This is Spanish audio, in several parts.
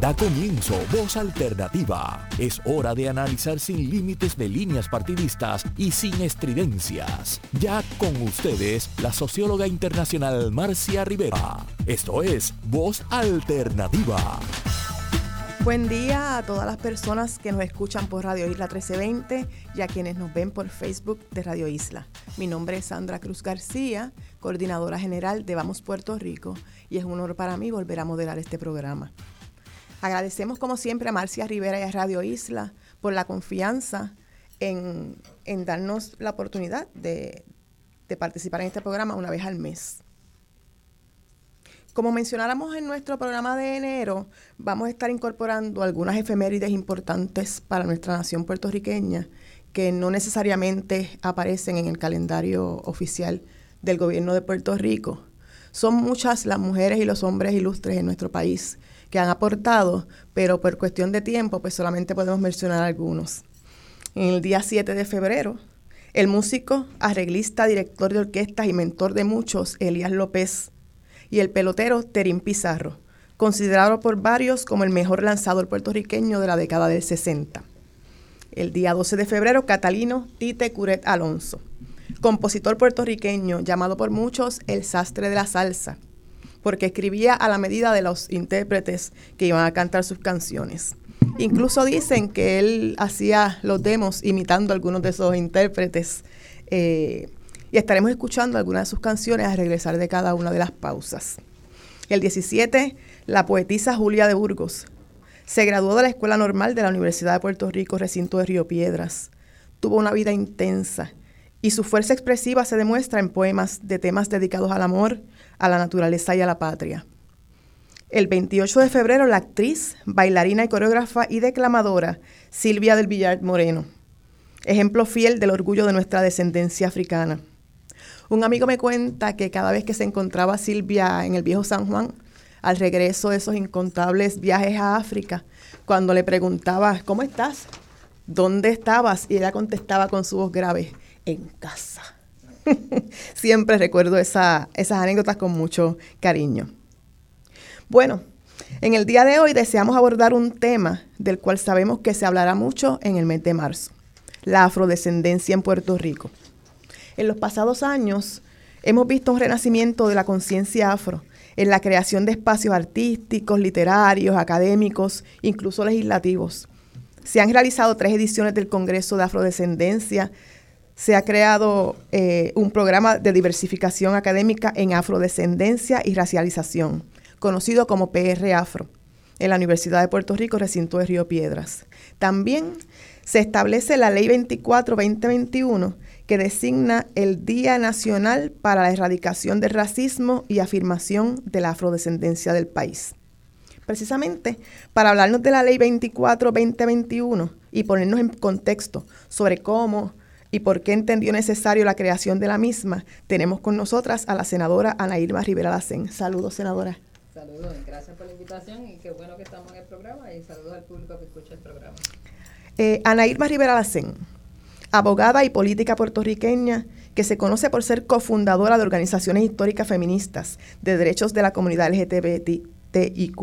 Da comienzo Voz Alternativa. Es hora de analizar sin límites de líneas partidistas y sin estridencias. Ya con ustedes, la socióloga internacional Marcia Rivera. Esto es Voz Alternativa. Buen día a todas las personas que nos escuchan por Radio Isla 1320 y a quienes nos ven por Facebook de Radio Isla. Mi nombre es Sandra Cruz García, coordinadora general de Vamos Puerto Rico, y es un honor para mí volver a moderar este programa. Agradecemos como siempre a Marcia Rivera y a Radio Isla por la confianza en, darnos la oportunidad de, de participar en este programa una vez al mes. Como mencionáramos en nuestro programa de enero, vamos a estar incorporando algunas efemérides importantes para nuestra nación puertorriqueña que no necesariamente aparecen en el calendario oficial del gobierno de Puerto Rico. Son muchas las mujeres y los hombres ilustres en nuestro país que han aportado, pero por cuestión de tiempo, pues solamente podemos mencionar algunos. El día 7 de febrero, el músico, arreglista, director de orquestas y mentor de muchos, Elías López, y el pelotero Terín Pizarro, considerado por varios como el mejor lanzador puertorriqueño de la década del 60. El día 12 de febrero, Catalino Tite Curet Alonso, compositor puertorriqueño llamado por muchos el sastre de la salsa, porque escribía a la medida de los intérpretes que iban a cantar sus canciones. Incluso dicen que él hacía los demos imitando a algunos de esos intérpretes. Eh, y estaremos escuchando algunas de sus canciones a regresar de cada una de las pausas. El 17, la poetisa Julia de Burgos se graduó de la Escuela Normal de la Universidad de Puerto Rico, recinto de Río Piedras. Tuvo una vida intensa y su fuerza expresiva se demuestra en poemas de temas dedicados al amor, a la naturaleza y a la patria. El 28 de febrero, la actriz, bailarina y coreógrafa y declamadora Silvia del Villar Moreno, ejemplo fiel del orgullo de nuestra descendencia africana. Un amigo me cuenta que cada vez que se encontraba Silvia en el viejo San Juan, al regreso de esos incontables viajes a África, cuando le preguntaba, ¿cómo estás? ¿Dónde estabas? Y ella contestaba con su voz grave, en casa. Siempre recuerdo esas anécdotas con mucho cariño. Bueno, en el día de hoy deseamos abordar un tema del cual sabemos que se hablará mucho en el mes de marzo, la afrodescendencia en Puerto Rico. En los pasados años hemos visto un renacimiento de la conciencia afro en la creación de espacios artísticos, literarios, académicos, incluso legislativos. Se han realizado tres ediciones del Congreso de Afrodescendencia. Se ha creado eh, un programa de diversificación académica en afrodescendencia y racialización, conocido como PR Afro, en la Universidad de Puerto Rico, recinto de Río Piedras. También se establece la Ley 24-2021 que designa el Día Nacional para la Erradicación del Racismo y Afirmación de la Afrodescendencia del país. Precisamente para hablarnos de la Ley 24-2021 y ponernos en contexto sobre cómo y por qué entendió necesario la creación de la misma, tenemos con nosotras a la senadora Ana Irma Rivera Lacén. Saludos, senadora. Saludos, gracias por la invitación y qué bueno que estamos en el programa y saludos al público que escucha el programa. Eh, Ana Irma Rivera Lacén abogada y política puertorriqueña que se conoce por ser cofundadora de organizaciones históricas feministas de derechos de la comunidad LGTBIQ,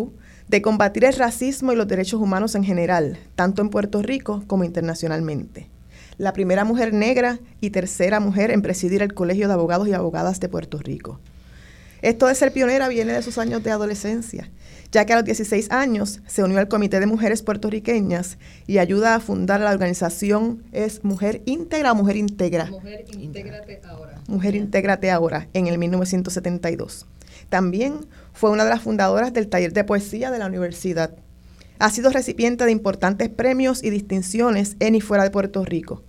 de combatir el racismo y los derechos humanos en general, tanto en Puerto Rico como internacionalmente. La primera mujer negra y tercera mujer en presidir el Colegio de Abogados y Abogadas de Puerto Rico. Esto de ser pionera viene de sus años de adolescencia ya que a los 16 años se unió al Comité de Mujeres Puertorriqueñas y ayuda a fundar la organización es Mujer Íntegra o Mujer Integra. Mujer Intégrate Ahora. Mujer Intégrate Ahora, en el 1972. También fue una de las fundadoras del taller de poesía de la universidad. Ha sido recipiente de importantes premios y distinciones en y fuera de Puerto Rico.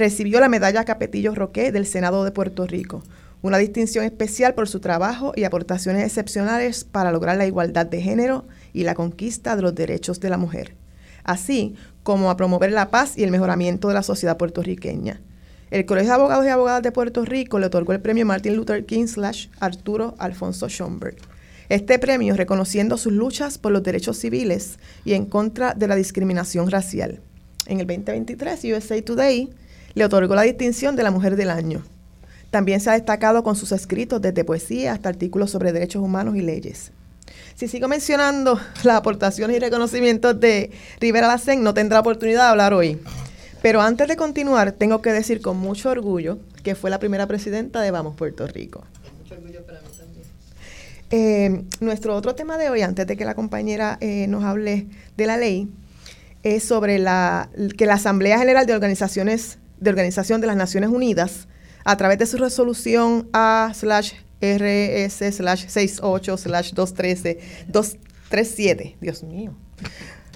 Recibió la medalla Capetillo Roque del Senado de Puerto Rico, una distinción especial por su trabajo y aportaciones excepcionales para lograr la igualdad de género y la conquista de los derechos de la mujer, así como a promover la paz y el mejoramiento de la sociedad puertorriqueña. El Colegio de Abogados y Abogadas de Puerto Rico le otorgó el premio Martin Luther King slash Arturo Alfonso Schomburg. Este premio reconociendo sus luchas por los derechos civiles y en contra de la discriminación racial. En el 2023, USA Today le otorgó la distinción de la Mujer del Año. También se ha destacado con sus escritos desde poesía hasta artículos sobre derechos humanos y leyes. Si sigo mencionando las aportaciones y reconocimientos de Rivera Lacen, no tendrá oportunidad de hablar hoy. Pero antes de continuar, tengo que decir con mucho orgullo que fue la primera presidenta de Vamos Puerto Rico. Mucho orgullo para mí también. Eh, nuestro otro tema de hoy, antes de que la compañera eh, nos hable de la ley, es sobre la, que la Asamblea General de Organizaciones de Organización de las Naciones Unidas, a través de su resolución A RS 68 213 237, Dios mío,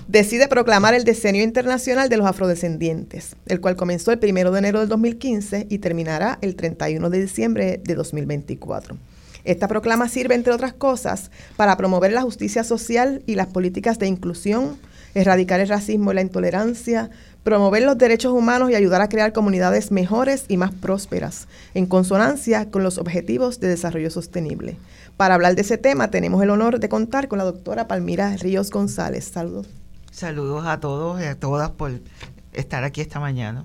decide proclamar el Decenio Internacional de los Afrodescendientes, el cual comenzó el 1 de enero del 2015 y terminará el 31 de diciembre de 2024. Esta proclama sirve, entre otras cosas, para promover la justicia social y las políticas de inclusión, erradicar el racismo y la intolerancia, promover los derechos humanos y ayudar a crear comunidades mejores y más prósperas, en consonancia con los objetivos de desarrollo sostenible. Para hablar de ese tema, tenemos el honor de contar con la doctora Palmira Ríos González. Saludos. Saludos a todos y a todas por estar aquí esta mañana.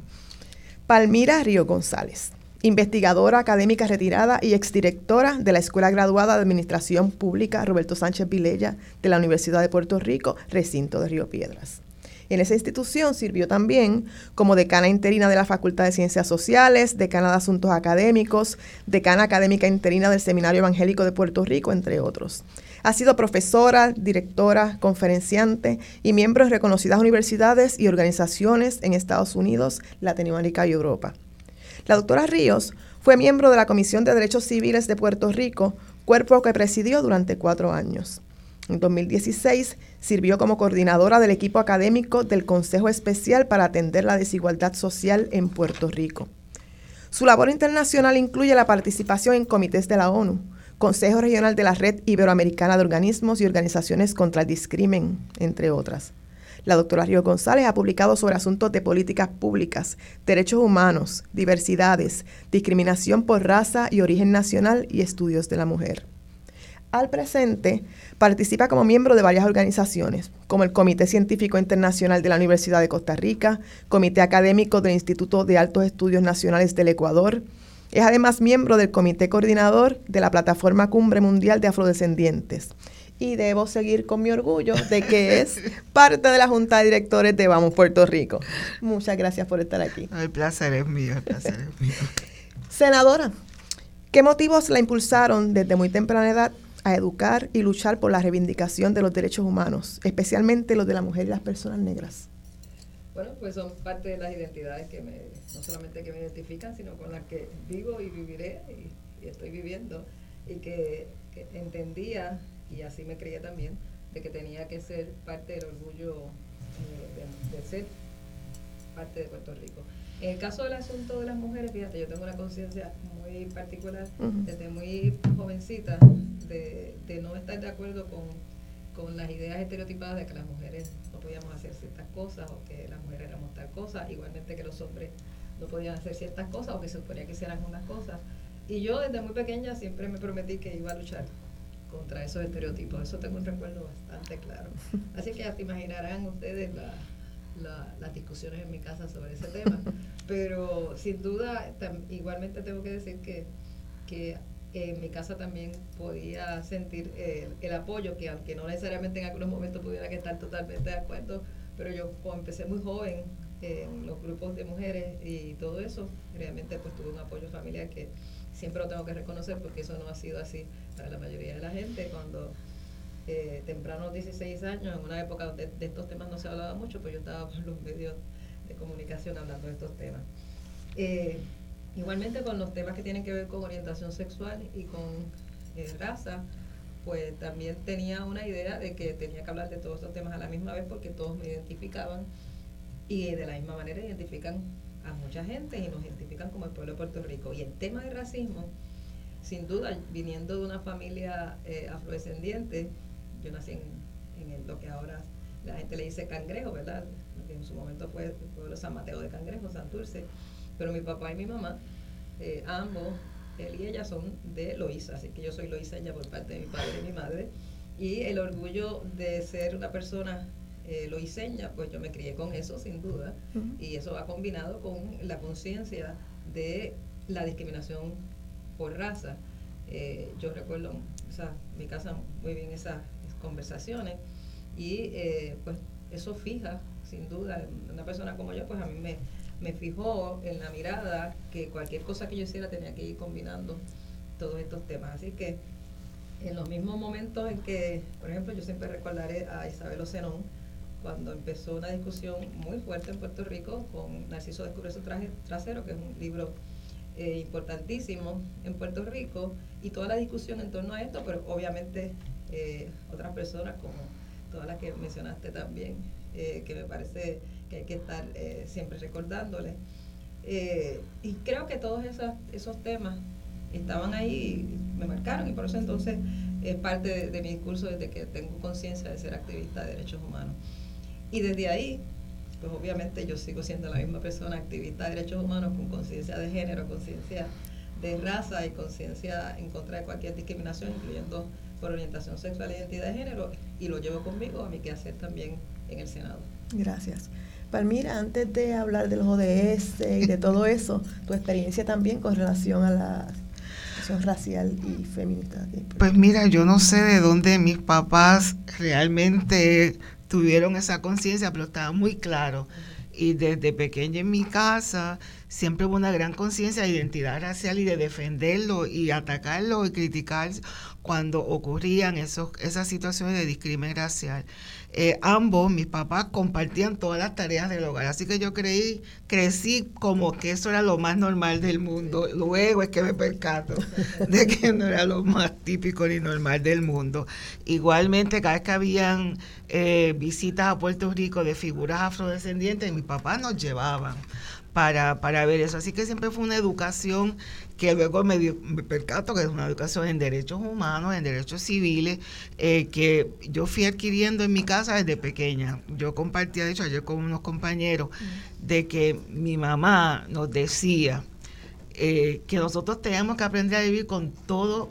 Palmira Ríos González, investigadora académica retirada y exdirectora de la Escuela Graduada de Administración Pública Roberto Sánchez Vilella de la Universidad de Puerto Rico, recinto de Río Piedras. En esa institución sirvió también como decana interina de la Facultad de Ciencias Sociales, decana de Asuntos Académicos, decana académica interina del Seminario Evangélico de Puerto Rico, entre otros. Ha sido profesora, directora, conferenciante y miembro de reconocidas universidades y organizaciones en Estados Unidos, Latinoamérica y Europa. La doctora Ríos fue miembro de la Comisión de Derechos Civiles de Puerto Rico, cuerpo que presidió durante cuatro años. En 2016 sirvió como coordinadora del equipo académico del Consejo Especial para atender la desigualdad social en Puerto Rico. Su labor internacional incluye la participación en comités de la ONU, Consejo Regional de la Red Iberoamericana de Organismos y Organizaciones contra el Discrimen, entre otras. La doctora Río González ha publicado sobre asuntos de políticas públicas, derechos humanos, diversidades, discriminación por raza y origen nacional y estudios de la mujer. Al presente, participa como miembro de varias organizaciones, como el Comité Científico Internacional de la Universidad de Costa Rica, Comité Académico del Instituto de Altos Estudios Nacionales del Ecuador. Es además miembro del Comité Coordinador de la Plataforma Cumbre Mundial de Afrodescendientes. Y debo seguir con mi orgullo de que es parte de la Junta de Directores de Vamos Puerto Rico. Muchas gracias por estar aquí. El placer es mío, el placer es mío. Senadora, ¿qué motivos la impulsaron desde muy temprana edad a educar y luchar por la reivindicación de los derechos humanos, especialmente los de la mujer y las personas negras? Bueno, pues son parte de las identidades que me, no solamente que me identifican, sino con las que vivo y viviré y, estoy viviendo y que, entendía, y así me creía también, de que tenía que ser parte del orgullo eh, de, ser parte de Puerto Rico. En el caso del asunto de las mujeres, fíjate, yo tengo una conciencia muy particular desde muy jovencita de, no estar de acuerdo con, las ideas estereotipadas de que las mujeres no podíamos hacer ciertas cosas o que las mujeres éramos tal cosa, igualmente que los hombres no podían hacer ciertas cosas o que se suponía que hicieran unas cosas. Y yo desde muy pequeña siempre me prometí que iba a luchar contra esos estereotipos. Eso tengo un recuerdo bastante claro. Así que ya te imaginarán ustedes las discusiones en mi casa sobre ese tema. Pero sin duda, igualmente tengo que decir que, que en mi casa también podía sentir el, apoyo, que aunque no necesariamente en algunos momentos pudiera estar totalmente de acuerdo, pero yo como empecé muy joven en los grupos de mujeres y todo eso, realmente pues tuve un apoyo familiar que siempre lo tengo que reconocer porque eso no ha sido así para la mayoría de la gente. Cuando eh, temprano 16 años, en una época donde de estos temas no se hablaba mucho, pues yo estaba por los medios de comunicación hablando de estos temas. Eh, Igualmente con los temas que tienen que ver con orientación sexual y con eh, raza, pues también tenía una idea de que tenía que hablar de todos estos temas a la misma vez porque todos me identificaban y de la misma manera identifican a mucha gente y nos identifican como el pueblo de Puerto Rico. Y el tema de racismo, sin duda, viniendo de una familia eh, afrodescendiente, yo nací en, lo que ahora la gente le dice cangrejo, ¿verdad? en su momento fue el pueblo San Mateo de Cangrejo, Santurce pero mi papá y mi mamá, eh, ambos, él y ella son de Loíza, así que yo soy loiseña por parte de mi padre y mi madre. Y el orgullo de ser una persona eh, loiseña, pues yo me crié con eso sin duda. Y eso va combinado con la conciencia de la discriminación por raza. Eh, yo recuerdo, o sea, mi casa muy bien esa, conversaciones y eh, pues eso fija, sin duda, una persona como yo, pues a mí me, me fijó en la mirada que cualquier cosa que yo hiciera tenía que ir combinando todos estos temas. Así que en los mismos momentos en que, por ejemplo, yo siempre recordaré a Isabel Ocenón, cuando empezó una discusión muy fuerte en Puerto Rico con Narciso Descubre su traje trasero, que es un libro eh, importantísimo en Puerto Rico, y toda la discusión en torno a esto, pero obviamente eh, otras personas como todas las que mencionaste también, eh, que me parece que hay que estar siempre recordándoles. y creo que todos esos, esos temas estaban ahí, me marcaron, y por eso entonces es parte de mi discurso desde que tengo conciencia de ser activista de derechos humanos. Y desde ahí, pues obviamente yo sigo siendo la misma persona activista de derechos humanos con conciencia de género, conciencia de raza y conciencia en contra de cualquier discriminación, incluyendo por orientación sexual e identidad de género, y lo llevo conmigo a mi quehacer también en el Senado. Gracias. Palmira, antes de hablar de los ODS y de todo eso, tu experiencia también con relación a la racial y feminista. Pues mira, yo no sé de dónde mis papás realmente tuvieron esa conciencia, pero estaba muy claro. Y desde pequeña en mi casa siempre hubo una gran conciencia de identidad racial y de defenderlo y atacarlo y criticar cuando ocurrían esos, esas situaciones de discriminación racial. Eh, ambos, mis papás, compartían todas las tareas del hogar. Así que yo creí, crecí como que eso era lo más normal del mundo. Luego es que me percato de que no era lo más típico ni normal del mundo. Igualmente, cada vez que habían eh, visitas a Puerto Rico de figuras afrodescendientes, mis papás nos llevaban para, para ver eso. Así que siempre fue una educación que luego me, percato que es una educación en derechos humanos, en derechos civiles, eh, que yo fui adquiriendo en mi casa desde pequeña. Yo compartía, de hecho, ayer con unos compañeros, de que mi mamá nos decía, eh, que nosotros tenemos que aprender a vivir con todos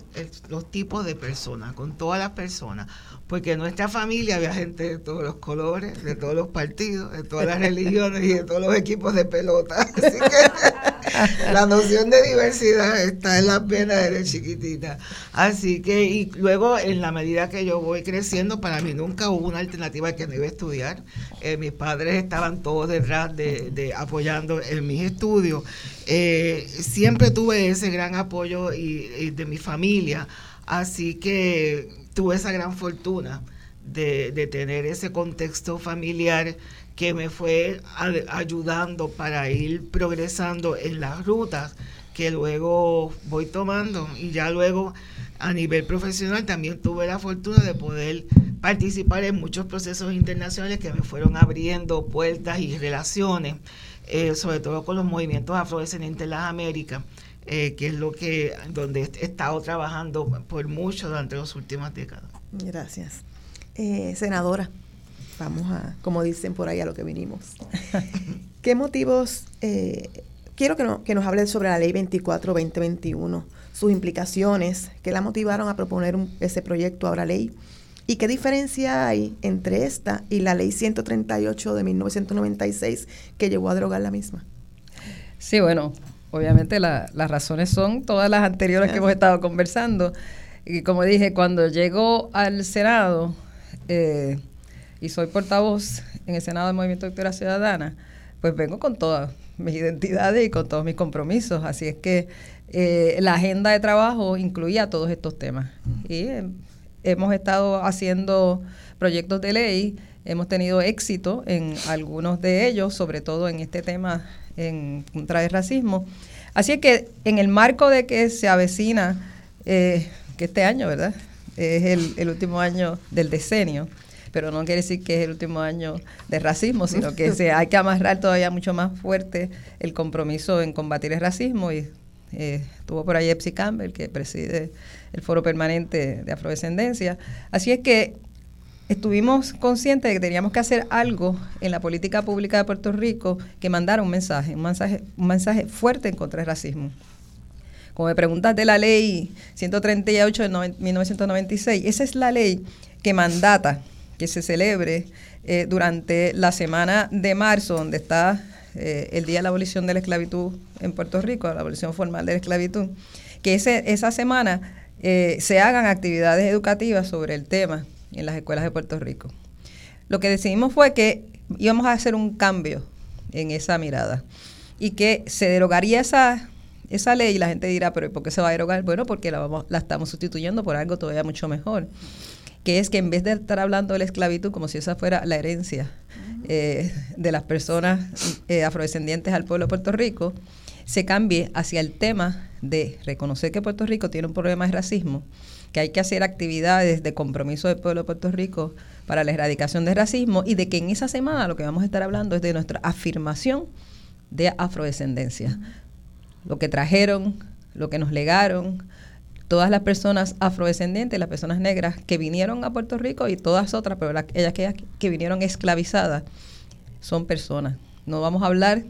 los tipos de personas, con todas las personas, porque en nuestra familia había gente de todos los colores, de todos los partidos, de todas las religiones y de todos los equipos de pelota. Así que la noción de diversidad está en las venas de chiquitita. Así que, y luego en la medida que yo voy creciendo, para mí nunca hubo una alternativa que no iba a estudiar. Eh, mis padres estaban todos detrás de, apoyando en mis estudios. Eh, siempre tuve ese gran apoyo y, de mi familia. Así que tuve esa gran fortuna de, tener ese contexto familiar que me fue ayudando para ir progresando en las rutas que luego voy tomando. Y ya luego a nivel profesional también tuve la fortuna de poder participar en muchos procesos internacionales que me fueron abriendo puertas y relaciones, eh, sobre todo con los movimientos afrodescendientes en las Américas, eh, que es lo que donde he estado trabajando por mucho durante las últimas décadas. Gracias. Eh, senadora, vamos a, como dicen por ahí, a lo que vinimos. ¿Qué motivos, quiero que, que nos hable sobre la ley 24-2021? sus implicaciones que la motivaron a proponer ese proyecto ahora ley y qué diferencia hay entre esta y la ley 138 de 1996 que llevó a drogar la misma. Sí, bueno, obviamente las razones son todas las anteriores que hemos estado conversando. Y como dije, cuando llego al Senado eh, y soy portavoz en el Senado del Movimiento de Victoria Ciudadana, pues vengo con todas mis identidades y con todos mis compromisos. Así es que eh, la agenda de trabajo incluía todos estos temas. Y eh, hemos estado haciendo proyectos de ley, hemos tenido éxito en algunos de ellos, sobre todo en este tema en contra del racismo. Así que en el marco de que se avecina, eh, que este año, ¿verdad? Es el, el último año del decenio pero no quiere decir que es el último año de racismo, sino que hay que amarrar todavía mucho más fuerte el compromiso en combatir el racismo y eh, estuvo por ahí Epsi Campbell, que preside el Foro Permanente de Afrodescendencia. Así es que estuvimos conscientes de que teníamos que hacer algo en la política pública de Puerto Rico que mandara un mensaje, un mensaje, un mensaje fuerte en contra del racismo. Como me preguntas de la ley 138 de 1996, esa es la ley que mandata que se celebre eh, durante la semana de marzo, donde está eh, el Día de la Abolición de la Esclavitud en Puerto Rico, la abolición formal de la esclavitud, que esa semana eh, se hagan actividades educativas sobre el tema en las escuelas de Puerto Rico. Lo que decidimos fue que íbamos a hacer un cambio en esa mirada y que se derogaría esa, esa ley y la gente dirá, pero ¿por qué se va a derogar? Bueno, porque la, vamos, la estamos sustituyendo por algo todavía mucho mejor, que es que en vez de estar hablando de la esclavitud como si esa fuera la herencia eh, de las personas eh, afrodescendientes al pueblo de Puerto Rico, se cambie hacia el tema de reconocer que Puerto Rico tiene un problema de racismo, hay que hacer actividades de compromiso del pueblo de Puerto Rico para la erradicación del racismo y de que en esa semana lo que vamos a estar hablando es de nuestra afirmación de afrodescendencia. Lo que trajeron, lo que nos legaron, todas las personas afrodescendientes, las personas negras que vinieron a Puerto Rico y todas otras, pero ellas que vinieron esclavizadas, son personas. No vamos a hablar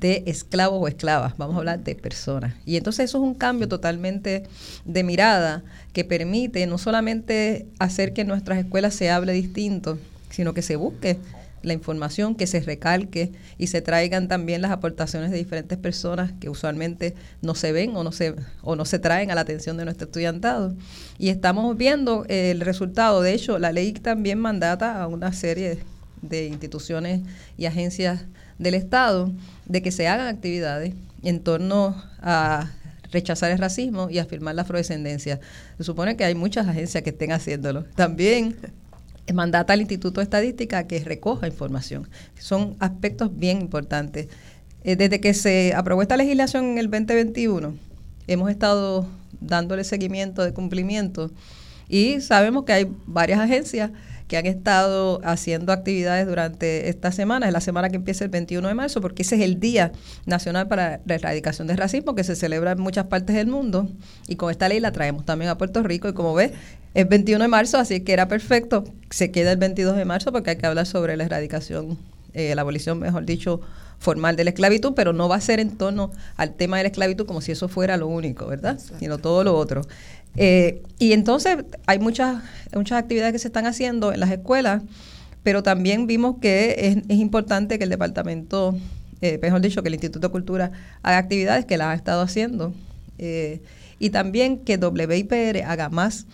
de esclavos o esclavas, vamos a hablar de personas. Y entonces eso es un cambio totalmente de mirada que permite no solamente hacer que en nuestras escuelas se hable distinto, sino que se busque la información, que se recalque y se traigan también las aportaciones de diferentes personas que usualmente no se ven o no se, o no se traen a la atención de nuestro estudiantado. Y estamos viendo el resultado. De hecho, la ley también mandata a una serie de instituciones y agencias del Estado de que se hagan actividades en torno a rechazar el racismo y afirmar la afrodescendencia. Se supone que hay muchas agencias que estén haciéndolo. También mandata al Instituto de Estadística que recoja información. Son aspectos bien importantes. Eh, desde que se aprobó esta legislación en el 2021, hemos estado dándole seguimiento de cumplimiento y sabemos que hay varias agencias que han estado haciendo actividades durante esta semana, es la semana que empieza el 21 de marzo, porque ese es el Día Nacional para la Erradicación del Racismo que se celebra en muchas partes del mundo. Y con esta ley la traemos también a Puerto Rico. Y como ves, es 21 de marzo, así que era perfecto, se queda el 22 de marzo porque hay que hablar sobre la erradicación, eh, la abolición, mejor dicho, formal de la esclavitud, pero no va a ser en torno al tema de la esclavitud como si eso fuera lo único, ¿verdad? Sino todo lo otro. Eh, y entonces hay muchas, muchas actividades que se están haciendo en las escuelas, pero también vimos que es, importante que el departamento, eh, mejor dicho, que el Instituto de Cultura haga actividades que las ha estado haciendo. Eh, y también que WIPR haga más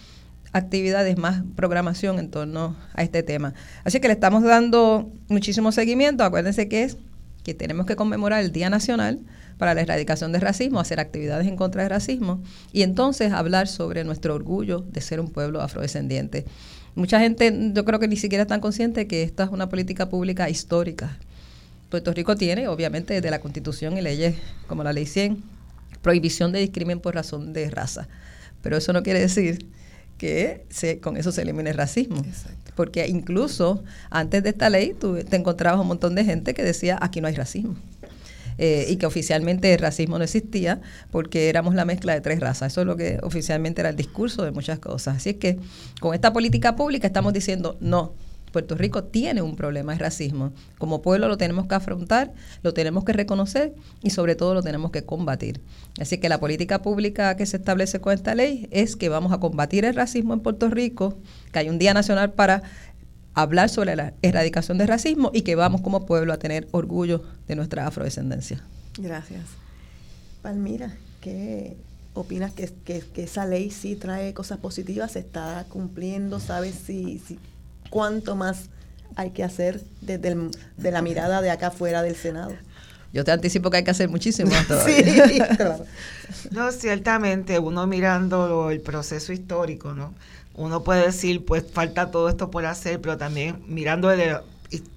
actividades, más programación en torno a este tema. Así que le estamos dando muchísimo seguimiento. Acuérdense que es que tenemos que conmemorar el Día Nacional para la erradicación del racismo, hacer actividades en contra del racismo y entonces hablar sobre nuestro orgullo de ser un pueblo afrodescendiente. Mucha gente yo creo que ni siquiera están consciente que esta es una política pública histórica. Puerto Rico tiene, obviamente, desde la Constitución y leyes como la Ley 100, prohibición de discriminación por razón de raza. Pero eso no quiere decir que se, con eso se elimine el racismo. Porque incluso antes de esta ley tú te encontrabas un montón de gente que decía aquí no hay racismo. Eh, y que oficialmente el racismo no existía porque éramos la mezcla de tres razas. Eso es lo que oficialmente era el discurso de muchas cosas. Así es que con esta política pública estamos diciendo no. Puerto Rico tiene un problema de racismo. Como pueblo lo tenemos que afrontar, lo tenemos que reconocer y sobre todo lo tenemos que combatir. Así que la política pública que se establece con esta ley es que vamos a combatir el racismo en Puerto Rico, que hay un Día Nacional para hablar sobre la erradicación del racismo y que vamos como pueblo a tener orgullo de nuestra afrodescendencia. Gracias. Palmira, ¿qué opinas que, esa ley sí trae cosas positivas? ¿Se está cumpliendo? ¿Sabes si, si cuánto más hay que hacer desde de la mirada de acá afuera del Senado? Yo te anticipo que hay que hacer muchísimo todavía. sí, claro. No, ciertamente, uno mirando el proceso histórico, ¿no? uno puede decir, pues falta todo esto por hacer, pero también mirando de,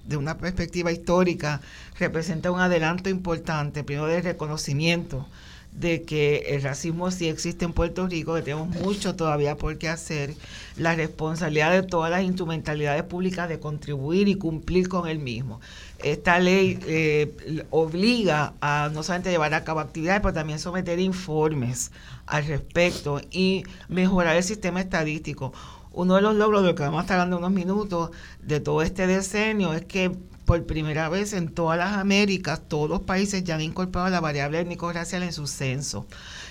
de una perspectiva histórica, representa un adelanto importante, primero de reconocimiento de que el racismo sí existe en Puerto Rico, que tenemos mucho todavía por qué hacer, la responsabilidad de todas las instrumentalidades públicas de contribuir y cumplir con el mismo. Esta ley eh, obliga a no solamente llevar a cabo actividades, pero también someter informes al respecto y mejorar el sistema estadístico. Uno de los logros de lo que vamos a estar hablando unos minutos de todo este decenio es que por primera vez en todas las Américas, todos los países ya han incorporado la variable étnico-racial en su censo.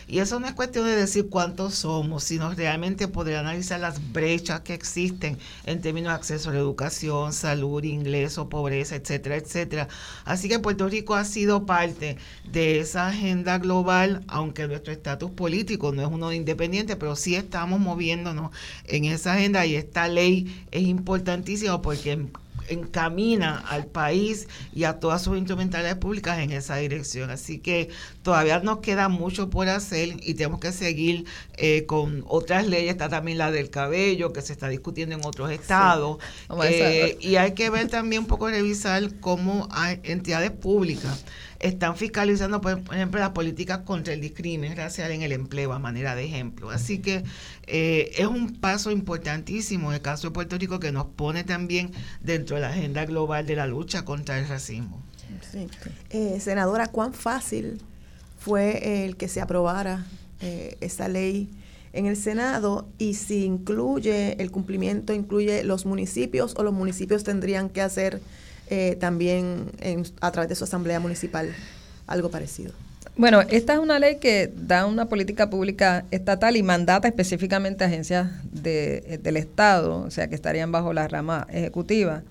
Y eso no es cuestión de decir cuántos somos, sino realmente poder analizar las brechas que existen en términos de acceso a la educación, salud, ingreso, pobreza, etcétera, etcétera. Así que Puerto Rico ha sido parte de esa agenda global, aunque nuestro estatus político no es uno independiente, pero sí estamos moviéndonos en esa agenda y esta ley es importantísima porque encamina al país y a todas sus instrumentales públicas en esa dirección. Así que todavía nos queda mucho por hacer y tenemos que seguir eh, con otras leyes. Está también la del cabello que se está discutiendo en otros estados. Eh, y hay que ver también un poco, revisar cómo hay entidades públicas están fiscalizando, por ejemplo, las políticas contra el discrimen racial en el empleo, a manera de ejemplo. Así que eh, es un paso importantísimo en el caso de Puerto Rico que nos pone también dentro de la agenda global de la lucha contra el racismo. Eh, senadora, ¿cuán fácil fue el que se aprobara eh, esa ley en el Senado y si incluye el cumplimiento, incluye los municipios o los municipios tendrían que hacer eh, también a través de su asamblea municipal algo parecido. Bueno, esta es una ley que da una política pública estatal y mandata específicamente a agencias de, del Estado, o sea, que estarían bajo la rama ejecutiva.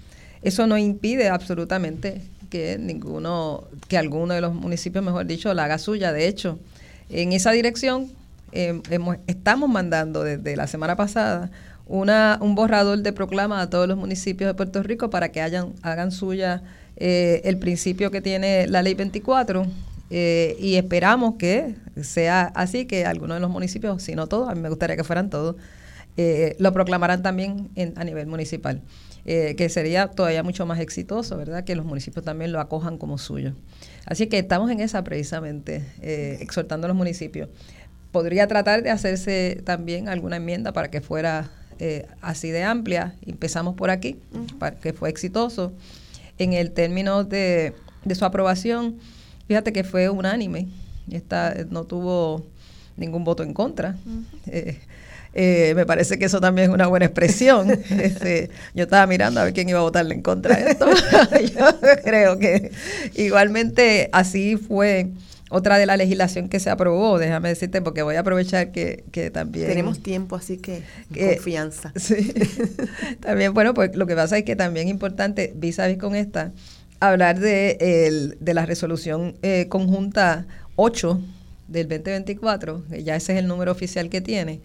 Eso no impide absolutamente que ninguno, que alguno de los municipios, mejor dicho, la haga suya. De hecho, en esa dirección eh, estamos mandando desde la semana pasada una, un borrador de proclama a todos los municipios de Puerto Rico para que hayan, hagan suya eh, el principio que tiene la ley 24 eh, y esperamos que sea así, que algunos de los municipios, si no todos, a mí me gustaría que fueran todos, eh, lo proclamarán también en, a nivel municipal, que sería todavía mucho más exitoso, ¿verdad? Que los municipios también lo acojan como suyo. Así que estamos en esa precisamente, exhortando a los municipios. Podría tratar de hacerse también alguna enmienda para que fuera eh, así de amplia. Empezamos por aquí, que fue exitoso. En el término de, su aprobación, fíjate que fue unánime. Esta, no tuvo ningún voto en contra. Eh, eh, me parece que eso también es una buena expresión. Este, yo estaba mirando a ver quién iba a votarle en contra de esto. yo creo que igualmente así fue otra de la legislación que se aprobó, déjame decirte, porque voy a aprovechar que, también... Tenemos tiempo, así que, confianza. Sí. también, bueno, pues lo que pasa es que también es importante, vis a vis con esta, hablar de, de la resolución eh, conjunta 8 del 2024, que ya ese es el número oficial que tiene,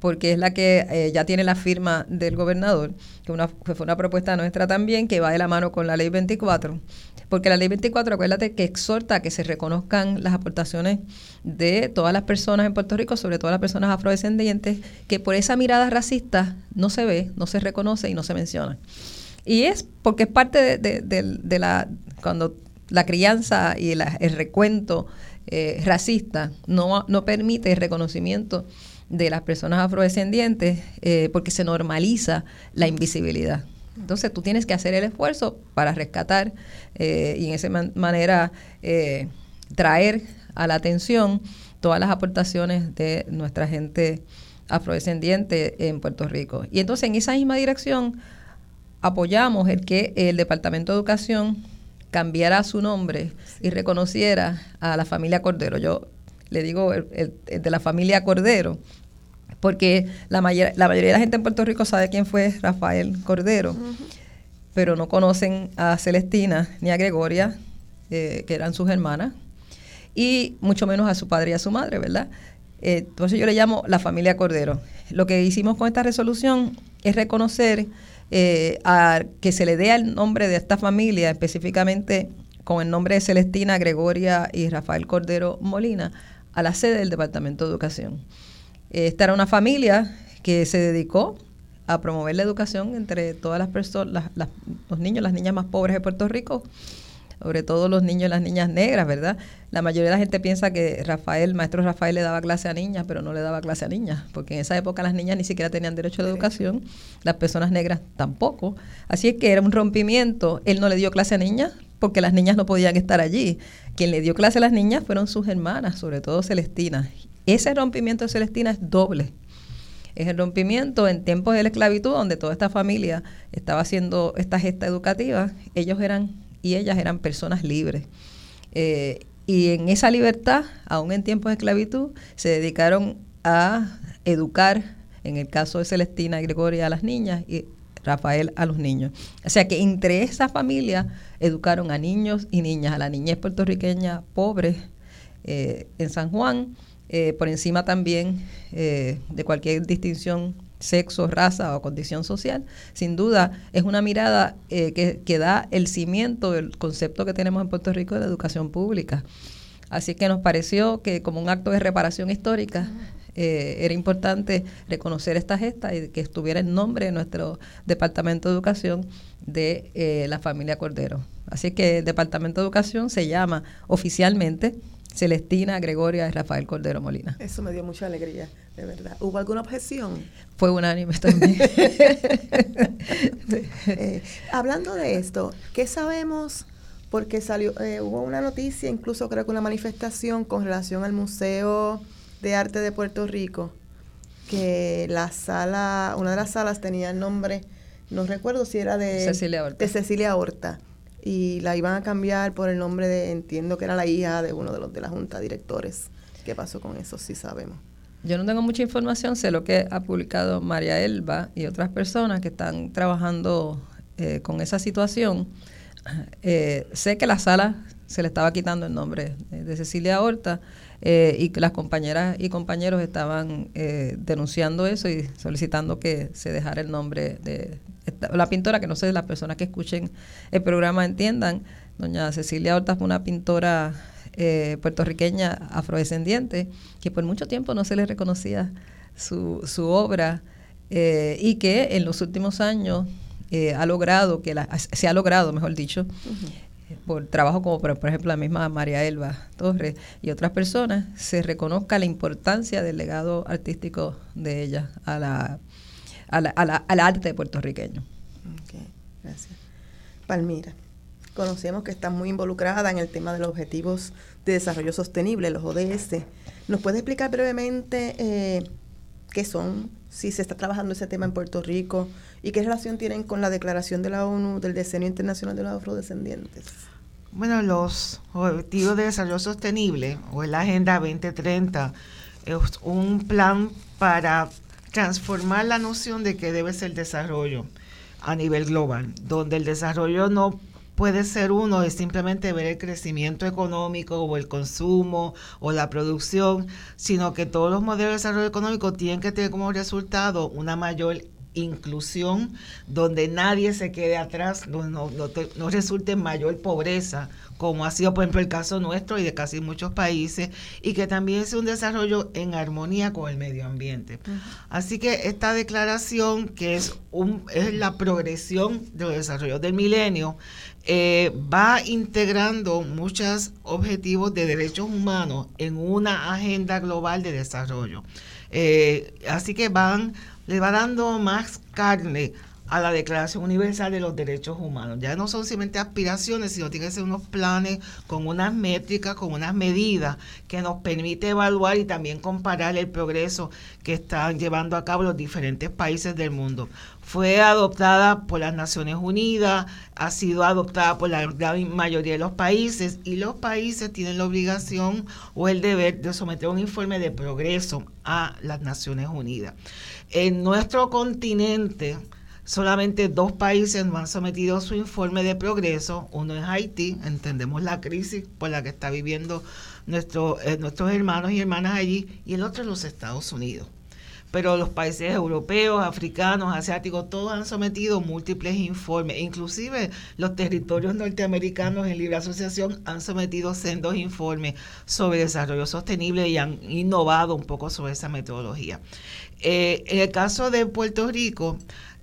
porque es la que eh, ya tiene la firma del gobernador, que, una, que fue una propuesta nuestra también, que va de la mano con la ley 24 porque la ley 24, acuérdate que exhorta a que se reconozcan las aportaciones de todas las personas en Puerto Rico, sobre todo las personas afrodescendientes, que por esa mirada racista no se ve, no se reconoce y no se menciona. Y es porque es parte de, la, cuando la crianza y el recuento eh, racista no, no permite el reconocimiento de las personas afrodescendientes eh, porque se normaliza la invisibilidad. Entonces tú tienes que hacer el esfuerzo para rescatar eh, y en esa manera eh, traer a la atención todas las aportaciones de nuestra gente afrodescendiente en Puerto Rico. Y entonces en esa misma dirección apoyamos el que el Departamento de Educación cambiara su nombre y reconociera a la familia Cordero. Yo le digo el de la familia Cordero, porque la, la mayoría de la gente en Puerto Rico sabe quién fue Rafael Cordero, pero no conocen a Celestina ni a Gregoria, eh, que eran sus hermanas, y mucho menos a su padre y a su madre, ¿verdad? Eh, entonces yo le llamo la familia Cordero. Lo que hicimos con esta resolución es reconocer eh, a, que se le dé el nombre de esta familia, específicamente con el nombre de Celestina, Gregoria y Rafael Cordero Molina, a la sede del Departamento de Educación. Esta era una familia que se dedicó a promover la educación entre todas las personas, los niños, las niñas más pobres de Puerto Rico, sobre todo los niños y las niñas negras, ¿verdad? La mayoría de la gente piensa que Rafael, maestro Rafael, le daba clase a niñas, pero no le daba clase a niñas, porque en esa época las niñas ni siquiera tenían derecho a la educación, las personas negras tampoco. Así es que era un rompimiento. Él no le dio clase a niñas porque las niñas no podían estar allí. Quien le dio clase a las niñas fueron sus hermanas, sobre todo Celestina, ese rompimiento de Celestina es doble. Es el rompimiento en tiempos de la esclavitud, donde toda esta familia estaba haciendo esta gesta educativa, ellos eran y ellas eran personas libres. Eh, y en esa libertad, aún en tiempos de esclavitud, se dedicaron a educar, en el caso de Celestina y Gregoria, a las niñas y Rafael a los niños. O sea que entre esa familia educaron a niños y niñas, a la niñez puertorriqueña pobre eh, en San Juan, eh, por encima también eh, de cualquier distinción sexo, raza o condición social, sin duda es una mirada que, que, da el cimiento del concepto que tenemos en Puerto Rico de la educación pública. Así que nos pareció que como un acto de reparación histórica eh, era importante reconocer esta gesta y que estuviera en nombre de nuestro Departamento de Educación de eh, la familia Cordero. Así que el Departamento de Educación se llama oficialmente Celestina Gregoria y Rafael Cordero Molina. Eso me dio mucha alegría, de verdad. ¿Hubo alguna objeción? Fue unánime también. Eh, hablando de esto, ¿qué sabemos? Porque salió, hubo una noticia, incluso creo que una manifestación con relación al Museo de Arte de Puerto Rico, que la sala, una de las salas tenía el nombre, no recuerdo si era de Cecilia Horta. De Cecilia Horta y la iban a cambiar por el nombre de, entiendo que era la hija de uno de los de la junta de directores. ¿Qué pasó con eso? Sí sabemos. Yo no tengo mucha información, sé lo que ha publicado María Elba y otras personas que están trabajando eh, con esa situación. Eh, sé que la sala se le estaba quitando el nombre de Cecilia Horta eh, y que las compañeras y compañeros estaban eh, denunciando eso y solicitando que se dejara el nombre de la pintora, que no sé, las personas que escuchen el programa entiendan. Doña Cecilia Horta fue una pintora eh, puertorriqueña afrodescendiente que por mucho tiempo no se le reconocía su, su obra y que en los últimos años ha logrado, que la, se ha logrado, mejor dicho, por trabajo como por, ejemplo la misma María Elba Torres y otras personas, se reconozca la importancia del legado artístico de ella a la, a la, al arte puertorriqueño. Okay, gracias. Palmira, conocemos que está muy involucrada en el tema de los Objetivos de Desarrollo Sostenible, los ODS. ¿Nos puede explicar brevemente eh, qué son, si se está trabajando ese tema en Puerto Rico y qué relación tienen con la declaración de la ONU del Decenio Internacional de los Afrodescendientes. Bueno, los Objetivos de Desarrollo Sostenible o la Agenda 2030 es un plan para transformar la noción de que debe ser desarrollo a nivel global, donde el desarrollo no puede ser uno es simplemente ver el crecimiento económico o el consumo o la producción, sino que todos los modelos de desarrollo económico tienen que tener como resultado una mayor inclusión, donde nadie se quede atrás, donde no, no, resulte mayor pobreza, como ha sido por ejemplo el caso nuestro y de casi muchos países, y que también sea un desarrollo en armonía con el medio ambiente. Así que esta declaración, que es, un, es la progresión de los desarrollos del milenio, eh, va integrando muchos objetivos de derechos humanos en una agenda global de desarrollo. Eh, así que van, le va dando más carne a la Declaración Universal de los Derechos Humanos. Ya no son simplemente aspiraciones, sino tienen que ser unos planes con unas métricas, con unas medidas que nos permite evaluar y también comparar el progreso que están llevando a cabo los diferentes países del mundo. Fue adoptada por las Naciones Unidas, ha sido adoptada por la gran mayoría de los países y los países tienen la obligación o el deber de someter un informe de progreso a las Naciones Unidas. En nuestro continente, Solamente dos países no han sometido su informe de progreso. Uno es Haití, entendemos la crisis por la que está viviendo eh, nuestros hermanos y hermanas allí, y el otro es los Estados Unidos. Pero los países europeos, africanos, asiáticos, todos han sometido múltiples informes. Inclusive los territorios norteamericanos en libre asociación han sometido sendos informes sobre desarrollo sostenible y han innovado un poco sobre esa metodología. Eh, en el caso de Puerto Rico,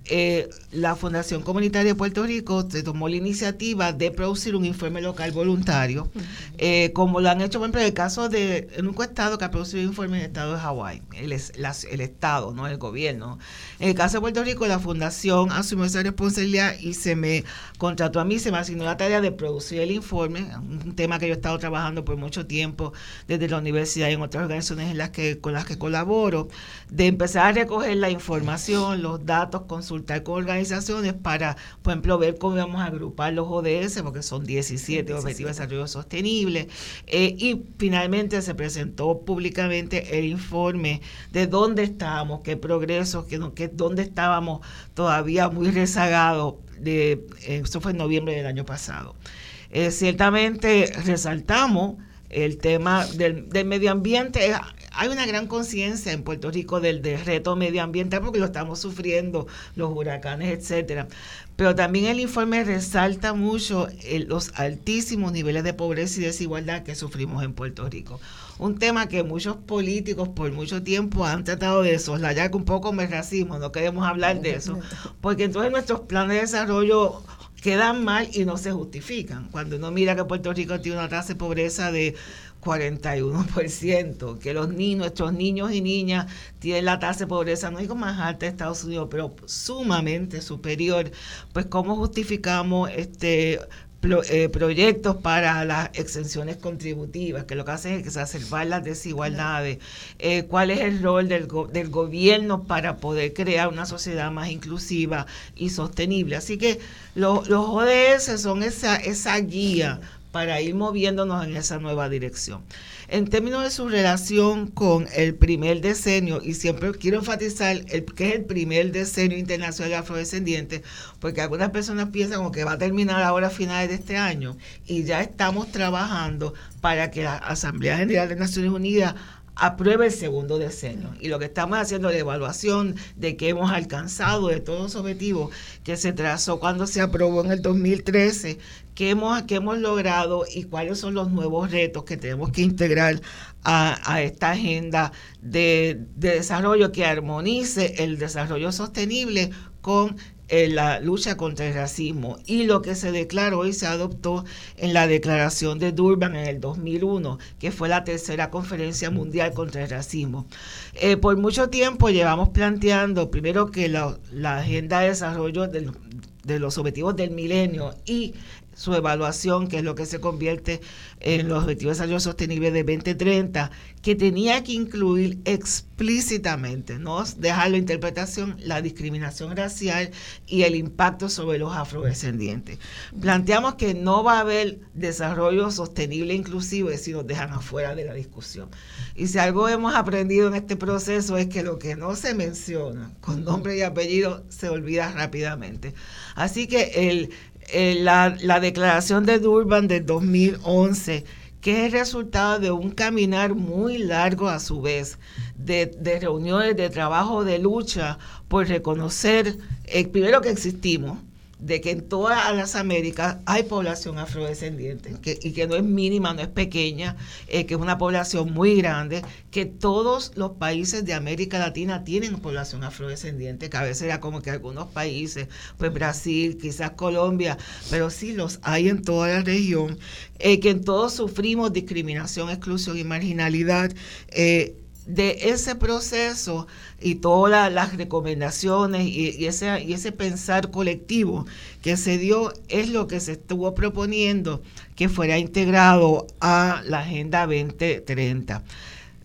eh, la Fundación Comunitaria de Puerto Rico se tomó la iniciativa de producir un informe local voluntario, eh, como lo han hecho, por ejemplo, en el caso de el único estado que ha producido un informe en el estado de Hawái, el, el estado, no el gobierno. En el caso de Puerto Rico, la Fundación asumió esa responsabilidad y se me contrató a mí, se me asignó la tarea de producir el informe, un tema que yo he estado trabajando por mucho tiempo desde la universidad y en otras organizaciones en las que, con las que colaboro, de empezar a recoger la información, los datos, consultar con organizaciones para, por ejemplo, ver cómo vamos a agrupar los ODS, porque son 17, Objetivos de Desarrollo Sostenible, eh, y finalmente se presentó públicamente el informe de dónde estábamos, qué progresos, qué, qué, dónde estábamos todavía muy rezagados, de, eh, eso fue en noviembre del año pasado. Eh, ciertamente resaltamos el tema del, del medio ambiente hay una gran conciencia en Puerto Rico del, reto medioambiental porque lo estamos sufriendo, los huracanes, etcétera. Pero también el informe resalta mucho los altísimos niveles de pobreza y desigualdad que sufrimos en Puerto Rico. Un tema que muchos políticos por mucho tiempo han tratado de soslayar con un poco el racismo, no queremos hablar de eso, porque entonces nuestros planes de desarrollo quedan mal y no se justifican. Cuando uno mira que Puerto Rico tiene una tasa de pobreza de 41%, que los niños, nuestros niños y niñas tienen la tasa de pobreza, no digo más alta de Estados Unidos, pero sumamente superior, pues cómo justificamos este eh, proyectos para las exenciones contributivas, que lo que hacen es exacerbar las desigualdades, eh, cuál es el rol del, del gobierno para poder crear una sociedad más inclusiva y sostenible. Así que los ODS son esa, esa guía para ir moviéndonos en esa nueva dirección. En términos de su relación con el primer decenio, y siempre quiero enfatizar el, que es el primer decenio internacional de afrodescendientes, porque algunas personas piensan como que va a terminar ahora a finales de este año, y ya estamos trabajando para que la Asamblea General de Naciones Unidas apruebe el segundo decenio. Y lo que estamos haciendo es la evaluación de que hemos alcanzado de todos los objetivos que se trazó cuando se aprobó en el 2013, qué hemos, qué hemos logrado y cuáles son los nuevos retos que tenemos que integrar a, esta agenda de, de desarrollo que armonice el desarrollo sostenible con en la lucha contra el racismo y lo que se declaró y se adoptó en la declaración de Durban en el 2001, que fue la tercera conferencia mundial contra el racismo. Eh, por mucho tiempo llevamos planteando primero que la, agenda de desarrollo de los objetivos del milenio y su evaluación, que es lo que se convierte en los Objetivos de Desarrollo Sostenible de 2030, que tenía que incluir explícitamente, no dejarlo a interpretación, la discriminación racial y el impacto sobre los afrodescendientes. Planteamos que no va a haber desarrollo sostenible inclusive si nos dejan afuera de la discusión. Y si algo hemos aprendido en este proceso es que lo que no se menciona con nombre y apellido se olvida rápidamente. Así que el, eh, la, la, declaración de Durban del 2011, que es el resultado de un caminar muy largo a su vez, de, de reuniones de trabajo de lucha por reconocer, eh, primero que existimos, de que en todas las Américas hay población afrodescendiente y que no es mínima, no es pequeña, eh, que es una población muy grande, que todos los países de América Latina tienen población afrodescendiente, que a veces era como que algunos países, pues Brasil, quizás Colombia, pero sí los hay en toda la región, eh, que en todos sufrimos discriminación, exclusión y marginalidad. Eh, de ese proceso y todas las recomendaciones y, ese, y ese pensar colectivo que se dio es lo que se estuvo proponiendo que fuera integrado a la Agenda 2030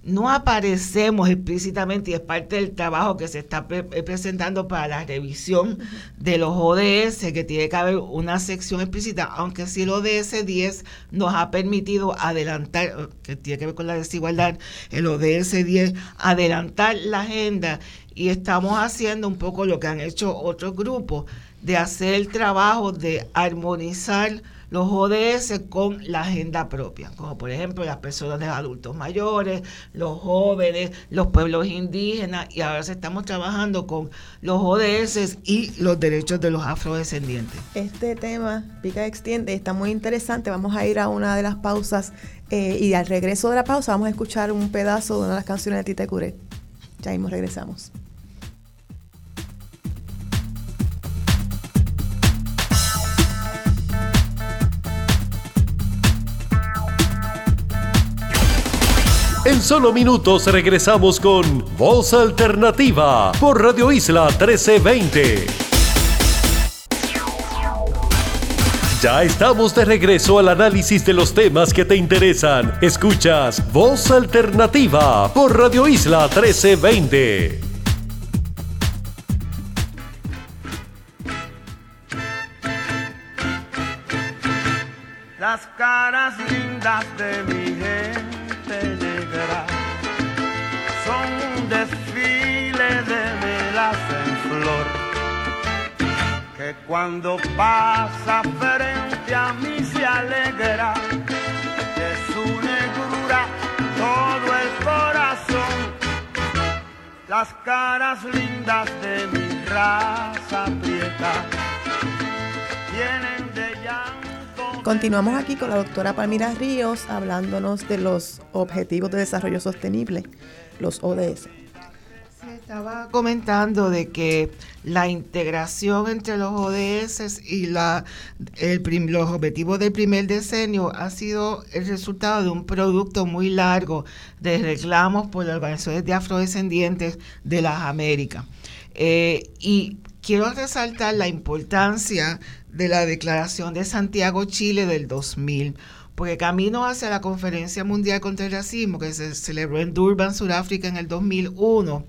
no aparecemos explícitamente y es parte del trabajo que se está eh, presentando para la revisión de los ODS, que tiene que haber una sección explícita, aunque sí el ODS 10 nos ha permitido adelantar, que tiene que ver con la desigualdad, el ODS 10, adelantar la agenda y estamos haciendo un poco lo que han hecho otros grupos, de hacer el trabajo de armonizar los ODS con la agenda propia, como por ejemplo las personas de adultos mayores, los jóvenes, los pueblos indígenas, y ahora estamos trabajando con los ODS y los derechos de los afrodescendientes. Este tema, Pica Extiende, está muy interesante. Vamos a ir a una de las pausas eh, y al regreso de la pausa vamos a escuchar un pedazo de una de las canciones de Tita Curet. Ya mismo regresamos. En solo minutos regresamos con Voz Alternativa por Radio Isla 1320. Ya estamos de regreso al análisis de los temas que te interesan. Escuchas Voz Alternativa por Radio Isla 1320. Las caras lindas de mi gente desfile de melas en flor que cuando pasa frente a mí se alegra de su negrura todo el corazón. Las caras lindas de mi raza prieta tienen de llanto. Continuamos aquí con la doctora Palmira Ríos hablándonos de los Objetivos de Desarrollo Sostenible, los ODS. Estaba comentando de que la integración entre los ODS y la, los objetivos del primer decenio ha sido el resultado de un producto muy largo de reclamos por las organizaciones de afrodescendientes de las Américas. Eh, y quiero resaltar la importancia de la Declaración de Santiago, Chile del 2000, porque camino hacia la Conferencia Mundial contra el Racismo, que se celebró en Durban, Sudáfrica, en el 2001,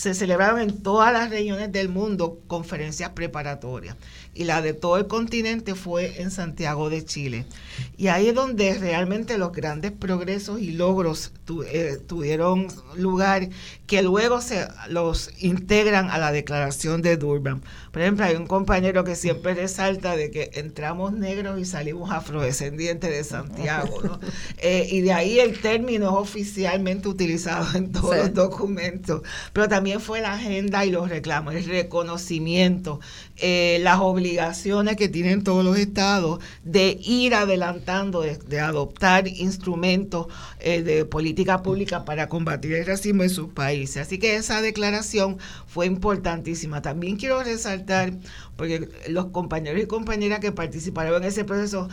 se celebraron en todas las regiones del mundo conferencias preparatorias y la de todo el continente fue en Santiago de Chile. Y ahí es donde realmente los grandes progresos y logros tu- eh, tuvieron lugar que luego se los integran a la declaración de Durban. Por ejemplo, hay un compañero que siempre resalta de que entramos negros y salimos afrodescendientes de Santiago, ¿no? Eh, y de ahí el término es oficialmente utilizado en todos Sí. los documentos. Pero también fue la agenda y los reclamos, el reconocimiento, eh, las obligaciones que tienen todos los estados de ir adelantando, de, de adoptar instrumentos eh, de política pública para combatir el racismo en sus países. Así que esa declaración fue importantísima. También quiero resaltar, porque los compañeros y compañeras que participaron en ese proceso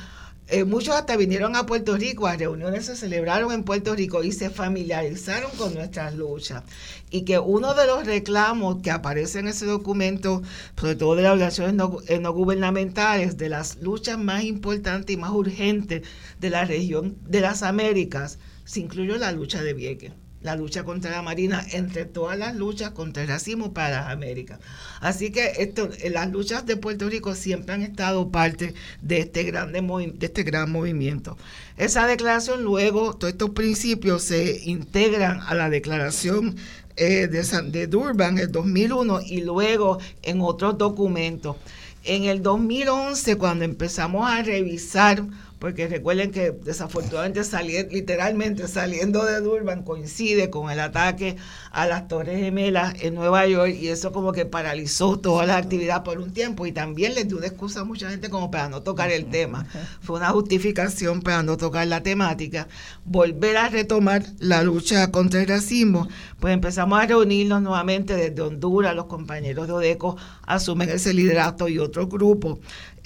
eh, muchos hasta vinieron a Puerto Rico, a reuniones se celebraron en Puerto Rico y se familiarizaron con nuestras luchas. Y que uno de los reclamos que aparece en ese documento, sobre todo de las organizaciones no, eh, no gubernamentales, de las luchas más importantes y más urgentes de la región de las Américas, se incluyó la lucha de Vieques la lucha contra la Marina, entre todas las luchas contra el racismo para las Américas. Así que esto, eh, las luchas de Puerto Rico siempre han estado parte de este, grande de este gran movimiento. Esa declaración luego, todos estos principios se integran a la declaración eh, de, San- de Durban en 2001 y luego en otros documentos. En el 2011, cuando empezamos a revisar porque recuerden que desafortunadamente sali- literalmente saliendo de Durban coincide con el ataque a las Torres Gemelas en Nueva York y eso como que paralizó toda la actividad por un tiempo y también les dio una excusa a mucha gente como para no tocar el tema. Fue una justificación para no tocar la temática. Volver a retomar la lucha contra el racismo, pues empezamos a reunirnos nuevamente desde Honduras, los compañeros de ODECO asumen ese liderato y otros grupos.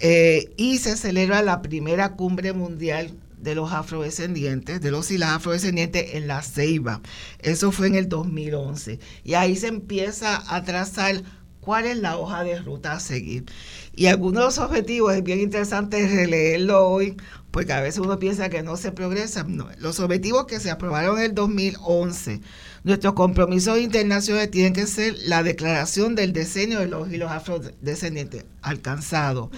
Eh, y se celebra la primera cumbre mundial de los afrodescendientes, de los y las afrodescendientes en la Ceiba. Eso fue en el 2011. Y ahí se empieza a trazar cuál es la hoja de ruta a seguir. Y algunos de los objetivos es bien interesante releerlo hoy, porque a veces uno piensa que no se progresa. Los objetivos que se aprobaron en el 2011, nuestros compromisos internacionales tienen que ser la declaración del decenio de los y los afrodescendientes alcanzado,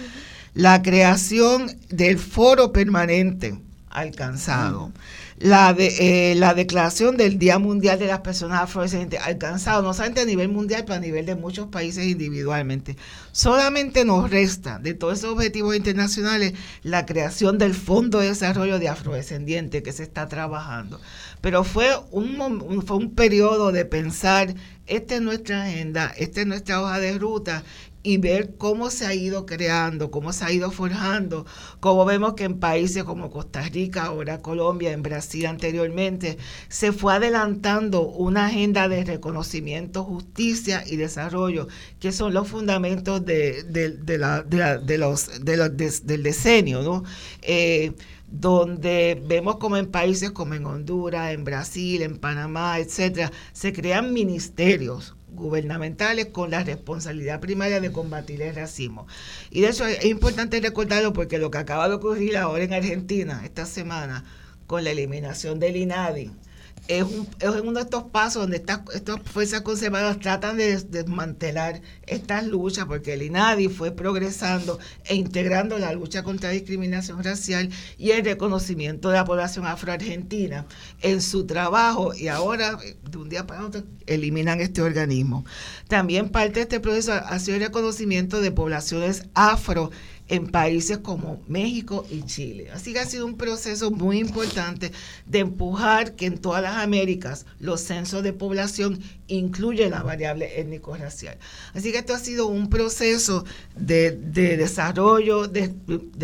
la creación del foro permanente alcanzado, la, de, eh, la declaración del Día Mundial de las Personas Afrodescendientes alcanzado, no solamente a nivel mundial, pero a nivel de muchos países individualmente. Solamente nos resta de todos esos objetivos internacionales la creación del Fondo de Desarrollo de Afrodescendientes que se está trabajando. Pero fue un, fue un periodo de pensar, esta es nuestra agenda, esta es nuestra hoja de ruta y ver cómo se ha ido creando, cómo se ha ido forjando, cómo vemos que en países como Costa Rica, ahora Colombia, en Brasil anteriormente, se fue adelantando una agenda de reconocimiento, justicia y desarrollo, que son los fundamentos de, los, del decenio, ¿no? Eh, donde vemos como en países como en Honduras, en Brasil, en Panamá, etcétera, se crean ministerios gubernamentales con la responsabilidad primaria de combatir el racismo. Y de eso es importante recordarlo porque lo que acaba de ocurrir ahora en Argentina, esta semana, con la eliminación del INADI, es, un, es uno de estos pasos donde estas, estas fuerzas conservadoras tratan de desmantelar estas luchas, porque el INADI fue progresando e integrando la lucha contra la discriminación racial y el reconocimiento de la población afroargentina en su trabajo y ahora, de un día para otro, eliminan este organismo. También parte de este proceso ha sido el reconocimiento de poblaciones afro en países como México y Chile. Así que ha sido un proceso muy importante de empujar que en todas las Américas los censos de población incluyen la variable étnico-racial. Así que esto ha sido un proceso de, desarrollo, de,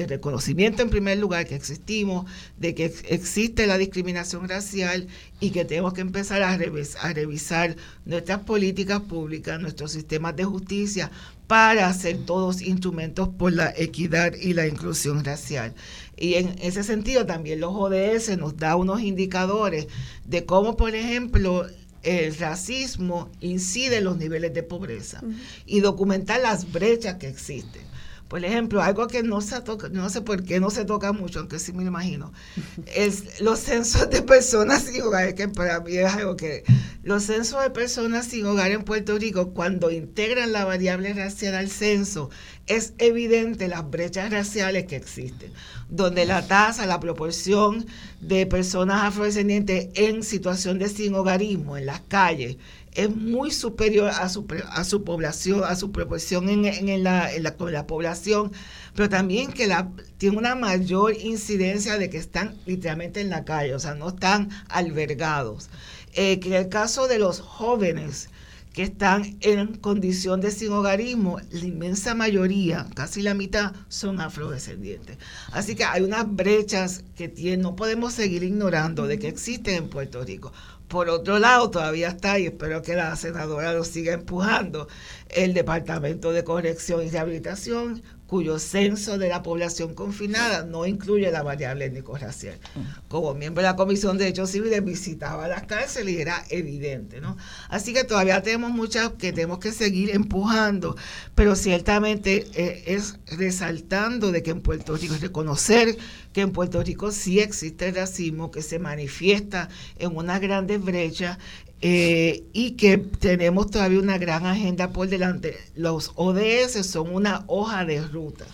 reconocimiento en primer lugar que existimos, de que existe la discriminación racial y que tenemos que empezar a, revisar nuestras políticas públicas, nuestros sistemas de justicia para hacer todos instrumentos por la equidad y la inclusión racial. Y en ese sentido también los ODS nos da unos indicadores de cómo, por ejemplo, el racismo incide en los niveles de pobreza y documentar las brechas que existen. Por ejemplo, algo que no se toca, no sé por qué no se toca mucho, aunque sí me lo imagino, es los censos de personas sin hogar, que para mí es algo que los censos de personas sin hogar en Puerto Rico, cuando integran la variable racial al censo, es evidente las brechas raciales que existen, donde la tasa, la proporción de personas afrodescendientes en situación de sin hogarismo en las calles es muy superior a su, a su población, a su proporción en, en, la, en la, la, población, pero también que la, tiene una mayor incidencia de que están literalmente en la calle, o sea, no están albergados. Eh, que en el caso de los jóvenes que están en condición de sin hogarismo, la inmensa mayoría, casi la mitad, son afrodescendientes. Así que hay unas brechas que tienen, no podemos seguir ignorando de que existen en Puerto Rico. Por otro lado, todavía está, y espero que la senadora lo siga empujando, el Departamento de Corrección y Rehabilitación, cuyo censo de la población confinada no incluye la variable étnico-racial. Como miembro de la Comisión de Derechos Civiles visitaba las cárceles y era evidente, ¿no? Así que todavía tenemos muchas que tenemos que seguir empujando, pero ciertamente eh, es resaltando de que en Puerto Rico, es reconocer que en Puerto Rico sí existe racismo, que se manifiesta en unas grandes brechas eh, y que tenemos todavía una gran agenda por delante. Los ODS son una hoja de ruta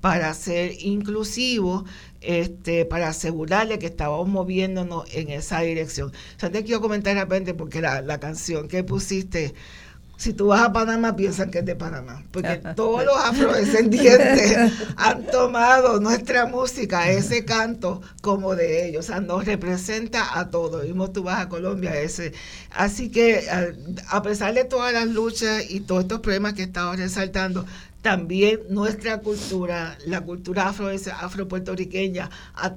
para ser inclusivos, este, para asegurarle que estábamos moviéndonos en esa dirección. Yo te quiero comentar de repente porque la, la canción que pusiste si tú vas a Panamá, piensan que es de Panamá, porque todos los afrodescendientes han tomado nuestra música, ese canto, como de ellos, o sea, nos representa a todos. Vimos tú vas a Colombia, ese. Así que, a pesar de todas las luchas y todos estos problemas que estamos resaltando, también nuestra cultura, la cultura afro, afro-puertorriqueña,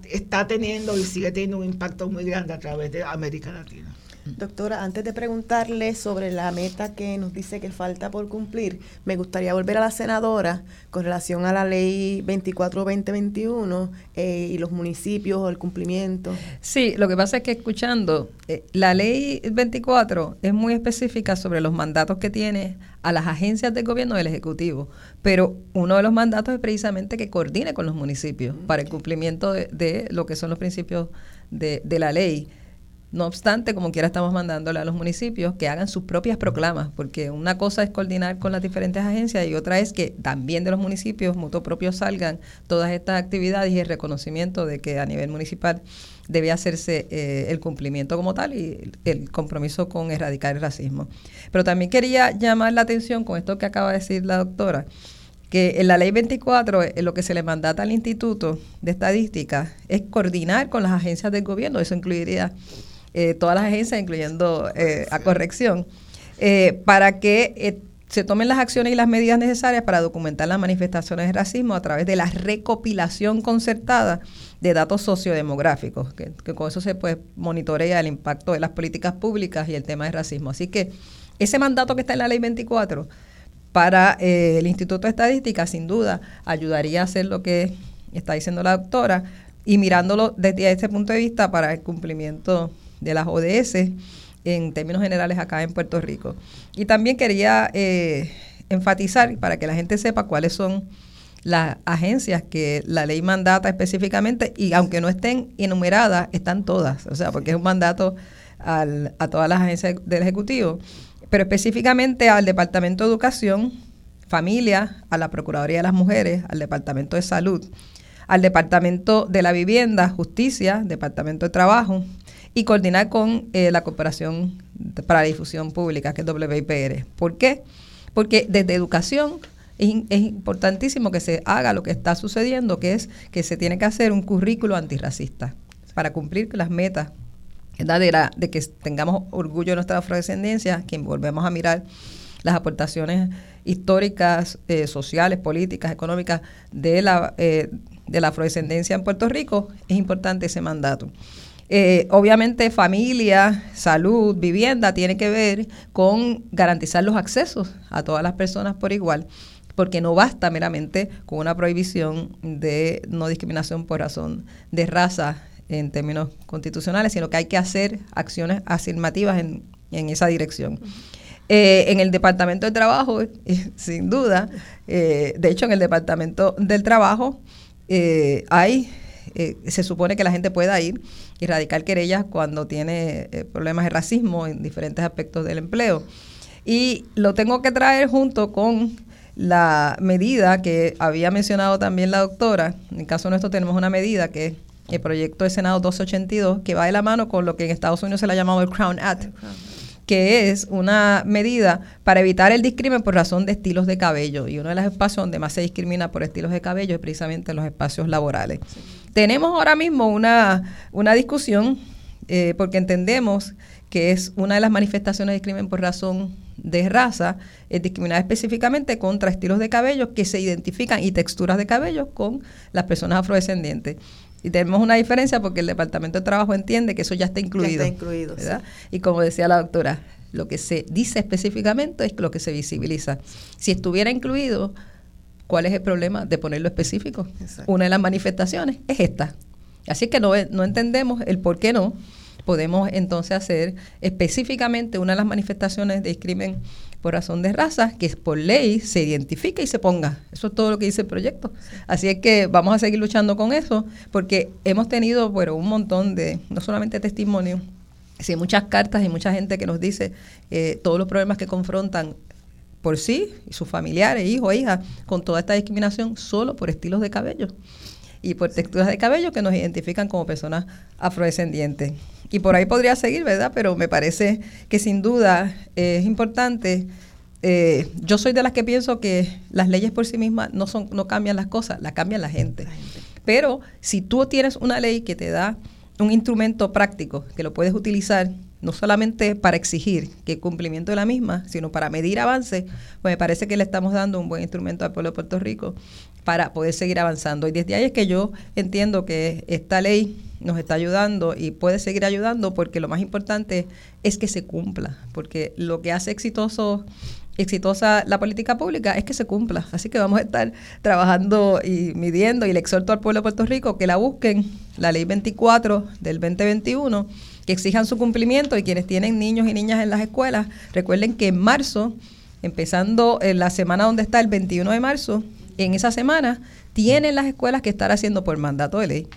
está teniendo y sigue teniendo un impacto muy grande a través de América Latina. Doctora, antes de preguntarle sobre la meta que nos dice que falta por cumplir, me gustaría volver a la senadora con relación a la ley 24-2021 eh, y los municipios o el cumplimiento. Sí, lo que pasa es que escuchando, eh, la ley 24 es muy específica sobre los mandatos que tiene a las agencias del gobierno del Ejecutivo, pero uno de los mandatos es precisamente que coordine con los municipios para el cumplimiento de, lo que son los principios de, de la ley. No obstante, como quiera estamos mandándole a los municipios que hagan sus propias proclamas, porque una cosa es coordinar con las diferentes agencias y otra es que también de los municipios mutuo propio salgan todas estas actividades y el reconocimiento de que a nivel municipal debe hacerse eh, el cumplimiento como tal y el compromiso con erradicar el racismo. Pero también quería llamar la atención con esto que acaba de decir la doctora, que en la ley 24 eh, lo que se le mandata al Instituto de Estadística es coordinar con las agencias del gobierno, eso incluiría eh, todas las agencias, incluyendo eh, a corrección, eh, para que se tomen las acciones y las medidas necesarias para documentar las manifestaciones de racismo a través de la recopilación concertada de datos sociodemográficos, que, con eso se pues, monitorea el impacto de las políticas públicas y el tema de racismo. Así que ese mandato que está en la ley 24 para eh, el Instituto de Estadística, sin duda, ayudaría a hacer lo que está diciendo la doctora y mirándolo desde ese punto de vista para el cumplimiento de las ODS en términos generales acá en Puerto Rico. Y también quería eh, enfatizar para que la gente sepa cuáles son las agencias que la ley mandata específicamente y aunque no estén enumeradas, están todas, o sea, porque es un mandato a todas las agencias del Ejecutivo, pero específicamente al Departamento de Educación, Familia, a la Procuraduría de las Mujeres, al Departamento de Salud, al Departamento de la Vivienda, Justicia, Departamento de Trabajo, y coordinar con eh, la Cooperación para la Difusión Pública, que es WIPR. ¿Por qué? Porque desde educación es, importantísimo que se haga lo que está sucediendo, que es que se tiene que hacer un currículo antirracista para cumplir las metas de, de que tengamos orgullo de nuestra afrodescendencia, que volvemos a mirar las aportaciones históricas, eh, sociales, políticas, económicas de la, eh, de la afrodescendencia en Puerto Rico, es importante ese mandato. Eh, obviamente familia, salud, vivienda tiene que ver con garantizar los accesos a todas las personas por igual, porque no basta meramente con una prohibición de no discriminación por razón de raza en términos constitucionales, sino que hay que hacer acciones afirmativas en, esa dirección. Eh, en el Departamento de Trabajo, eh, sin duda, de hecho en el Departamento del Trabajo hay, se supone que la gente pueda ir y radicar querellas cuando tiene eh, problemas de racismo en diferentes aspectos del empleo. Y lo tengo que traer junto con la medida que había mencionado también la doctora. En el caso nuestro tenemos una medida que es el proyecto de Senado 282, que va de la mano con lo que en Estados Unidos se le ha llamado el Crown Act que es una medida para evitar el discrimen por razón de estilos de cabello. Y uno de los espacios donde más se discrimina por estilos de cabello es precisamente los espacios laborales. Tenemos ahora mismo una, una discusión eh, porque entendemos que es una de las manifestaciones de discrimen por razón de raza, es discriminar específicamente contra estilos de cabello que se identifican y texturas de cabello con las personas afrodescendientes. Y tenemos una diferencia porque el Departamento de Trabajo entiende que eso ya está incluido. Ya está incluido. Y como decía la doctora, lo que se dice específicamente es lo que se visibiliza. Si estuviera incluido, ¿Cuál es el problema de ponerlo específico? Una de las manifestaciones es esta. Así que no, no entendemos el por qué no. Podemos entonces hacer específicamente una de las manifestaciones de crimen por razón de raza, que por ley se identifique y se ponga. Eso es todo lo que dice el proyecto. Así es que vamos a seguir luchando con eso, porque hemos tenido bueno, un montón de, no solamente testimonios, sino muchas cartas y mucha gente que nos dice eh, todos los problemas que confrontan por sí y sus familiares, hijos, hijas, con toda esta discriminación solo por estilos de cabello y por texturas de cabello que nos identifican como personas afrodescendientes. Y por ahí podría seguir, ¿verdad? Pero me parece que sin duda es importante. Eh, yo soy de las que pienso que las leyes por sí mismas no, son, no cambian las cosas, las cambian la gente. Pero si tú tienes una ley que te da un instrumento práctico que lo puedes utilizar no solamente para exigir que el cumplimiento de la misma, sino para medir avances, pues me parece que le estamos dando un buen instrumento al pueblo de Puerto Rico para poder seguir avanzando. Y desde ahí es que yo entiendo que esta ley nos está ayudando y puede seguir ayudando porque lo más importante es que se cumpla, porque lo que hace exitoso exitosa la política pública es que se cumpla. Así que vamos a estar trabajando y midiendo y le exhorto al pueblo de Puerto Rico que la busquen, la ley 24 del 2021 que exijan su cumplimiento y quienes tienen niños y niñas en las escuelas, recuerden que en marzo, empezando en la semana donde está el 21 de marzo, en esa semana tienen las escuelas que estar haciendo por mandato de ley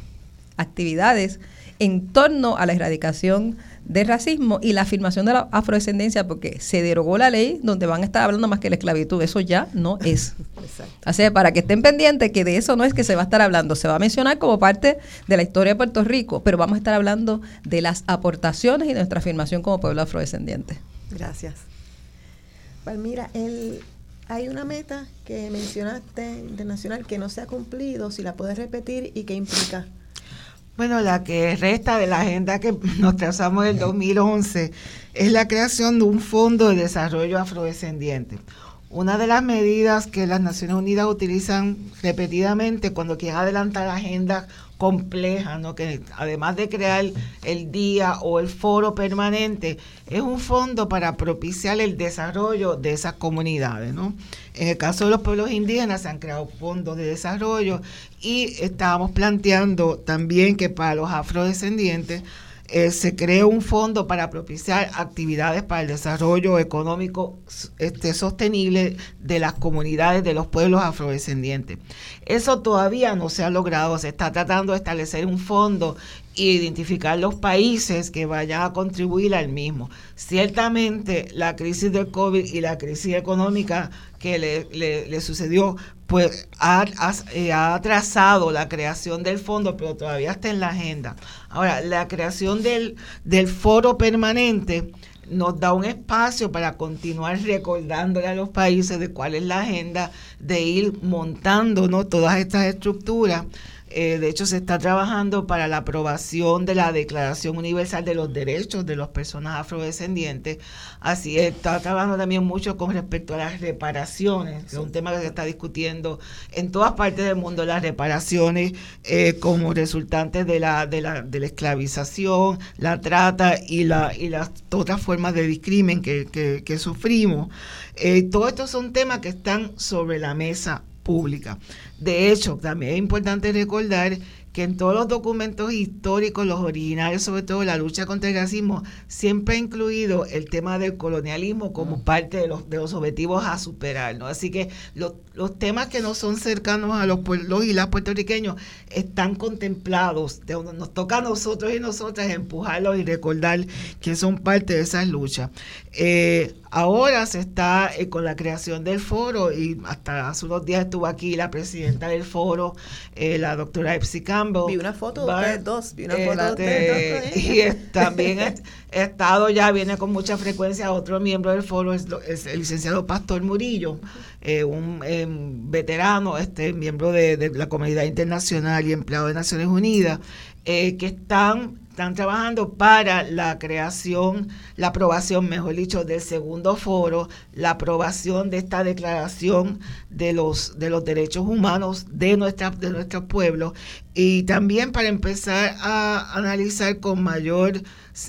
actividades en torno a la erradicación del racismo y la afirmación de la afrodescendencia, porque se derogó la ley donde van a estar hablando más que la esclavitud. Eso ya no es. Así que para que estén pendientes que de eso no es que se va a estar hablando, se va a mencionar como parte de la historia de Puerto Rico, pero vamos a estar hablando de las aportaciones y de nuestra afirmación como pueblo afrodescendiente. Gracias. Pues mira, el, hay una meta que mencionaste internacional que no se ha cumplido, si la puedes repetir y qué implica. Bueno, la que resta de la agenda que nos trazamos en el 2011 es la creación de un fondo de desarrollo afrodescendiente. una de las medidas que las Naciones Unidas utilizan repetidamente cuando quieren adelantar agendas complejas, ¿no? que además de crear el día o el foro permanente, es un fondo para propiciar el desarrollo de esas comunidades. ¿no? En el caso de los pueblos indígenas se han creado fondos de desarrollo y estábamos planteando también que para los afrodescendientes eh, se creó un fondo para propiciar actividades para el desarrollo económico este, sostenible de las comunidades de los pueblos afrodescendientes. Eso todavía no se ha logrado, se está tratando de establecer un fondo e identificar los países que vayan a contribuir al mismo. Ciertamente la crisis del COVID y la crisis económica que le, sucedió, pues ha, eh, ha, atrasado la creación del fondo, pero todavía está en la agenda. Ahora, la creación del, del foro permanente nos da un espacio para continuar recordándole a los países de cuál es la agenda, de ir montando ¿no? todas estas estructuras eh, de hecho, se está trabajando para la aprobación de la Declaración Universal de los Derechos de las Personas Afrodescendientes. Así está trabajando también mucho con respecto a las reparaciones, que es un tema que se está discutiendo en todas partes del mundo, las reparaciones eh, como resultantes de la, de, la, de la esclavización, la trata y, la, y las otras formas de discrimen que, sufrimos. Eh, todos estos son temas que están sobre la mesa pública. De hecho, también es importante recordar que en todos los documentos históricos, los originales, sobre todo la lucha contra el racismo, siempre ha incluido el tema del colonialismo como mm. parte de los, de los objetivos a superar. ¿no? Así que los, los temas que no son cercanos a los pueblos y las puertorriqueños están contemplados. De nos toca a nosotros y nosotras empujarlos y recordar que son parte de esas luchas. Eh, ahora se está eh, con la creación del foro y hasta hace unos días estuvo aquí la presidenta del foro, eh, la doctora Epsi Campbell. Vi una foto de ustedes dos, vi una foto de ustedes dos. Y también he, estado ya, viene con mucha frecuencia otro miembro del foro, es, el licenciado Pastor Murillo, un veterano, este miembro de, de, la comunidad internacional y empleado de Naciones Unidas, que están están trabajando para la creación, la aprobación, mejor dicho, del segundo foro, la aprobación de esta declaración de los, de los derechos humanos de, nuestra, de nuestro pueblo y también para empezar a analizar con mayor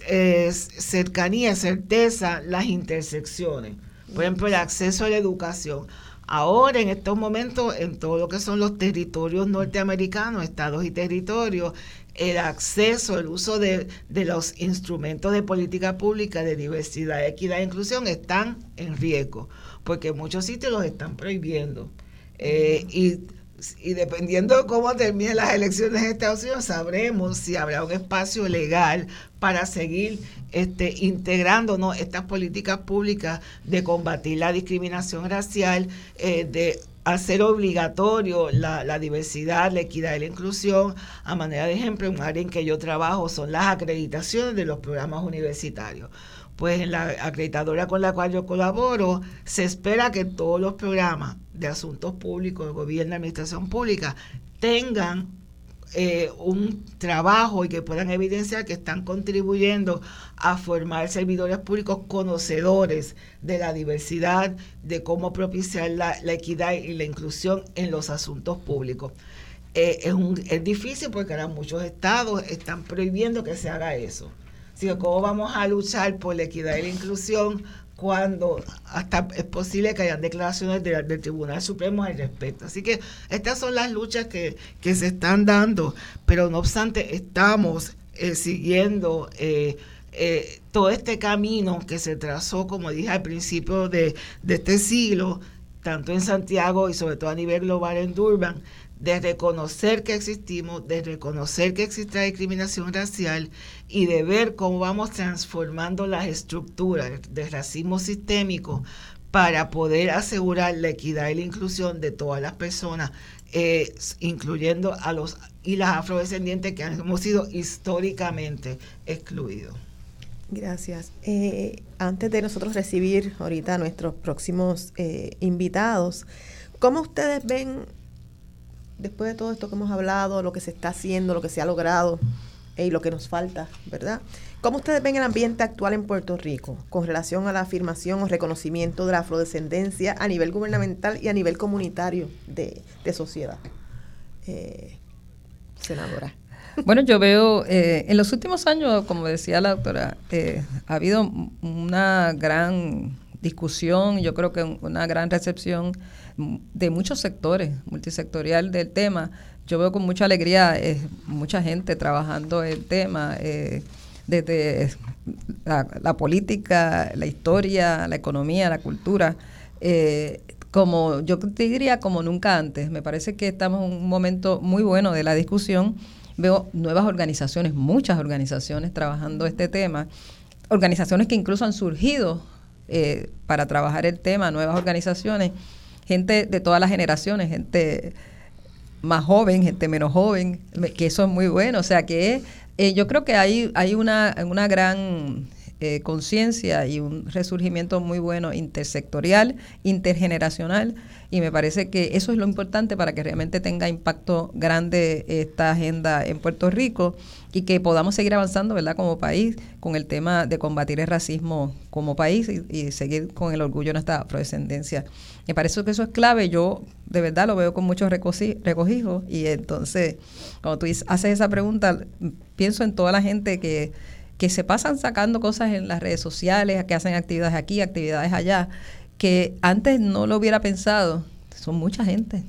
eh, cercanía, certeza, las intersecciones. Por ejemplo, el acceso a la educación. Ahora, en estos momentos, en todo lo que son los territorios norteamericanos, estados y territorios, el acceso, el uso de, los instrumentos de política pública de diversidad, equidad e inclusión están en riesgo, porque muchos sitios los están prohibiendo. Eh, y, dependiendo de cómo terminen las elecciones en Estados Unidos, sabremos si habrá un espacio legal para seguir este, integrándonos estas políticas públicas de combatir la discriminación racial, eh, de hacer obligatorio la, diversidad, la equidad y la inclusión. A manera de ejemplo, un área en que yo trabajo son las acreditaciones de los programas universitarios. Pues en la acreditadora con la cual yo colaboro, se espera que todos los programas de asuntos públicos, de gobierno, administración pública, tengan eh, un trabajo y que puedan evidenciar que están contribuyendo a formar servidores públicos conocedores de la diversidad, de cómo propiciar la, equidad y la inclusión en los asuntos públicos. Eh, es, un, es difícil porque ahora muchos estados están prohibiendo que se haga eso. Así ¿cómo vamos a luchar por la equidad y la inclusión cuando hasta es posible que hayan declaraciones del Tribunal Supremo al respecto. Así que estas son las luchas que, se están dando, pero no obstante estamos eh, siguiendo eh, eh, todo este camino que se trazó, como dije al principio de, de este siglo, tanto en Santiago y sobre todo a nivel global en Durban, de reconocer que existimos, de reconocer que existe discriminación racial y de ver cómo vamos transformando las estructuras de racismo sistémico para poder asegurar la equidad y la inclusión de todas las personas, eh, incluyendo a los y las afrodescendientes que hemos sido históricamente excluidos. Gracias. Eh, antes de nosotros recibir ahorita a nuestros próximos eh, invitados, ¿cómo ustedes ven después de todo esto que hemos hablado, lo que se está haciendo, lo que se ha logrado y lo que nos falta, ¿verdad? ¿Cómo ustedes ven el ambiente actual en Puerto Rico con relación a la afirmación o reconocimiento de la afrodescendencia a nivel gubernamental y a nivel comunitario de, de sociedad? Eh, senadora. Bueno, yo veo, eh, en los últimos años, como decía la doctora, eh, ha habido una gran discusión, yo creo que una gran recepción de muchos sectores, multisectorial del tema. Yo veo con mucha alegría eh, mucha gente trabajando el tema, eh, desde la, política, la historia, la economía, la cultura. Eh, como yo te diría como nunca antes. Me parece que estamos en un momento muy bueno de la discusión. Veo nuevas organizaciones, muchas organizaciones trabajando este tema, organizaciones que incluso han surgido eh, para trabajar el tema, nuevas organizaciones, gente de todas las generaciones, gente más joven, gente menos joven, que eso es muy bueno. O sea que eh, yo creo que hay, hay una, una gran eh, conciencia y un resurgimiento muy bueno intersectorial, intergeneracional, y me parece que eso es lo importante para que realmente tenga impacto grande esta agenda en Puerto Rico y que podamos seguir avanzando, ¿verdad?, como país con el tema de combatir el racismo como país y, seguir con el orgullo de nuestra afrodescendencia. Me parece que eso es clave, yo de verdad lo veo con mucho recogijo y entonces, cuando tú haces esa pregunta, pienso en toda la gente que que se pasan sacando cosas en las redes sociales, que hacen actividades aquí, actividades allá, que antes no lo hubiera pensado. Son mucha gente,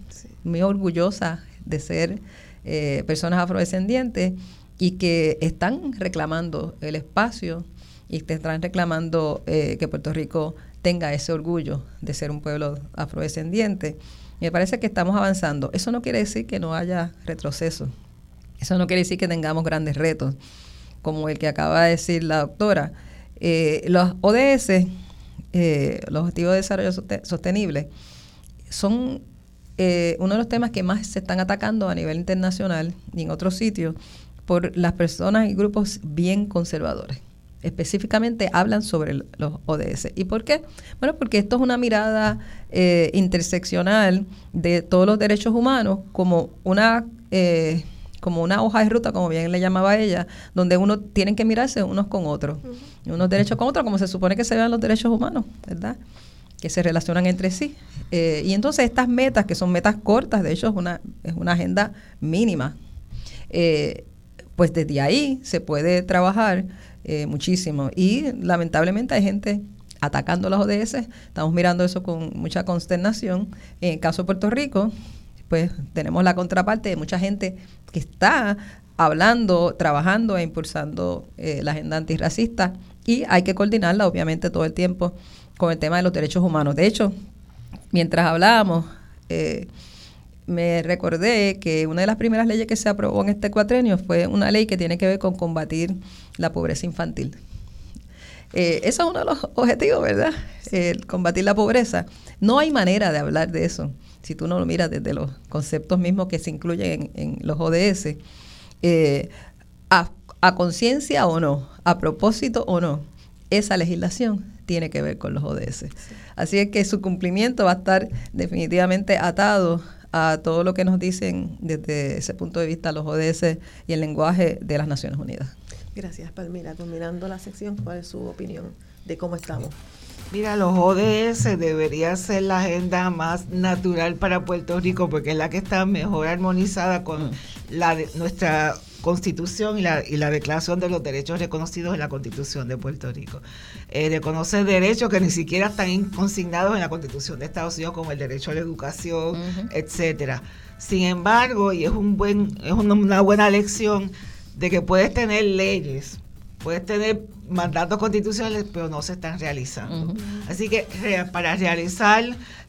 muy orgullosa de ser eh, personas afrodescendientes y que están reclamando el espacio y que están reclamando eh, que Puerto Rico tenga ese orgullo de ser un pueblo afrodescendiente. Me parece que estamos avanzando. Eso no quiere decir que no haya retroceso. Eso no quiere decir que tengamos grandes retos como el que acaba de decir la doctora. Eh, los ODS, eh, los Objetivos de Desarrollo Sostenible, son eh, uno de los temas que más se están atacando a nivel internacional y en otros sitios por las personas y grupos bien conservadores. Específicamente hablan sobre los ODS. ¿Y por qué? Bueno, porque esto es una mirada interseccional de todos los derechos humanos como una como una hoja de ruta, como bien le llamaba ella, donde uno tienen que mirarse unos con otros, unos derechos con otros, como se supone que se vean los derechos humanos, ¿verdad? Que se relacionan entre sí. Eh, y entonces estas metas, que son metas cortas, de hecho es una, es una agenda mínima, eh, pues desde ahí se puede trabajar eh, muchísimo. Y lamentablemente hay gente atacando los ODS, estamos mirando eso con mucha consternación. En el caso de Puerto Rico, pues tenemos la contraparte de mucha gente que está hablando, trabajando e impulsando eh, la agenda antirracista y hay que coordinarla obviamente todo el tiempo con el tema de los derechos humanos. De hecho, mientras hablábamos, eh, me recordé que una de las primeras leyes que se aprobó en este cuatrenio fue una ley que tiene que ver con combatir la pobreza infantil. Eh, eso es uno de los objetivos, ¿verdad? combatir la pobreza. No hay manera de hablar de eso si tú no lo miras desde los conceptos mismos que se incluyen en, los ODS, eh, a, conciencia o no, a propósito o no, esa legislación tiene que ver con los ODS. Así es que su cumplimiento va a estar definitivamente atado a todo lo que nos dicen desde ese punto de vista los ODS y el lenguaje de las Naciones Unidas. Gracias, Palmira. Terminando la sección, ¿cuál es su opinión de cómo estamos? Mira, los ODS debería ser la agenda más natural para Puerto Rico porque es la que está mejor armonizada con la de, nuestra constitución y la, y la declaración de los derechos reconocidos en la constitución de Puerto Rico. Eh, reconoce derechos que ni siquiera están consignados en la constitución de Estados Unidos como el derecho a la educación, etcétera. Sin embargo, y es un buen, es una buena lección de que puedes tener leyes puedes tener mandatos constitucionales, pero no se están realizando. Así que para realizar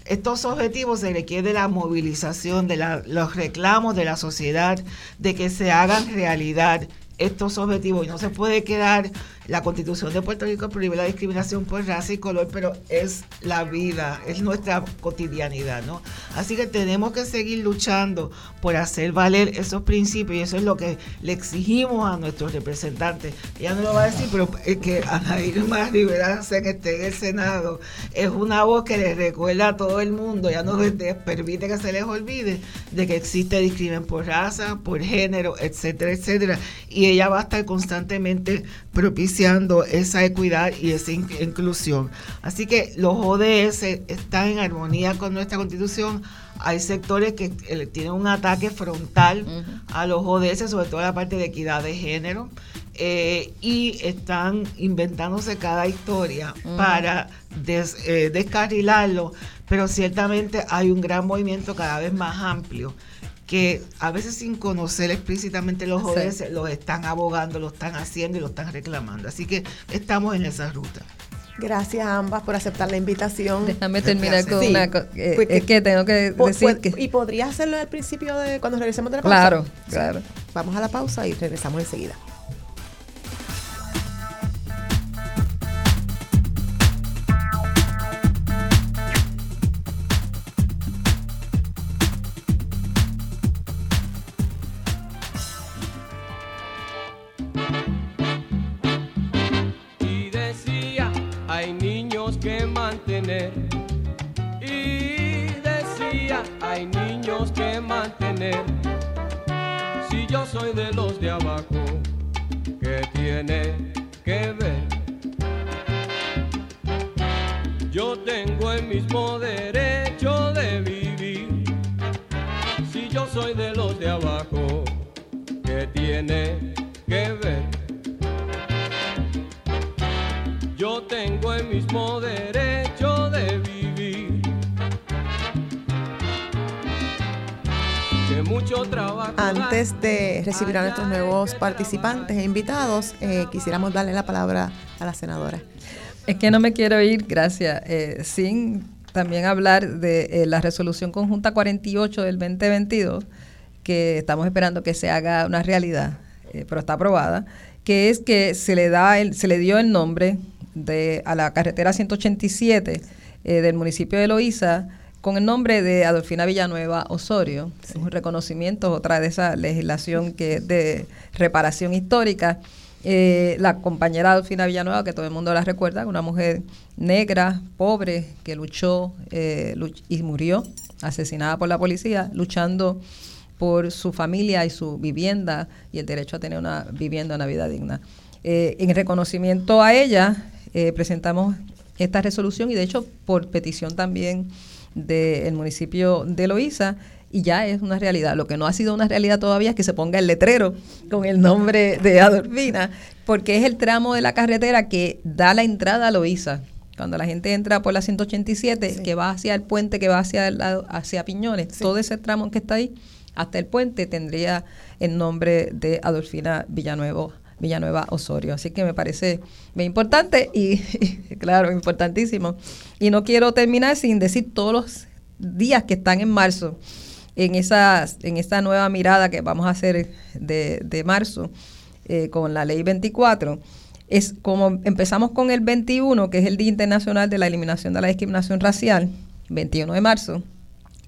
estos objetivos se requiere la movilización de los reclamos de la sociedad, de que se hagan realidad estos objetivos y no se puede quedar la constitución de Puerto Rico prohíbe la discriminación por raza y color, pero es la vida, es nuestra cotidianidad, ¿no? Así que tenemos que seguir luchando por hacer valer esos principios y eso es lo que le exigimos a nuestros representantes. Ella no lo va a decir, pero es que Ana Irma Rivera que esté en el Senado es una voz que le recuerda a todo el mundo, ya no permite que se les olvide de que existe discriminación por raza, por género, etcétera, etcétera. Y ella va a estar constantemente propiciando esa equidad y esa inclusión. Así que los ODS están en armonía con nuestra constitución. Hay sectores que eh, tienen un ataque frontal a los ODS, sobre todo la parte de equidad de género, eh, y están inventándose cada historia para eh, descarrilarlo, pero ciertamente hay un gran movimiento cada vez más amplio que a veces sin conocer explícitamente los ODS los están abogando, lo están haciendo y lo están reclamando. Así que estamos en esa ruta. Gracias a ambas por aceptar la invitación. Déjame terminar con una cosa. Eh, es que tengo que decir que... ¿Y podría hacerlo al principio de cuando regresemos de la pausa? Claro, claro. Vamos a la pausa y regresamos enseguida. Soy de los de abajo, que tiene que ver? Yo tengo el mismo derecho de vivir. Si yo soy de los de abajo, que tiene que ver? Yo tengo el mismo derecho Antes de recibir a nuestros nuevos participantes e invitados, eh, quisiéramos darle la palabra a la senadora. Es que no me quiero ir, gracias, eh, sin también hablar de eh, la resolución conjunta 48 del 2022, que estamos esperando que se haga una realidad, pero está aprobada, que es que se le da el, se le dio el nombre de a la carretera 187 del municipio de Loíza con el nombre de Adolfina Villanueva Osorio. Es un reconocimiento, otra de esa legislación que es de reparación histórica. Eh, la compañera Adolfina Villanueva, que todo el mundo la recuerda, una mujer negra, pobre, que luchó eh, y murió asesinada por la policía, luchando por su familia y su vivienda y el derecho a tener una vivienda, una vida digna. Eh, en reconocimiento a ella, presentamos esta resolución y de hecho por petición también del municipio de Loíza y ya es una realidad. Lo que no ha sido una realidad todavía es que se ponga el letrero con el nombre de Adolfina, porque es el tramo de la carretera que da la entrada a Loíza. Cuando la gente entra por la 187, que va hacia el puente, que va hacia el lado, hacia Piñones, todo ese tramo que está ahí, hasta el puente, tendría el nombre de Adolfina Villanuevo Villanueva Osorio. Así que me parece muy importante y, claro, importantísimo. Y no quiero terminar sin decir todos los días que están en marzo, en, esas, en esta nueva mirada que vamos a hacer de, marzo eh, con la ley 24. Es como empezamos con el 21, que es el Día Internacional de la Eliminación de la Discriminación Racial, 21 de marzo.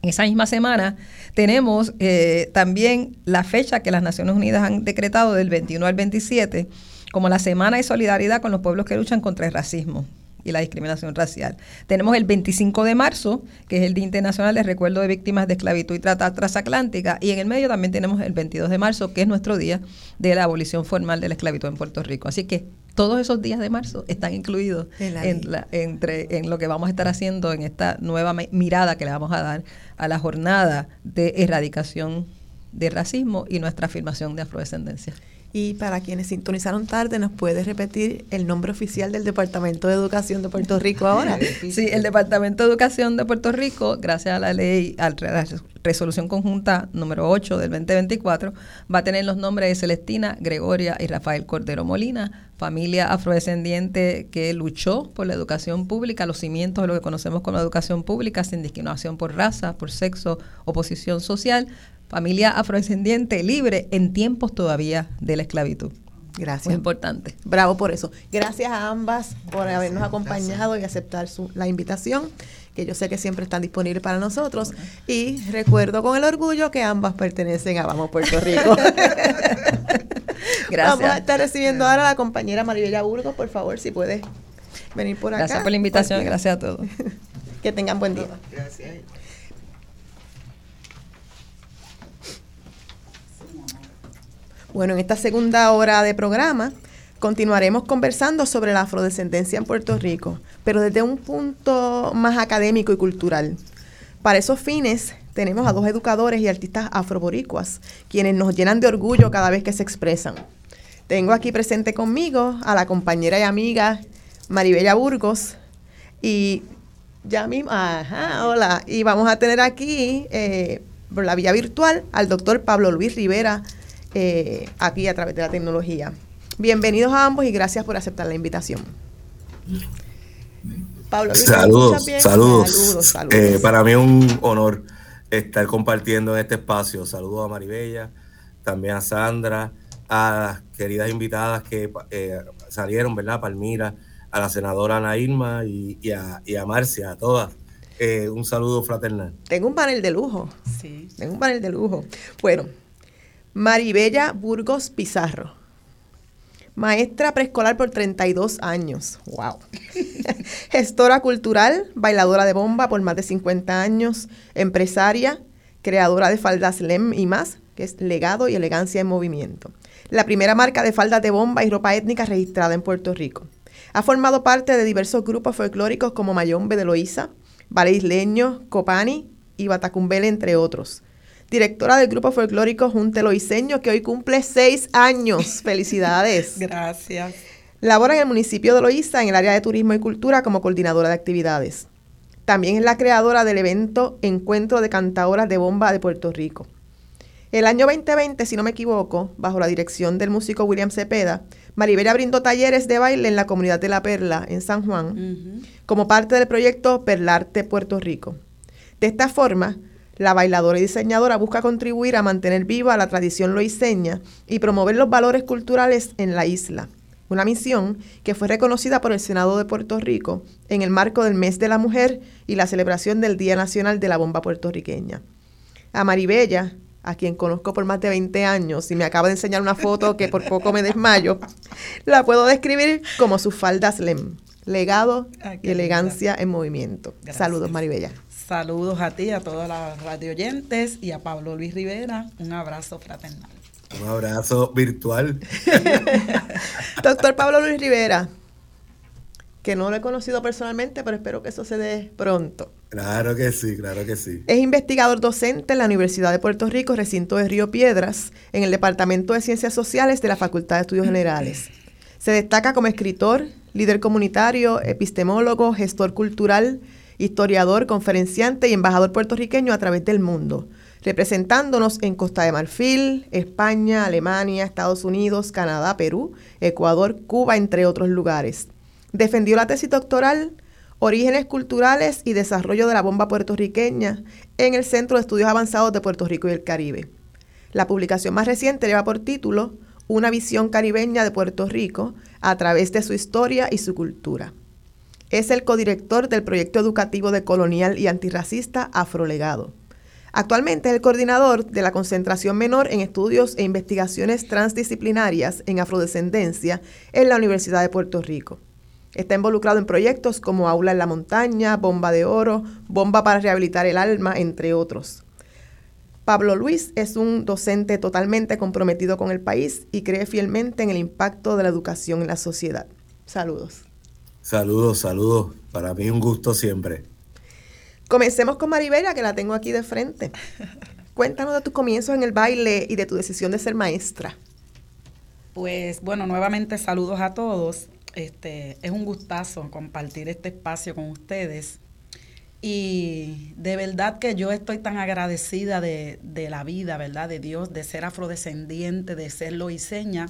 Esa misma semana tenemos eh, también la fecha que las Naciones Unidas han decretado del 21 al 27 como la Semana de Solidaridad con los pueblos que luchan contra el racismo y la discriminación racial. Tenemos el 25 de marzo, que es el Día Internacional de Recuerdo de Víctimas de Esclavitud y Trata Transatlántica, y en el medio también tenemos el 22 de marzo, que es nuestro día de la abolición formal de la esclavitud en Puerto Rico. Así que todos esos días de marzo están incluidos en, entre, en lo que vamos a estar haciendo en esta nueva mirada que le vamos a dar a la jornada de erradicación de racismo y nuestra afirmación de afrodescendencia. Y para quienes sintonizaron tarde, ¿nos puede repetir el nombre oficial del Departamento de Educación de Puerto Rico ahora? Sí, el Departamento de Educación de Puerto Rico, gracias a la ley, a la resolución conjunta número 8 del 2024, va a tener los nombres de Celestina, Gregoria y Rafael Cordero Molina, familia afrodescendiente que luchó por la educación pública, los cimientos de lo que conocemos como educación pública, sin discriminación por raza, por sexo o posición social, familia afrodescendiente libre en tiempos todavía de la esclavitud. Gracias. Muy importante. Bravo por eso. Gracias a ambas por habernos acompañado y aceptar su- la invitación, que yo sé que siempre están disponibles para nosotros. Y recuerdo con el orgullo que ambas pertenecen a Vamos Puerto Rico. Gracias. Vamos a estar recibiendo ahora a la compañera Maribella Burgos, por favor, si puedes venir por acá. Gracias por la invitación, Porque- gracias a todos. Que tengan buen día. Gracias. Bueno, en esta segunda hora de programa continuaremos conversando sobre la afrodescendencia en Puerto Rico, pero desde un punto más académico y cultural. Para esos fines tenemos a dos educadores y artistas afroboricuas, quienes nos llenan de orgullo cada vez que se expresan. Tengo aquí presente conmigo a la compañera y amiga Maribella Burgos y ya mismo, ajá, hola, y vamos a tener aquí eh, por la vía virtual al doctor Pablo Luis Rivera, eh, aquí a través de la tecnología. Bienvenidos a ambos y gracias por aceptar la invitación. Pablo Luis, ¿me Saludos, saludos. Saludos, saludos. Eh, para mí es un honor estar compartiendo en este espacio. Saludos a Maribella, también a Sandra, a las queridas invitadas que eh, salieron, ¿verdad? Palmira, a la senadora Ana Irma y, y a, y a Marcia, a todas. Eh, un saludo fraternal. Tengo un panel de lujo. Sí. Tengo un panel de lujo. Bueno, Maribella Burgos Pizarro. Maestra preescolar por 32 años. ¡Wow! Gestora cultural, bailadora de bomba por más de 50 años, empresaria, creadora de faldas LEM y más, que es legado y elegancia en movimiento. La primera marca de faldas de bomba y ropa étnica registrada en Puerto Rico. Ha formado parte de diversos grupos folclóricos como Mayombe de Loíza, Ballet Isleño, Copani y Batacumbele, entre otros. Directora del grupo folclórico Junte Loiseño, que hoy cumple seis años. ¡Felicidades! Gracias. Labora en el municipio de Loíza en el área de turismo y cultura como coordinadora de actividades. También es la creadora del evento Encuentro de Cantadoras de Bomba de Puerto Rico. El año 2020, si no me equivoco, bajo la dirección del músico William Cepeda, Maribela brindó talleres de baile en la comunidad de La Perla, en San Juan, como parte del proyecto Perlarte Puerto Rico. De esta forma, la bailadora y diseñadora busca contribuir a mantener viva la tradición loiseña y promover los valores culturales en la isla. Una misión que fue reconocida por el Senado de Puerto Rico en el marco del Mes de la Mujer y la celebración del Día Nacional de la Bomba Puertorriqueña. A Maribella, a quien conozco por más de 20 años y me acaba de enseñar una foto que por poco me desmayo, la puedo describir como sus faldas lem, legado Ay, y elegancia en movimiento. Gracias. Saludos, Maribella. Saludos a ti, a todas las radioyentes y a Pablo Luis Rivera. Un abrazo fraternal. Un abrazo virtual. Doctor Pablo Luis Rivera, que no lo he conocido personalmente, pero espero que eso se dé pronto. Claro que sí, claro que sí. Es investigador docente en la Universidad de Puerto Rico, recinto de Río Piedras, en el Departamento de Ciencias Sociales de la Facultad de Estudios Generales. Se destaca como escritor, líder comunitario, epistemólogo, gestor cultural, historiador, conferenciante y embajador puertorriqueño a través del mundo, representándonos en Costa de Marfil, España, Alemania, Estados Unidos, Canadá, Perú, Ecuador, Cuba, entre otros lugares. Defendió la tesis doctoral Orígenes culturales y desarrollo de la bomba puertorriqueña en el Centro de Estudios Avanzados de Puerto Rico y el Caribe. La publicación más reciente lleva por título Una visión caribeña de Puerto Rico a través de su historia y su cultura. Es el codirector del proyecto educativo de colonial y antirracista Afrolegado. Actualmente es el coordinador de la concentración menor en estudios e investigaciones transdisciplinarias en afrodescendencia en la Universidad de Puerto Rico. Está involucrado en proyectos como Aula en la Montaña, Bomba de Oro, Bomba para Rehabilitar el Alma, entre otros. Pablo Luis es un docente totalmente comprometido con el país y cree fielmente en el impacto de la educación en la sociedad. Saludos. Saludos, saludos. Para mí un gusto siempre. Comencemos con Maribela, que la tengo aquí de frente. Cuéntanos de tus comienzos en el baile y de tu decisión de ser maestra. Pues bueno, nuevamente saludos a todos. Este, es un gustazo compartir este espacio con ustedes. Y de verdad que yo estoy tan agradecida de, de la vida, ¿verdad? De Dios, de ser afrodescendiente, de ser loiseña,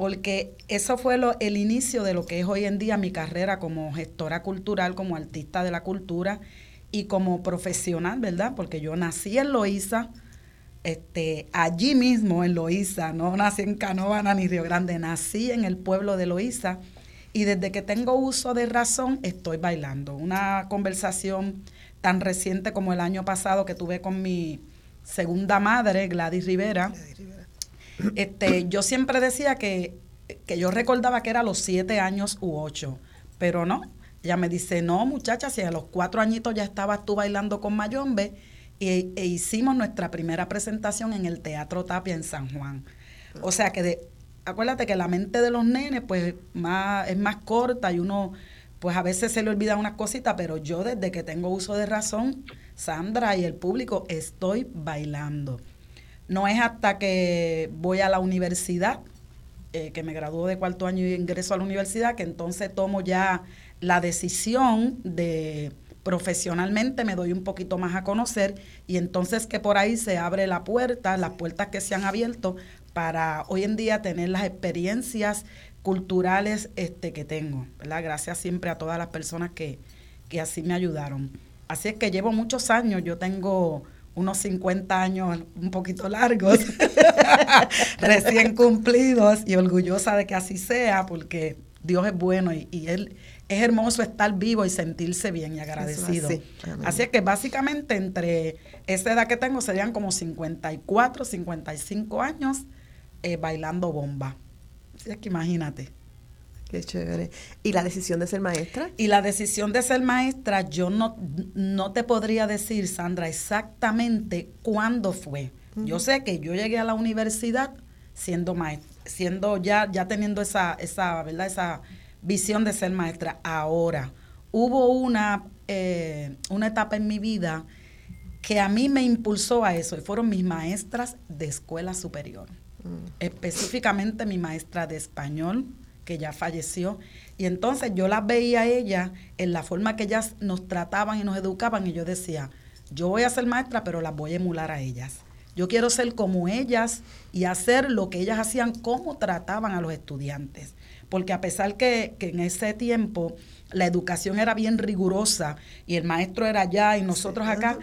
porque eso fue lo, el inicio de lo que es hoy en día mi carrera como gestora cultural, como artista de la cultura y como profesional, ¿verdad? Porque yo nací en Loíza, este, allí mismo en Loíza, no nací en Canóvana ni Río Grande, nací en el pueblo de Loíza y desde que tengo uso de razón estoy bailando. Una conversación tan reciente como el año pasado que tuve con mi segunda madre, Gladys Rivera. Este, yo siempre decía que, que yo recordaba que era los siete años u ocho, pero no. Ella me dice, no muchacha, si a los cuatro añitos ya estabas tú bailando con Mayombe, e hicimos nuestra primera presentación en el Teatro Tapia en San Juan. O sea que de, acuérdate que la mente de los nenes pues más, es más corta y uno pues a veces se le olvida unas cositas, pero yo desde que tengo uso de razón, Sandra y el público, estoy bailando. No es hasta que voy a la universidad, eh, que me graduó de cuarto año y ingreso a la universidad, que entonces tomo ya la decisión de profesionalmente me doy un poquito más a conocer y entonces que por ahí se abre la puerta, las puertas que se han abierto para hoy en día tener las experiencias culturales este, que tengo, ¿verdad? Gracias siempre a todas las personas que, que así me ayudaron. Así es que llevo muchos años, yo tengo unos 50 años un poquito largos, recién cumplidos y orgullosa de que así sea, porque Dios es bueno y, y Él es hermoso estar vivo y sentirse bien y agradecido. Así. es que básicamente entre esa edad que tengo serían como 54, 55 años eh, bailando bomba. Así es que imagínate. Qué chévere. ¿Y la decisión de ser maestra? Y la decisión de ser maestra, yo no, no te podría decir, Sandra, exactamente cuándo fue. Yo sé que yo llegué a la universidad siendo maestra, siendo ya, ya teniendo esa, esa, ¿verdad? Esa visión de ser maestra. Ahora, hubo una, eh, una etapa en mi vida que a mí me impulsó a eso y fueron mis maestras de escuela superior. Mm. Específicamente mi maestra de español, que ya falleció. Y entonces yo las veía a ella en la forma que ellas nos trataban y nos educaban y yo decía, yo voy a ser maestra, pero las voy a emular a ellas. Yo quiero ser como ellas y hacer lo que ellas hacían, cómo trataban a los estudiantes porque a pesar que, en ese tiempo la educación era bien rigurosa y el maestro era allá y nosotros acá,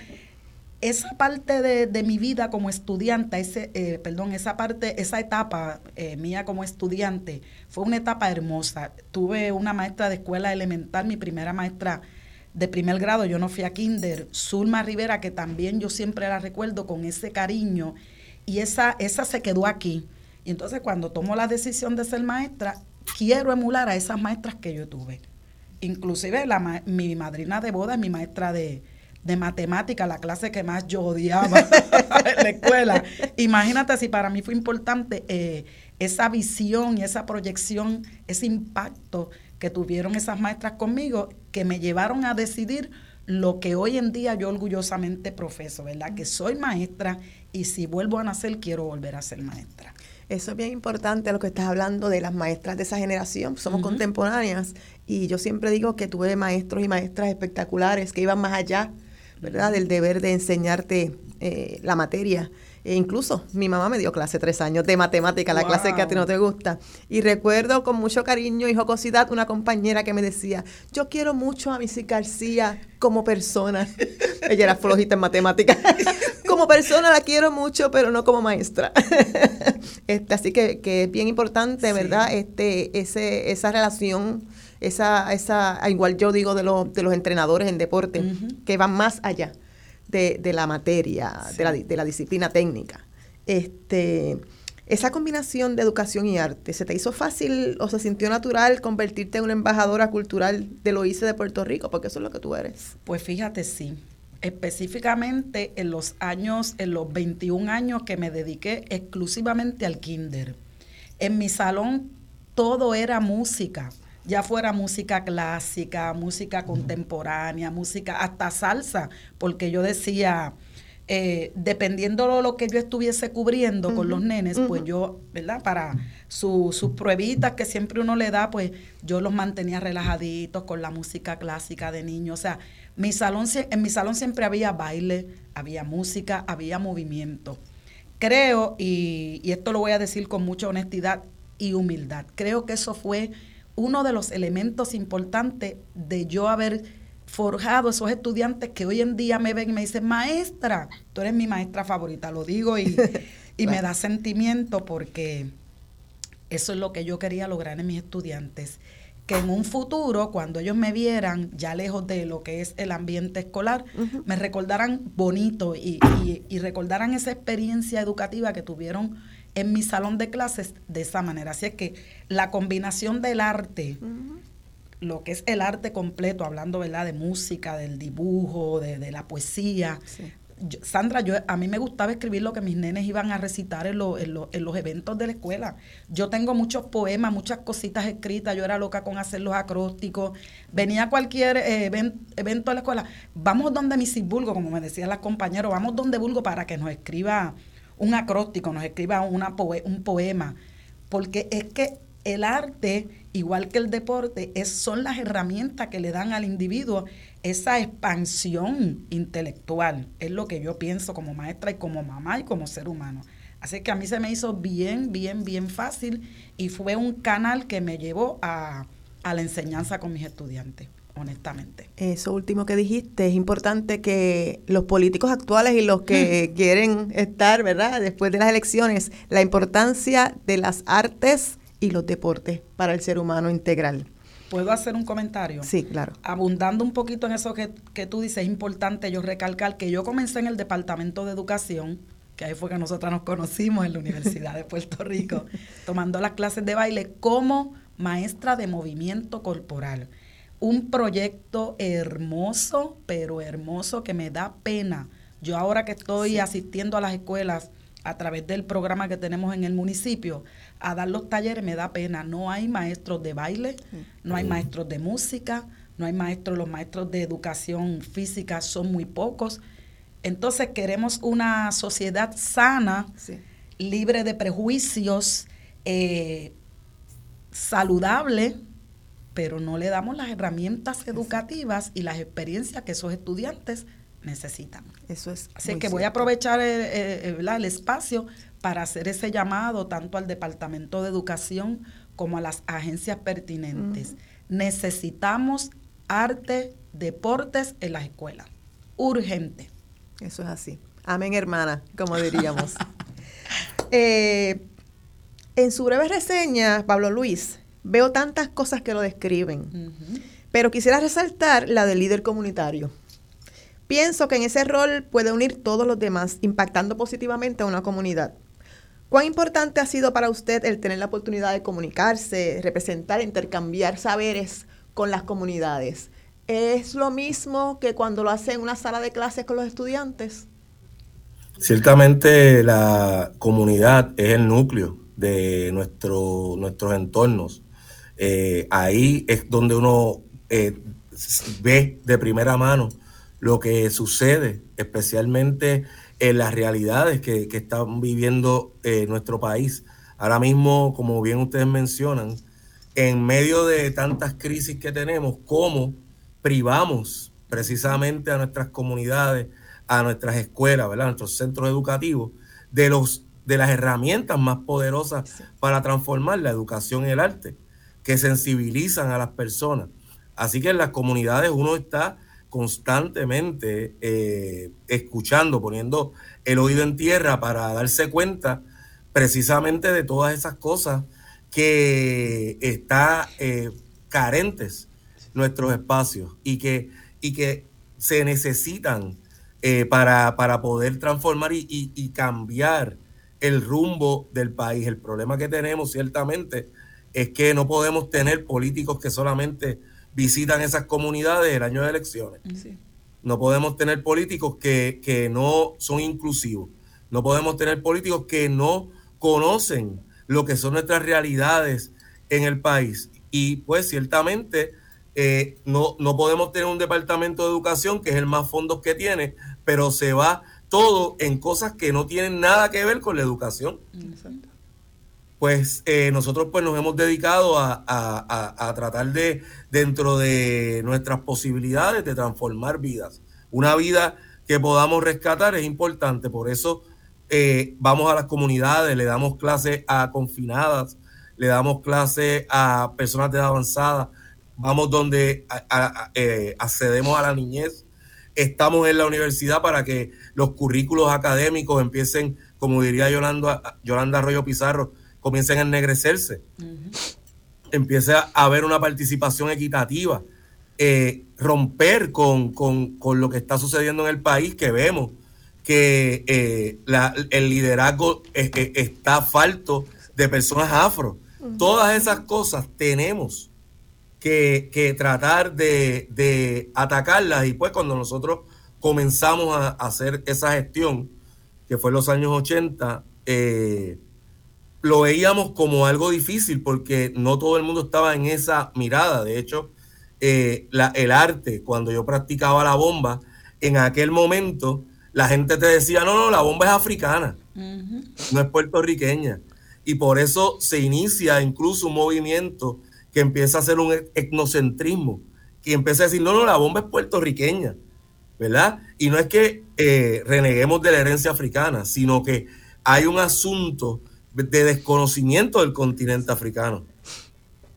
esa parte de, mi vida como estudiante, ese, eh, perdón, esa parte, esa etapa eh, mía como estudiante, fue una etapa hermosa. Tuve una maestra de escuela elemental, mi primera maestra de primer grado, yo no fui a kinder, Zulma Rivera, que también yo siempre la recuerdo con ese cariño, y esa, esa se quedó aquí. Y entonces cuando tomo la decisión de ser maestra, quiero emular a esas maestras que yo tuve. Inclusive la, mi madrina de boda es mi maestra de, de matemática, la clase que más yo odiaba en la escuela. Imagínate si para mí fue importante eh, esa visión y esa proyección, ese impacto que tuvieron esas maestras conmigo, que me llevaron a decidir lo que hoy en día yo orgullosamente profeso, ¿verdad? Que soy maestra y si vuelvo a nacer quiero volver a ser maestra. Eso es bien importante lo que estás hablando de las maestras de esa generación. Somos contemporáneas y yo siempre digo que tuve maestros y maestras espectaculares que iban más allá, ¿verdad? Del deber de enseñarte eh, la materia. E incluso mi mamá me dio clase tres años de matemática, la clase que a ti no te gusta. Y recuerdo con mucho cariño y jocosidad una compañera que me decía, yo quiero mucho a Missy García como persona. Ella era flojita en matemática. como persona la quiero mucho, pero no como maestra. este, así que, que es bien importante, ¿verdad? Este, ese, esa relación esa, esa, igual yo digo de, los de los entrenadores en deporte, que van más allá de, la materia, de, la, de la disciplina técnica. Este, esa combinación de educación y arte, ¿se te hizo fácil o se sintió natural convertirte en una embajadora cultural de lo hice de Puerto Rico? Porque eso es lo que tú eres. Pues fíjate, sí. Específicamente en los años, en los 21 años que me dediqué exclusivamente al kinder. En mi salón todo era música ya fuera música clásica, música contemporánea, música hasta salsa, porque yo decía, eh, dependiendo de lo que yo estuviese cubriendo con los nenes, pues yo, ¿verdad? Para sus pruebitas que siempre uno le da, pues yo los mantenía relajaditos con la música clásica de niños. O sea, mi salón, en mi salón siempre había baile, había música, había movimiento. Creo, y, y esto lo voy a decir con mucha honestidad y humildad, creo que eso fue uno de los elementos importantes de yo haber forjado esos estudiantes que hoy en día me ven y me dicen, maestra, tú eres mi maestra favorita, lo digo y, y me da sentimiento porque eso es lo que yo quería lograr en mis estudiantes que en un futuro, cuando ellos me vieran ya lejos de lo que es el ambiente escolar, me recordaran bonito y, y, y, recordaran esa experiencia educativa que tuvieron en mi salón de clases de esa manera. Así es que la combinación del arte, lo que es el arte completo, hablando ¿verdad? de música, del dibujo, de, de la poesía, Sandra, yo a mí me gustaba escribir lo que mis nenes iban a recitar en, en, los eventos de la escuela. Yo tengo muchos poemas, muchas cositas escritas. Yo era loca con hacer los acrósticos. Venía cualquier eh, evento de la escuela. Vamos donde mi Bulgo, como me decían las compañeros, vamos donde Bulgo para que nos escriba un acróstico, nos escriba una un poema. Porque es que el arte, igual que el deporte, es, son las herramientas que le dan al individuo esa expansión intelectual. Es lo que yo pienso como maestra y como mamá y como ser humano. Así que a mí se me hizo bien, bien, bien fácil y fue un canal que me llevó a, la enseñanza con mis estudiantes honestamente. Eso último que dijiste, es importante que los políticos actuales y los que quieren estar, ¿verdad? Después de las elecciones, la importancia de las artes y los deportes para el ser humano integral. ¿Puedo hacer un comentario? Sí, claro. Abundando un poquito en eso que, tú dices, es importante yo recalcar que yo comencé en el Departamento de Educación, que ahí fue que nosotras nos conocimos en la Universidad de Puerto Rico, tomando las clases de baile como maestra de movimiento corporal. Un proyecto hermoso, pero hermoso que me da pena. Yo ahora que estoy asistiendo a las escuelas a través del programa que tenemos en el municipio, a dar los talleres, me da pena. No hay maestros de baile, no hay maestros de música, no hay maestros, los maestros de educación física son muy pocos. Entonces queremos una sociedad sana, libre de prejuicios, eh, saludable, pero no le damos las herramientas educativas y las experiencias que esos estudiantes necesitan. Eso es. Así que voy a aprovechar el, el, espacio para hacer ese llamado tanto al Departamento de Educación como a las agencias pertinentes. Necesitamos arte, deportes en las escuelas. Urgente. Eso es así. Amén, hermana, como diríamos. Eh, en su breve reseña, Pablo Luis, veo tantas cosas que lo describen, pero quisiera resaltar la del líder comunitario. Pienso que en ese rol puede unir todos los demás, impactando positivamente a una comunidad. ¿Cuán importante ha sido para usted el tener la oportunidad de comunicarse, representar, intercambiar saberes con las comunidades? ¿Es lo mismo que cuando lo hace en una sala de clases con los estudiantes? Ciertamente la comunidad es el núcleo de nuestro, nuestros entornos. Eh, ahí es donde uno eh, ve de primera mano lo que sucede, especialmente en las realidades que, que están viviendo eh, nuestro país. Ahora mismo, como bien ustedes mencionan, en medio de tantas crisis que tenemos, ¿cómo privamos precisamente a nuestras comunidades, a nuestras escuelas, ¿verdad? a nuestros centros educativos, de, los, de las herramientas más poderosas para transformar la educación y el arte, que sensibilizan a las personas? Así que en las comunidades uno está constantemente eh, escuchando, poniendo el oído en tierra para darse cuenta precisamente de todas esas cosas que está eh, carentes nuestros espacios y que, y que se necesitan eh, para, para, poder transformar y, y, cambiar el rumbo del país. El problema que tenemos ciertamente es que no podemos tener políticos que solamente visitan esas comunidades el año de elecciones. No podemos tener políticos que, no son inclusivos. No podemos tener políticos que no conocen lo que son nuestras realidades en el país. Y pues ciertamente eh, no, no podemos tener un departamento de educación que es el más fondos que tiene, pero se va todo en cosas que no tienen nada que ver con la educación. Exacto pues eh, nosotros pues nos hemos dedicado a, tratar de, dentro de nuestras posibilidades, de transformar vidas. Una vida que podamos rescatar es importante, por eso eh, vamos a las comunidades, le damos clases a confinadas, le damos clases a personas de edad avanzada, vamos donde eh, accedemos a la niñez, estamos en la universidad para que los currículos académicos empiecen, como diría Yolanda, Yolanda Arroyo Pizarro, comiencen a ennegrecerse. Empiece a haber una participación equitativa, eh, romper con, lo que está sucediendo en el país, que vemos que eh, el liderazgo está falto de personas afro. Todas esas cosas tenemos que, tratar de, atacarlas y pues cuando nosotros comenzamos a, hacer esa gestión, que fue en los años 80, eh, lo veíamos como algo difícil porque no todo el mundo estaba en esa mirada. De hecho, eh, el arte, cuando yo practicaba la bomba, en aquel momento la gente te decía, no, no, la bomba es africana, no es puertorriqueña. Y por eso se inicia incluso un movimiento que empieza a hacer un etnocentrismo, que empieza a decir, no, no, la bomba es puertorriqueña, ¿verdad? Y no es que eh, reneguemos de la herencia africana, sino que hay un asunto de desconocimiento del continente africano.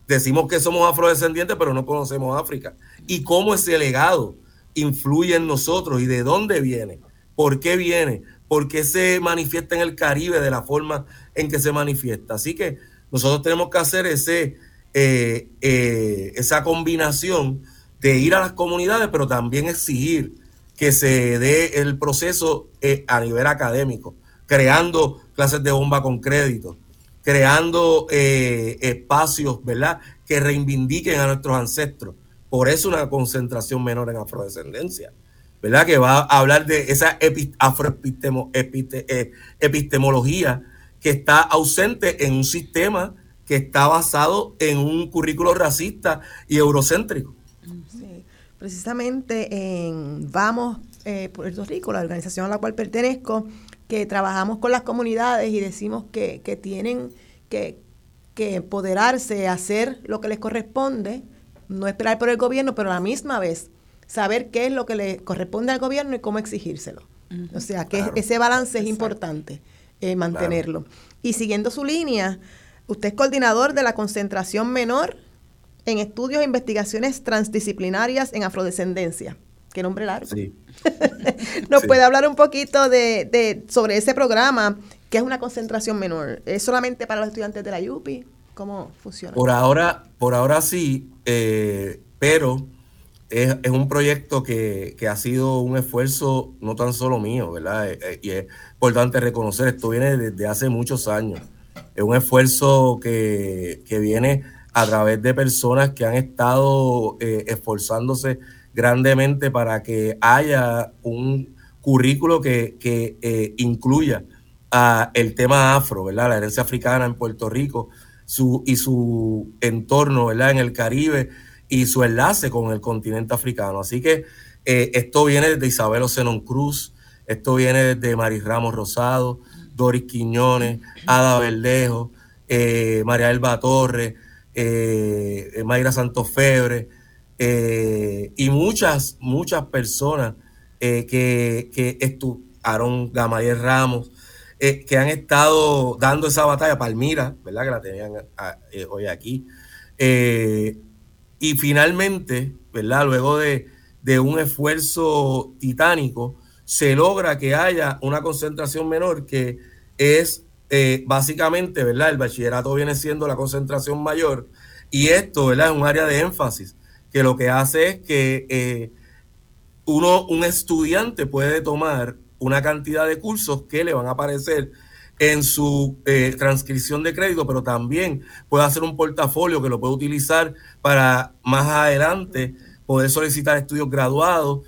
Decimos que somos afrodescendientes, pero no conocemos África. Y cómo ese legado influye en nosotros y de dónde viene, por qué viene, por qué se manifiesta en el Caribe de la forma en que se manifiesta. Así que nosotros tenemos que hacer ese, eh, eh, esa combinación de ir a las comunidades, pero también exigir que se dé el proceso eh, a nivel académico, creando clases de bomba con crédito, creando espacios, ¿verdad?, que reivindiquen a nuestros ancestros. Por eso una concentración menor en afrodescendencia, ¿verdad?, que va a hablar de esa afroepistemología que está ausente en un sistema que está basado en un currículo racista y eurocéntrico. Sí, precisamente en Vamos eh, Puerto Rico, la organización a la cual pertenezco, que trabajamos con las comunidades y decimos que, tienen que, que empoderarse, hacer lo que les corresponde, no esperar por el gobierno, pero a la misma vez saber qué es lo que le corresponde al gobierno y cómo exigírselo. O sea, que ese balance es importante eh, mantenerlo. Y siguiendo su línea, Usted es coordinador de la concentración menor en estudios e investigaciones transdisciplinarias en afrodescendencia. Qué nombre largo. Sí. ¿Nos puede hablar un poquito de, sobre ese programa, que es una concentración menor? ¿Es solamente para los estudiantes de la UPI? ¿Cómo funciona? Por ahora, por ahora sí, eh, pero es, un proyecto que, ha sido un esfuerzo no tan solo mío, ¿verdad? Eh, eh, y es importante reconocer, esto viene desde hace muchos años. Es un esfuerzo que, viene a través de personas que han estado eh, esforzándose grandemente para que haya un currículo que, eh, incluya el tema afro, ¿verdad? La herencia africana en Puerto Rico su, y su entorno, ¿verdad? En el Caribe y su enlace con el continente africano. Así que eh, esto viene desde Isabel Ocenon Cruz, esto viene desde Maris Ramos Rosado, Doris Quiñones, Ada Verdejo, eh, María Elba Torres, Mayra Santos Febre, eh, y muchas, muchas personas que, que estudiaron, Gamaliel Ramos, que han estado dando esa batalla, Palmira, ¿verdad? Que la tenían hoy aquí. y finalmente, ¿verdad? Luego de, de un esfuerzo titánico, se logra que haya una concentración menor que es eh, básicamente, ¿verdad? El bachillerato viene siendo la concentración mayor y esto, ¿verdad? Es un área de énfasis que lo que hace es que eh, uno, un estudiante puede tomar una cantidad de cursos que le van a aparecer en su eh, transcripción de crédito, pero también puede hacer un portafolio que lo puede utilizar para más adelante poder solicitar estudios graduados.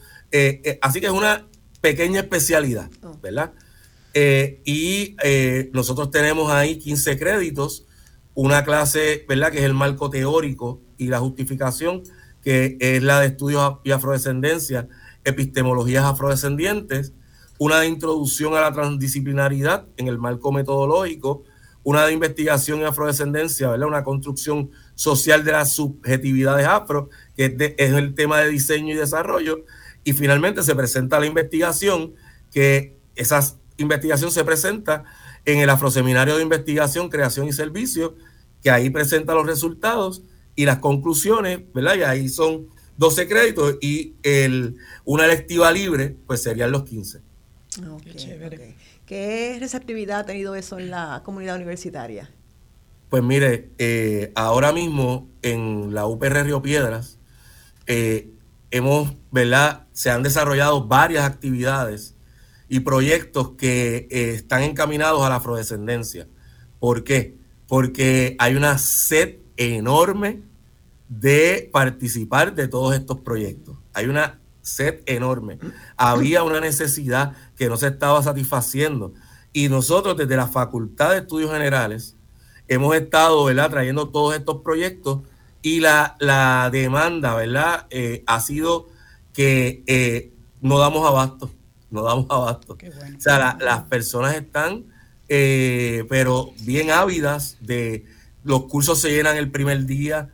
así que es una pequeña especialidad, oh. ¿verdad? Eh, y eh, nosotros tenemos ahí 15 créditos, una clase, ¿verdad? Que es el marco teórico y la justificación, que es la de estudios y afrodescendencia, epistemologías afrodescendientes, una de introducción a la transdisciplinaridad en el marco metodológico, una de investigación y afrodescendencia, ¿verdad? Una construcción social de las subjetividades afro, que es, el tema de diseño y desarrollo, y finalmente se presenta la investigación, que esas investigación se presenta en el Afroseminario de Investigación, Creación y Servicio, que ahí presenta los resultados y las conclusiones, ¿verdad? Y ahí son 12 créditos y el, una electiva libre, pues serían los 15. Qué chévere. ¿Qué receptividad ha tenido eso en la comunidad universitaria? Pues mire, eh, ahora mismo en la UPR Río Piedras eh, hemos, ¿verdad? Se han desarrollado varias actividades y proyectos que eh, están encaminados a la afrodescendencia. ¿Por qué? Porque hay una sed enorme de participar de todos estos proyectos. Hay una sed enorme. Había una necesidad que no se estaba satisfaciendo. Y nosotros desde la Facultad de Estudios Generales hemos estado ¿verdad? trayendo todos estos proyectos y la, la demanda ¿verdad? Eh, ha sido que eh, no damos abasto, no damos abasto. O sea, las personas están, eh, pero bien ávidas de los cursos se llenan el primer día,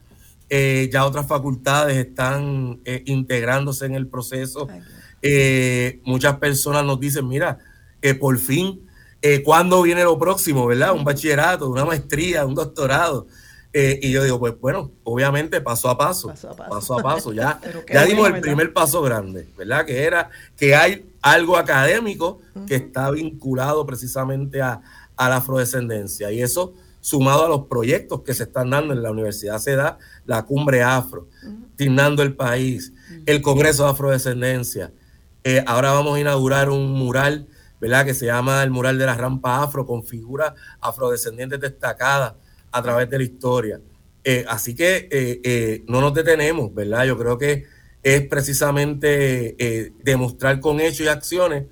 eh, ya otras facultades están eh, integrándose en el proceso. Eh, muchas personas nos dicen, mira, por fin, ¿cuándo viene lo próximo, verdad? Un bachillerato, una maestría, un doctorado. y yo digo, pues bueno, obviamente paso a paso, paso a paso, ya, ya dimos el primer paso grande, ¿verdad? Que era que hay algo académico que está vinculado precisamente a, a la afrodescendencia. Y eso sumado a los proyectos que se están dando en la Universidad se da la Cumbre Afro, uh el País, el Congreso de Afrodescendencia. Eh, ahora vamos a inaugurar un mural, ¿verdad? Que se llama el mural de la rampa afro, con figuras afrodescendientes destacadas a través de la historia. Eh, así que eh, no nos detenemos, ¿verdad? Yo creo que es precisamente demostrar con hechos y acciones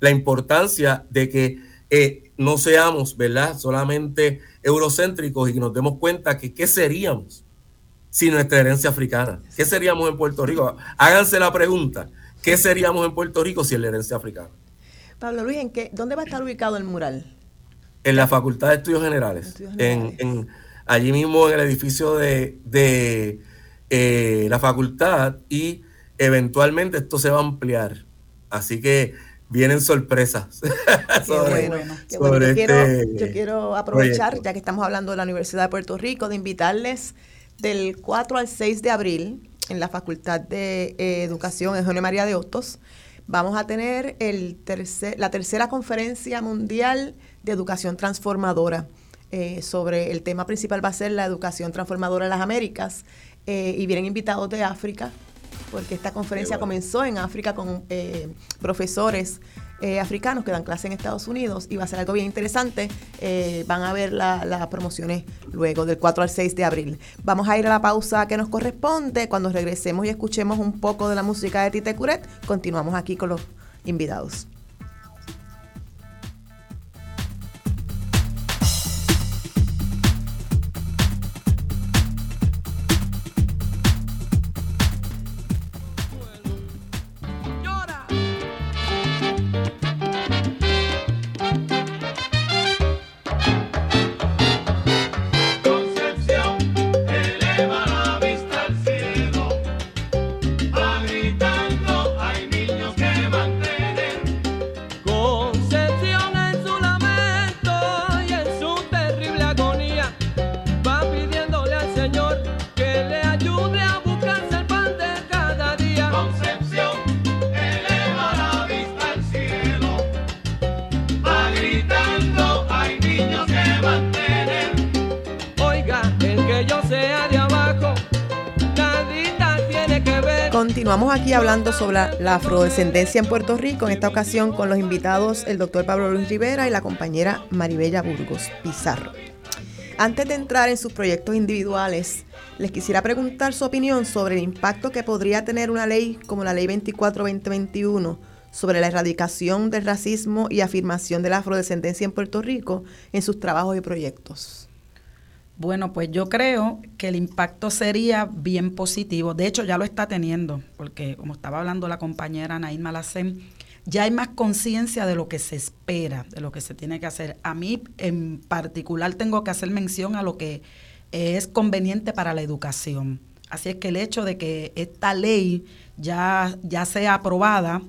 la importancia de que no seamos, ¿verdad? Solamente eurocéntricos y nos demos cuenta que qué seríamos sin nuestra herencia africana. ¿Qué seríamos en Puerto Rico? Háganse la pregunta, ¿qué seríamos en Puerto Rico sin la herencia africana? Pablo Luis, ¿en qué, ¿dónde va a estar ubicado el mural? En la Facultad de Estudios Generales. En, allí mismo en el edificio de, eh, la facultad y eventualmente esto se va a ampliar. Así que vienen sorpresas. bueno. yo, quiero, quiero, aprovechar, ya que estamos hablando de la Universidad de Puerto Rico, de invitarles del 4 al 6 de abril en la Facultad de eh, Educación en María de Hostos. Vamos a tener el tercer, la tercera conferencia mundial de educación transformadora. Eh, sobre el tema principal va a ser la educación transformadora en las Américas eh, y vienen invitados de África porque esta conferencia comenzó en África con eh, profesores eh, africanos que dan clase en Estados Unidos y va a ser algo bien interesante. Eh, van a ver las promociones luego del 4 al 6 de abril. Vamos a ir a la pausa que nos corresponde. Cuando regresemos y escuchemos un poco de la música de Tite Curet, continuamos aquí con los invitados. Continuamos aquí hablando sobre la, afrodescendencia en Puerto Rico, en esta ocasión con los invitados el doctor Pablo Luis Rivera y la compañera Maribella Burgos Pizarro. Antes de entrar en sus proyectos individuales, les quisiera preguntar su opinión sobre el impacto que podría tener una ley como la Ley 24-2021 sobre la erradicación del racismo y afirmación de la afrodescendencia en Puerto Rico en sus trabajos y proyectos. Bueno, pues yo creo que el impacto sería bien positivo. De hecho, ya lo está teniendo, porque como estaba hablando la compañera Naín Malacén, ya hay más conciencia de lo que se espera, de lo que se tiene que hacer. A mí en particular tengo que hacer mención a lo que es conveniente para la educación. Así es que el hecho de que esta ley ya, ya sea aprobada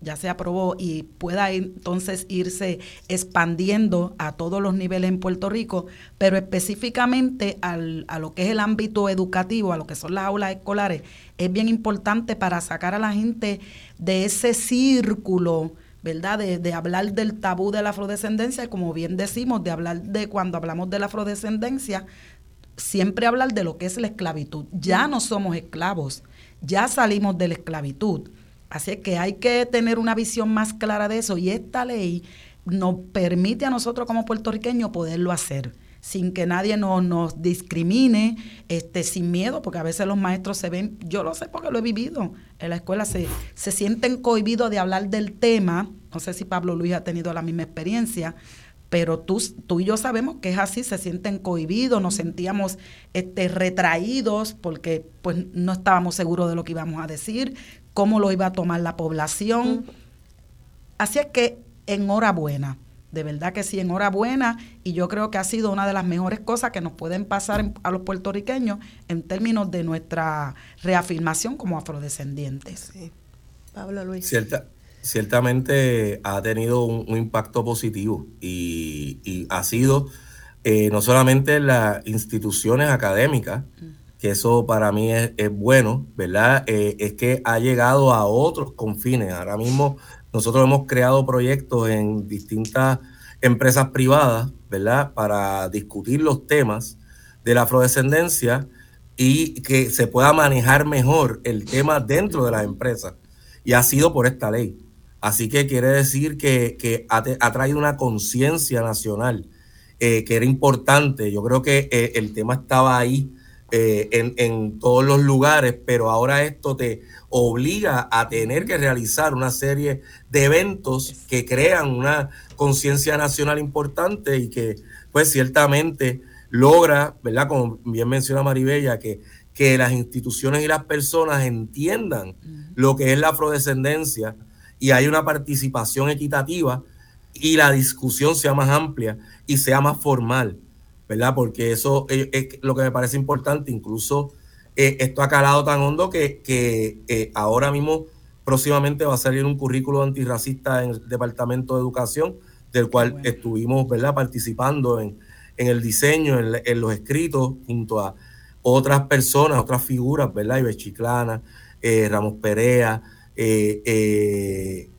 ya se aprobó y pueda entonces irse expandiendo a todos los niveles en Puerto Rico, pero específicamente al, a lo que es el ámbito educativo, a lo que son las aulas escolares, es bien importante para sacar a la gente de ese círculo, ¿verdad? De, de hablar del tabú de la afrodescendencia, y como bien decimos, de hablar de cuando hablamos de la afrodescendencia, siempre hablar de lo que es la esclavitud. Ya no somos esclavos, ya salimos de la esclavitud Así es que hay que tener una visión más clara de eso y esta ley nos permite a nosotros como puertorriqueños poderlo hacer sin que nadie nos, nos discrimine, este, sin miedo, porque a veces los maestros se ven, yo lo sé porque lo he vivido, en la escuela se, se sienten cohibidos de hablar del tema, no sé si Pablo Luis ha tenido la misma experiencia, pero tú, tú y yo sabemos que es así, se sienten cohibidos, nos sentíamos este, retraídos porque pues no estábamos seguros de lo que íbamos a decir, cómo lo iba a tomar la población. Así es que enhorabuena, de verdad que sí, enhorabuena. Y yo creo que ha sido una de las mejores cosas que nos pueden pasar a los puertorriqueños en términos de nuestra reafirmación como afrodescendientes. Sí. Pablo Luis. ciertamente ha tenido un, impacto positivo y, ha sido eh, no solamente en las instituciones académicas, que eso para mí es, bueno, ¿verdad? Eh, es que ha llegado a otros confines. Ahora mismo nosotros hemos creado proyectos en distintas empresas privadas, ¿verdad? Para discutir los temas de la afrodescendencia y que se pueda manejar mejor el tema dentro de las empresas. Y ha sido por esta ley. Así que quiere decir que, ha, traído una conciencia nacional eh, que era importante. Yo creo que eh, el tema estaba ahí eh, en, en, todos los lugares, pero ahora esto te obliga a tener que realizar una serie de eventos que crean una conciencia nacional importante y que pues ciertamente logra, ¿verdad? Como bien menciona Maribella, que, que las instituciones y las personas entiendan lo que es la afrodescendencia y hay una participación equitativa y la discusión sea más amplia y sea más formal. ¿Verdad? Porque eso es, lo que me parece importante, incluso eh, esto ha calado tan hondo que, eh, ahora mismo próximamente va a salir un currículo antirracista en el Departamento de Educación, del cual estuvimos, ¿verdad?, participando en, el diseño, en, los escritos, junto a otras personas, otras figuras, ¿verdad? Ibe Chiclana, eh, Ramos Perea,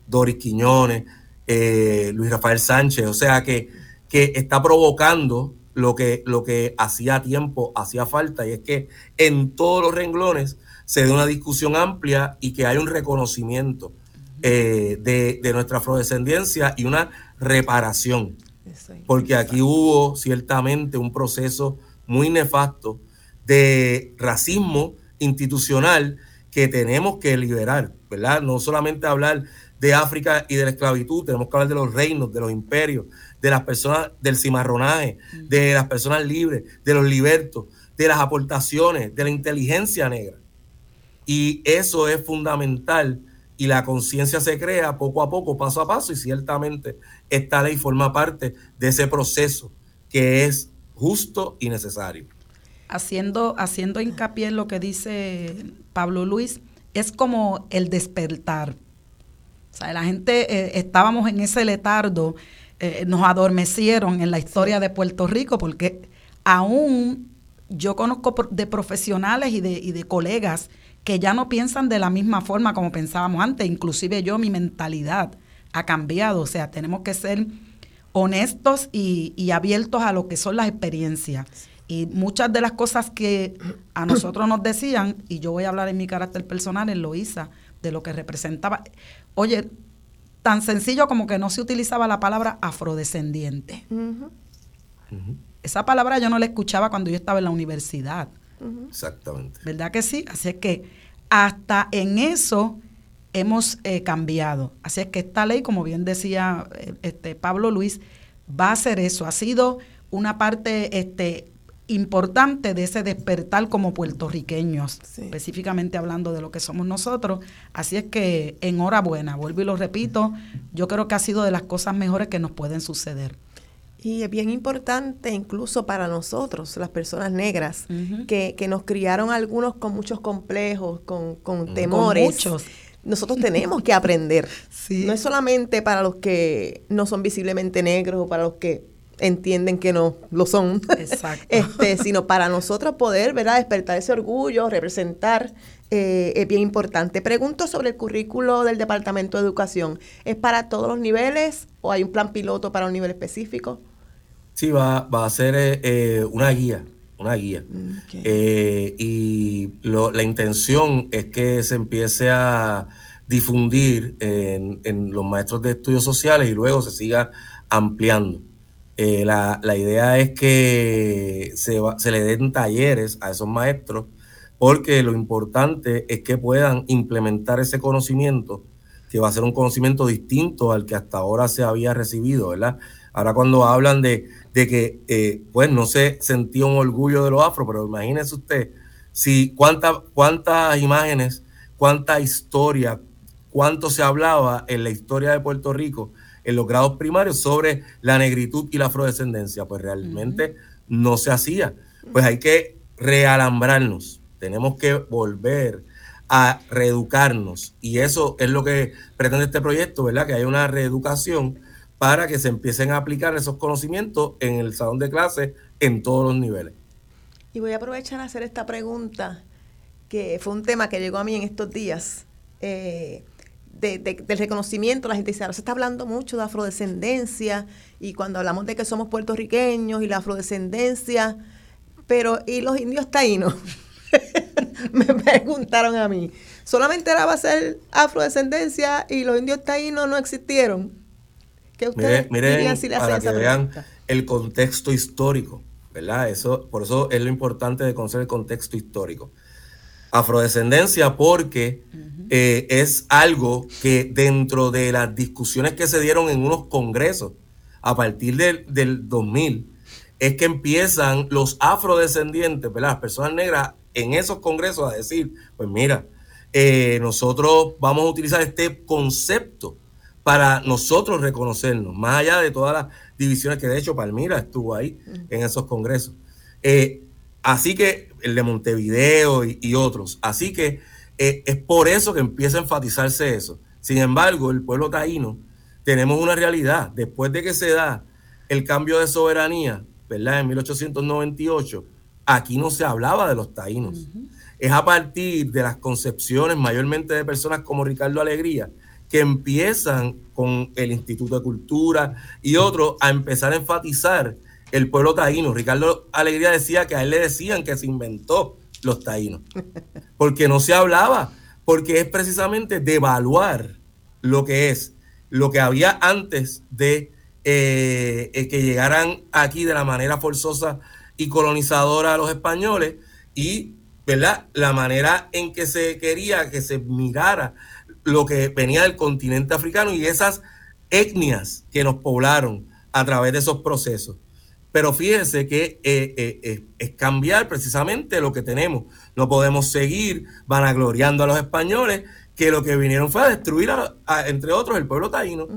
Doris Quiñones, Luis Rafael Sánchez, o sea que, que está provocando lo que, lo que hacía tiempo, hacía falta, y es que en todos los renglones se dé una discusión amplia y que haya un reconocimiento eh, de, nuestra afrodescendencia y una reparación. Porque aquí hubo ciertamente un proceso muy nefasto de racismo institucional que tenemos que liberar, ¿verdad? No solamente hablar de África y de la esclavitud, tenemos que hablar de los reinos, de los imperios, de las personas del cimarronaje, de las personas libres, de los libertos, de las aportaciones, de la inteligencia negra. Y eso es fundamental y la conciencia se crea poco a poco, paso a paso, y ciertamente esta ley forma parte de ese proceso que es justo y necesario. Haciendo, haciendo hincapié en lo que dice Pablo Luis, es como el despertar. O sea, la gente eh, estábamos en ese letardo eh, nos adormecieron en la historia de Puerto Rico, porque aún yo conozco de profesionales y de, y de colegas que ya no piensan de la misma forma como pensábamos antes, inclusive yo, mi mentalidad ha cambiado, o sea, tenemos que ser honestos y, y abiertos a lo que son las experiencias. Y muchas de las cosas que a nosotros nos decían, y yo voy a hablar en mi carácter personal, en Loíza, de lo que representaba. Oye, tan sencillo como que no se utilizaba la palabra afrodescendiente. Esa palabra yo no la escuchaba cuando yo estaba en la universidad. Exactamente. ¿Verdad que sí? Así es que hasta en eso hemos eh, cambiado. Así es que esta ley, como bien decía eh, este Pablo Luis, va a ser eso. Ha sido una parte este, importante de ese despertar como puertorriqueños, específicamente hablando de lo que somos nosotros. Así es que enhorabuena, vuelvo y lo repito, yo creo que ha sido de las cosas mejores que nos pueden suceder. Y es bien importante incluso para nosotros, las personas negras, que, que, nos criaron algunos con muchos complejos, con, con temores. muchos nosotros tenemos que aprender. No es solamente para los que no son visiblemente negros o para los que entienden que no lo son, este, sino para nosotros poder ¿verdad? despertar ese orgullo, representar, eh, es bien importante. Pregunto sobre el currículo del Departamento de Educación. ¿Es para todos los niveles o hay un plan piloto para un nivel específico? Sí, va, va a ser eh, eh, una guía, una guía. y la intención es que se empiece a difundir en, en los maestros de estudios sociales y luego se siga ampliando. Eh, la, idea es que se, se le den talleres a esos maestros porque lo importante es que puedan implementar ese conocimiento, que va a ser un conocimiento distinto al que hasta ahora se había recibido, ¿verdad? Ahora cuando hablan de, que, eh, pues no se sentía un orgullo de los afro, pero imagínese usted, si cuántas imágenes, cuánta historia, cuánto se hablaba en la historia de Puerto Rico en los grados primarios sobre la negritud y la afrodescendencia. Pues realmente no se hacía. Pues hay que realambrarnos, tenemos que volver a reeducarnos y eso es lo que pretende este proyecto, ¿verdad? Que haya una reeducación para que se empiecen a aplicar esos conocimientos en el salón de clase en todos los niveles. Y voy a aprovechar a hacer esta pregunta, que fue un tema que llegó a mí en estos días. Eh, de, del reconocimiento, la gente dice, ahora se está hablando mucho de afrodescendencia y cuando hablamos de que somos puertorriqueños y la afrodescendencia, pero ¿y los indios taínos? Me preguntaron a mí. Solamente era va a ser afrodescendencia y los indios taínos no existieron. ¿Qué ustedes miren, si le para que vean el contexto histórico, ¿verdad? Eso, por eso es lo importante de conocer el contexto histórico afrodescendencia porque eh, es algo que dentro de las discusiones que se dieron en unos congresos a partir del, del 2000, es que empiezan los afrodescendientes, las personas negras en esos congresos a decir, pues mira, eh, nosotros vamos a utilizar este concepto para nosotros reconocernos, más allá de todas las divisiones que de hecho Palmira estuvo ahí en esos congresos. Eh, Así que el de Montevideo y, otros. Así que eh, es por eso que empieza a enfatizarse eso. Sin embargo, el pueblo taíno, tenemos una realidad. Después de que se da el cambio de soberanía, ¿verdad? En 1898, aquí no se hablaba de los taínos. Es a partir de las concepciones, mayormente de personas como Ricardo Alegría, que empiezan con el Instituto de Cultura y otros a empezar a enfatizar el pueblo taíno. Ricardo Alegría decía que a él le decían que se inventó los taínos, porque no se hablaba, porque es precisamente devaluar lo que es, lo que había antes de eh, eh, que llegaran aquí de la manera forzosa y colonizadora a los españoles y ¿verdad? la manera en que se quería que se mirara lo que venía del continente africano y esas etnias que nos poblaron a través de esos procesos. Pero fíjense que eh, eh, eh, es cambiar precisamente lo que tenemos. No podemos seguir vanagloriando a los españoles que lo que vinieron fue a destruir, entre otros, el pueblo taíno.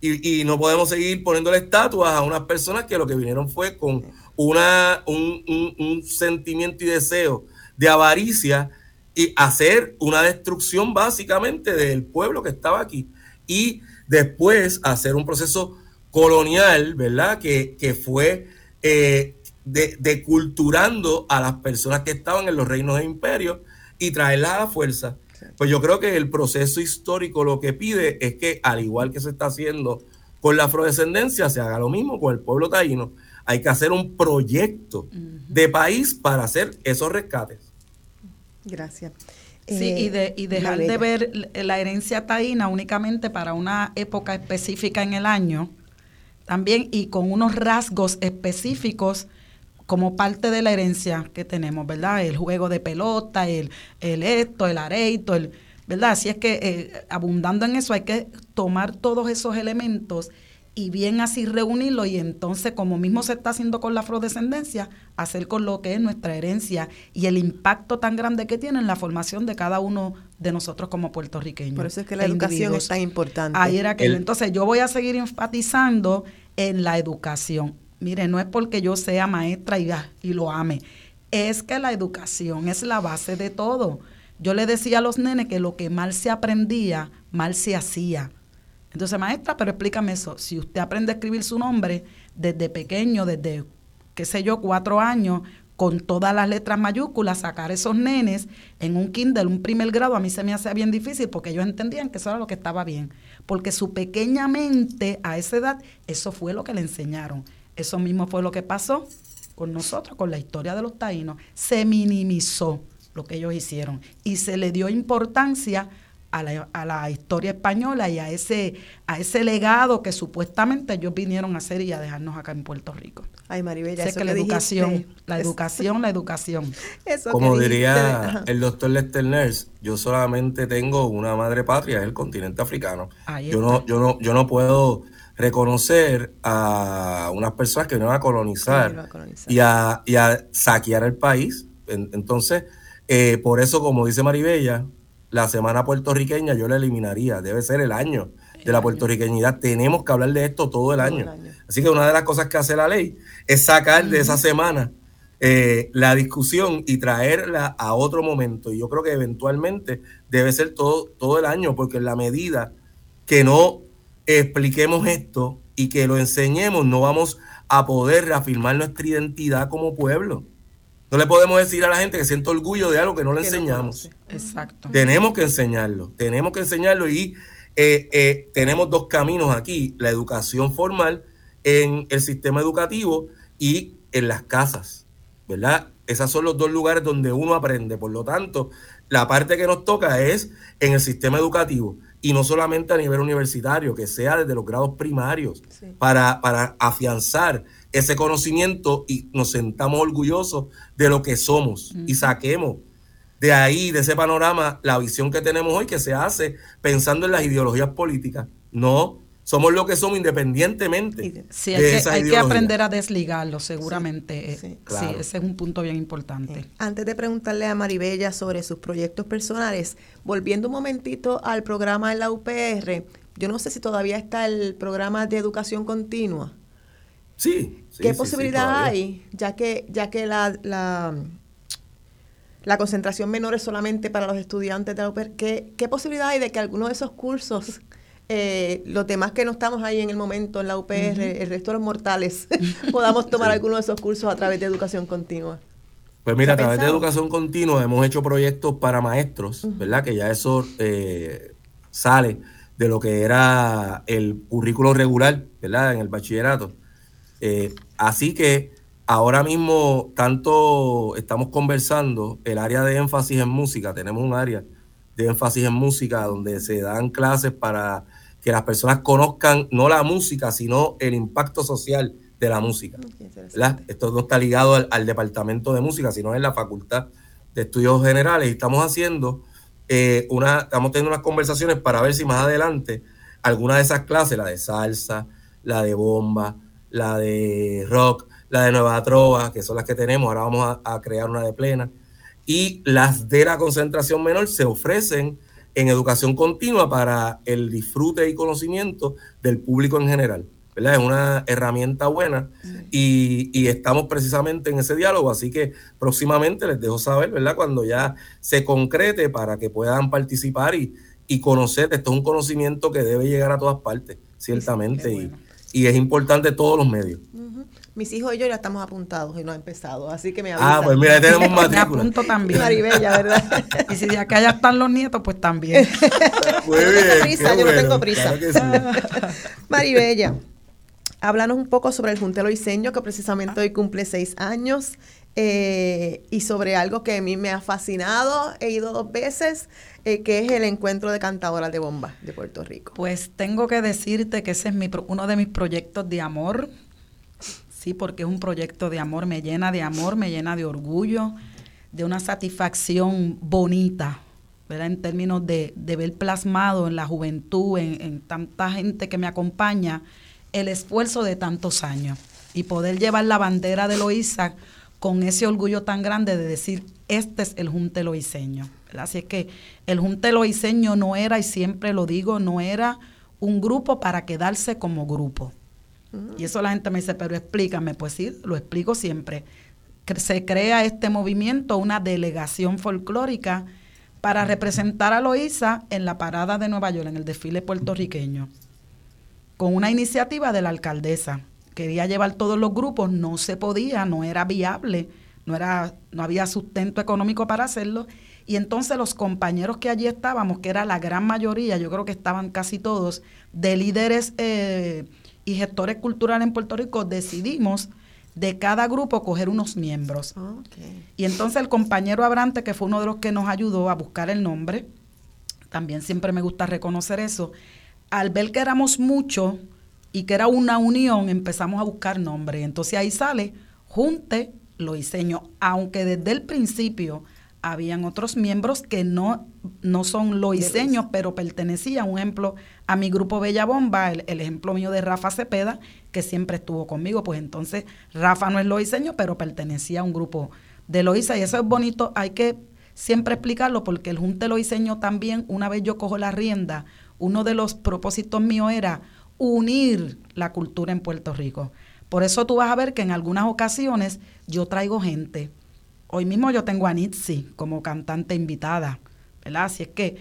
y, no podemos seguir poniéndole estatuas a unas personas que lo que vinieron fue con una, un, sentimiento y deseo de avaricia y hacer una destrucción básicamente del pueblo que estaba aquí. Y después hacer un proceso colonial, ¿verdad? Que, fue eh, deculturando a las personas que estaban en los reinos de imperio y traerlas a la fuerza. Pues yo creo que el proceso histórico lo que pide es que, al igual que se está haciendo con la afrodescendencia, se haga lo mismo con el pueblo taíno. Hay que hacer un proyecto de país para hacer esos rescates. Gracias. Sí, y, de, y dejar de ver la herencia taína únicamente para una época específica en el año, también y con unos rasgos específicos como parte de la herencia que tenemos, ¿verdad? El juego de pelota, el, el esto, el areito, el, ¿verdad? Así es que eh, abundando en eso hay que tomar todos esos elementos y bien así reunirlo y entonces, como mismo se está haciendo con la afrodescendencia, hacer con lo que es nuestra herencia y el impacto tan grande que tiene en la formación de cada uno de nosotros como puertorriqueños. Por eso es que la educación es tan importante. Ahí era que entonces yo voy a seguir enfatizando en la educación. Mire, no es porque yo sea maestra y, y lo ame, es que la educación es la base de todo. yo le decía a los nenes que lo que mal se aprendía, mal se hacía. Entonces, maestra, pero explícame eso. Si usted aprende a escribir su nombre desde pequeño, desde, qué sé yo, cuatro años, con todas las letras mayúsculas, sacar esos nenes en un Kindle, un primer grado, a mí se me hacía bien difícil porque ellos entendían que eso era lo que estaba bien. Porque su pequeña mente a esa edad, eso fue lo que le enseñaron. Eso mismo fue lo que pasó con nosotros, con la historia de los taínos. Se minimizó lo que ellos hicieron y se le dio importancia a la, a la, historia española y a ese, a ese legado que supuestamente ellos vinieron a hacer y a dejarnos acá en Puerto Rico. Ay, Maribella, sé eso que la educación, dijiste, la educación, la educación. Eso Como diría el doctor Lester Nurse, yo solamente tengo una madre patria, es el continente africano. Yo no, yo no, yo no puedo reconocer a unas personas que vinieron a colonizar, Vinieron a colonizar. y a, y a saquear el país. En- entonces, eh, por eso, como dice Maribella, la semana puertorriqueña yo la eliminaría. Debe ser el año de la puertorriqueñidad. Tenemos que hablar de esto todo el Todo año. el año. Así que una de las cosas que hace la ley es sacar de esa semana eh, la discusión y traerla a otro momento. Y yo creo que eventualmente debe ser todo, todo el año, porque en la medida que no expliquemos esto y que lo enseñemos, no vamos a poder reafirmar nuestra identidad como pueblo. No le podemos decir a la gente que siente orgullo de algo que no le enseñamos. Exacto. Tenemos que enseñarlo, tenemos que enseñarlo y eh, eh, tenemos dos caminos aquí, la educación formal en el sistema educativo y en las casas, ¿verdad? Esos son los dos lugares donde uno aprende, por lo tanto, la parte que nos toca es en el sistema educativo y no solamente a nivel universitario, que sea desde los grados primarios, Sí. para, para afianzar ese conocimiento y nos sentamos orgullosos de lo que somos y saquemos de ahí, de ese panorama, la visión que tenemos hoy que se hace pensando en las ideologías políticas. No, somos lo que somos independientemente Sí, hay, de que, esas hay que aprender a desligarlo, seguramente. Eh, sí. Sí, Claro. ese es un punto bien importante. Antes de preguntarle a Maribella sobre sus proyectos personales, volviendo un momentito al programa en la UPR, yo no sé si todavía está el programa de educación continua. Sí. Sí, ¿Qué sí, sí, posibilidad hay, ya que, ya que la, la, la concentración menor es solamente para los estudiantes de la UPR, ¿qué, qué posibilidad hay de que alguno de esos cursos, eh, los demás que no estamos ahí en el momento en la UPR, el resto de los mortales, podamos tomar Sí. alguno de esos cursos a través de educación continua? Pues mira, a ¿Se ha través de educación continua hemos hecho proyectos para maestros, ¿verdad? Que ya eso eh, sale de lo que era el currículo regular, ¿verdad? En el bachillerato. Eh, así que ahora mismo tanto estamos conversando el área de énfasis en música, tenemos un área de énfasis en música donde se dan clases para que las personas conozcan no la música, sino el impacto social de la música. Esto no está ligado al, al departamento de música, sino en la Facultad de Estudios Generales. Y estamos haciendo eh, una, estamos teniendo unas conversaciones para ver si más adelante alguna de esas clases, la de salsa, la de bomba, la de rock, la de nueva trova, que son las que tenemos, ahora vamos a, a crear una de plena, y las de la concentración menor se ofrecen en educación continua para el disfrute y conocimiento del público en general. ¿verdad? Es una herramienta buena y, y estamos precisamente en ese diálogo, así que próximamente les dejo saber, ¿verdad? Cuando ya se concrete para que puedan participar y, y conocer, esto es un conocimiento que debe llegar a todas partes, ciertamente, bueno. Y es importante todos los medios. Mis hijos y yo ya estamos apuntados y no ha empezado, así que me Ah, avisan. pues mira, ahí tenemos Me matrícula. apunto también. Maribella, ¿verdad? Y si de acá ya están los nietos, pues también. Muy Yo no tengo bien, prisa, yo no tengo prisa. claro que sí. Maribella, háblanos un poco sobre el Juntelo Iseño, que precisamente hoy cumple seis años, eh, y sobre algo que a mí me ha fascinado, he ido dos veces, eh, que es el encuentro de cantadoras de bomba de Puerto Rico. Pues tengo que decirte que ese es mi, uno de mis proyectos de amor. Sí, porque es un proyecto de amor, me llena de amor, me llena de orgullo, de una satisfacción bonita, ¿verdad? En términos de, de ver plasmado en la juventud, en, en tanta gente que me acompaña, el esfuerzo de tantos años y poder llevar la bandera de Loíza con ese orgullo tan grande de decir, este es el Junte Loiseño. ¿verdad? Así es que el Junte Loiseño no era, y siempre lo digo, no era un grupo para quedarse como grupo. Y eso la gente me dice, pero explícame, pues sí, lo explico siempre. Se crea este movimiento, una delegación folclórica para representar a Loíza en la parada de Nueva York, en el desfile puertorriqueño, con una iniciativa de la alcaldesa. Quería llevar todos los grupos, no se podía, no era viable, no, era, no había sustento económico para hacerlo. Y entonces los compañeros que allí estábamos, que era la gran mayoría, yo creo que estaban casi todos, de líderes eh, y gestores culturales en Puerto Rico, decidimos de cada grupo coger unos miembros. Y entonces el compañero Abrante, que fue uno de los que nos ayudó a buscar el nombre, también siempre me gusta reconocer eso, al ver que éramos muchos y que era una unión, empezamos a buscar nombre. Entonces ahí sale Junte Loiseño, aunque desde el principio habían otros miembros que no, no son loiseños, pero pertenecían, un ejemplo, a mi grupo Bella Bomba, el, ejemplo mío de Rafa Cepeda, que siempre estuvo conmigo, pues entonces Rafa no es loiseño, pero pertenecía a un grupo de loisa, y eso es bonito, hay que siempre explicarlo, porque el Junte Loiseño también, una vez yo cojo la rienda, uno de los propósitos míos era unir la cultura en Puerto Rico. Por eso tú vas a ver que en algunas ocasiones yo traigo gente, Hoy mismo yo tengo a Nitsi como cantante invitada, ¿verdad? Así es que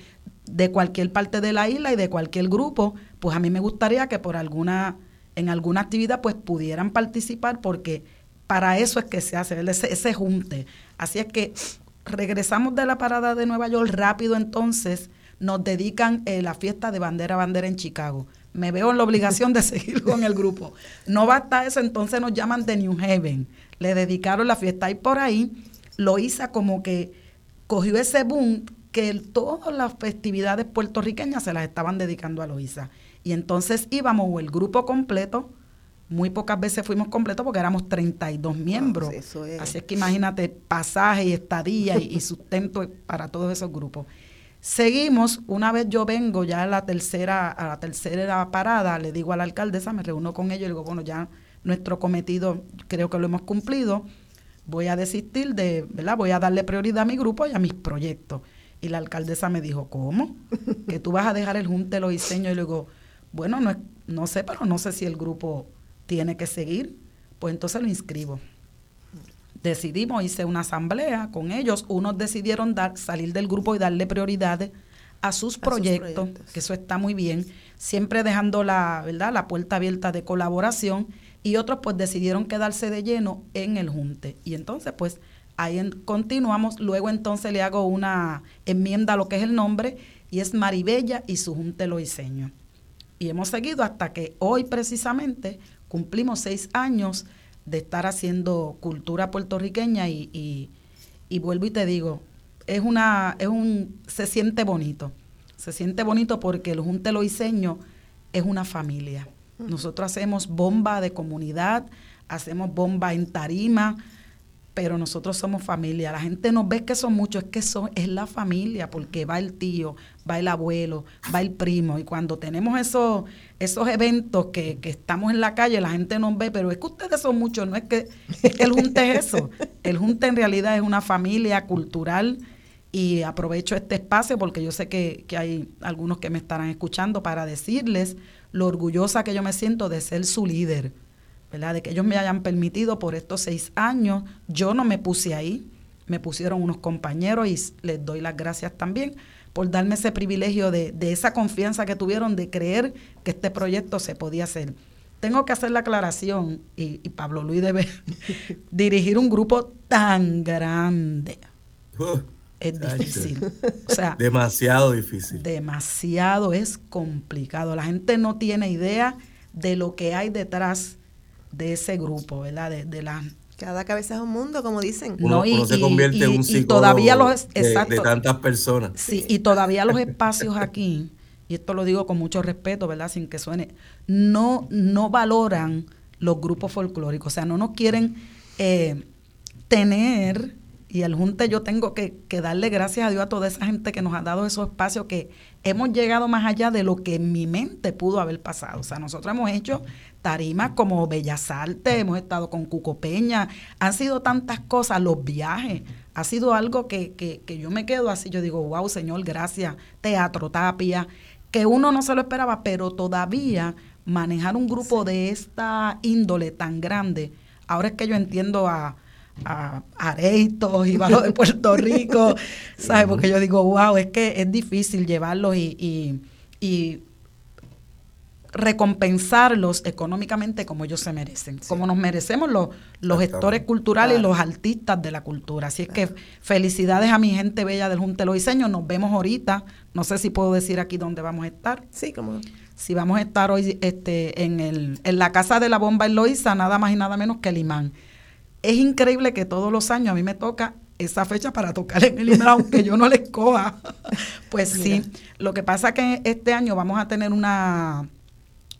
de cualquier parte de la isla y de cualquier grupo, pues a mí me gustaría que por alguna, en alguna actividad pues pudieran participar porque para eso es que se hace ese, junte. Así es que regresamos de la parada de Nueva York rápido entonces, nos dedican eh, la fiesta de bandera a bandera en Chicago. Me veo en la obligación de seguir con el grupo. No basta eso, entonces nos llaman de New Haven. Le dedicaron la fiesta y por ahí Loíza como que cogió ese boom que todas las festividades puertorriqueñas se las estaban dedicando a Loíza. Y entonces íbamos o el grupo completo, muy pocas veces fuimos completos porque éramos 32 miembros. Así es que imagínate pasaje y estadía y, sustento para todos esos grupos. Seguimos, una vez yo vengo ya a la tercera, a la tercera parada, le digo a la alcaldesa, me reúno con ella y digo, bueno, ya nuestro cometido creo que lo hemos cumplido voy a desistir de, ¿verdad? Voy a darle prioridad a mi grupo y a mis proyectos. Y la alcaldesa me dijo, ¿cómo? Que tú vas a dejar el junte los diseños. Y le digo, bueno, no, no sé, pero no sé si el grupo tiene que seguir. Pues entonces lo inscribo. Decidimos, hice una asamblea con ellos. Unos decidieron dar, salir del grupo y darle prioridades a sus, proyectos, que eso está muy bien, siempre dejando la, ¿verdad? la puerta abierta de colaboración y otros pues decidieron quedarse de lleno en el junte. Y entonces pues ahí continuamos, luego entonces le hago una enmienda a lo que es el nombre y es Maribella y su junte loiseño. Y hemos seguido hasta que hoy precisamente cumplimos seis años de estar haciendo cultura puertorriqueña y, y, vuelvo y te digo, es una, es un, se siente bonito, se siente bonito porque el Junte Loiseño es una familia. Nosotros hacemos bomba de comunidad, hacemos bomba en tarima, pero nosotros somos familia. La gente nos ve que son muchos, es que son, es la familia, porque va el tío, va el abuelo, va el primo. Y cuando tenemos esos, esos eventos que, que estamos en la calle, la gente nos ve, pero es que ustedes son muchos, no es que, el junte es eso. El junte en realidad es una familia cultural y aprovecho este espacio porque yo sé que, que hay algunos que me estarán escuchando para decirles lo orgullosa que yo me siento de ser su líder, ¿verdad? De que ellos me hayan permitido por estos seis años. Yo no me puse ahí, me pusieron unos compañeros y les doy las gracias también por darme ese privilegio de, de esa confianza que tuvieron de creer que este proyecto se podía hacer. Tengo que hacer la aclaración, y, Pablo Luis debe dirigir un grupo tan grande. Uh es difícil. O sea, demasiado difícil. Demasiado es complicado. La gente no tiene idea de lo que hay detrás de ese grupo, ¿verdad? De, la cada cabeza es un mundo, como dicen. Uno, se convierte en un psicólogo todavía los, de, de, tantas personas. Sí, y todavía los espacios aquí, y esto lo digo con mucho respeto, ¿verdad? Sin que suene, no, no valoran los grupos folclóricos, o sea, no nos quieren eh, tener y al Junte yo tengo que, darle gracias a Dios a toda esa gente que nos ha dado esos espacios que hemos llegado más allá de lo que en mi mente pudo haber pasado. O sea, nosotros hemos hecho tarimas como Bellas Artes, hemos estado con Cuco Peña, han sido tantas cosas, los viajes, ha sido algo que, que, que yo me quedo así, yo digo, wow, Señor, gracias, teatro, tapia, que uno no se lo esperaba, pero todavía manejar un grupo de esta índole tan grande, ahora es que yo entiendo a a Areitos y bajo de Puerto Rico, ¿sabes? Porque yo digo, wow, es que es difícil llevarlos y, y, y recompensarlos económicamente como ellos se merecen, como nos merecemos los, los gestores culturales y los artistas de la cultura. Así es que felicidades a mi gente bella del Junte Diseños. Nos vemos ahorita. No sé si puedo decir aquí dónde vamos a estar. Sí, como Si vamos a estar hoy este, en, el, en la Casa de la Bomba en Loíza, nada más y nada menos que el imán. Es increíble que todos los años a mí me toca esa fecha para tocar en el imán, aunque yo no les coja. Pues sí, lo que pasa que este año vamos a tener una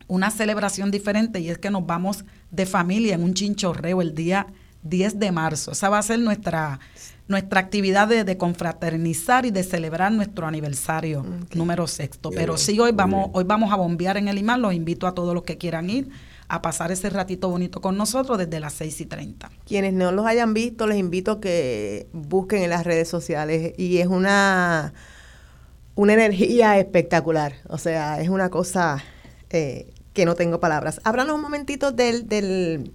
una celebración diferente y es que nos vamos de familia en un chinchorreo el día 10 de marzo. Esa va a ser nuestra, nuestra actividad de, confraternizar y de celebrar nuestro aniversario número sexto. Pero sí, hoy vamos, hoy vamos a bombear en el imán. Los invito a todos los que quieran ir a pasar ese ratito bonito con nosotros desde las 6 y 30. Quienes no los hayan visto, les invito a que busquen en las redes sociales y es una, una energía espectacular. O sea, es una cosa eh, que no tengo palabras. Háblanos un momentito del, del,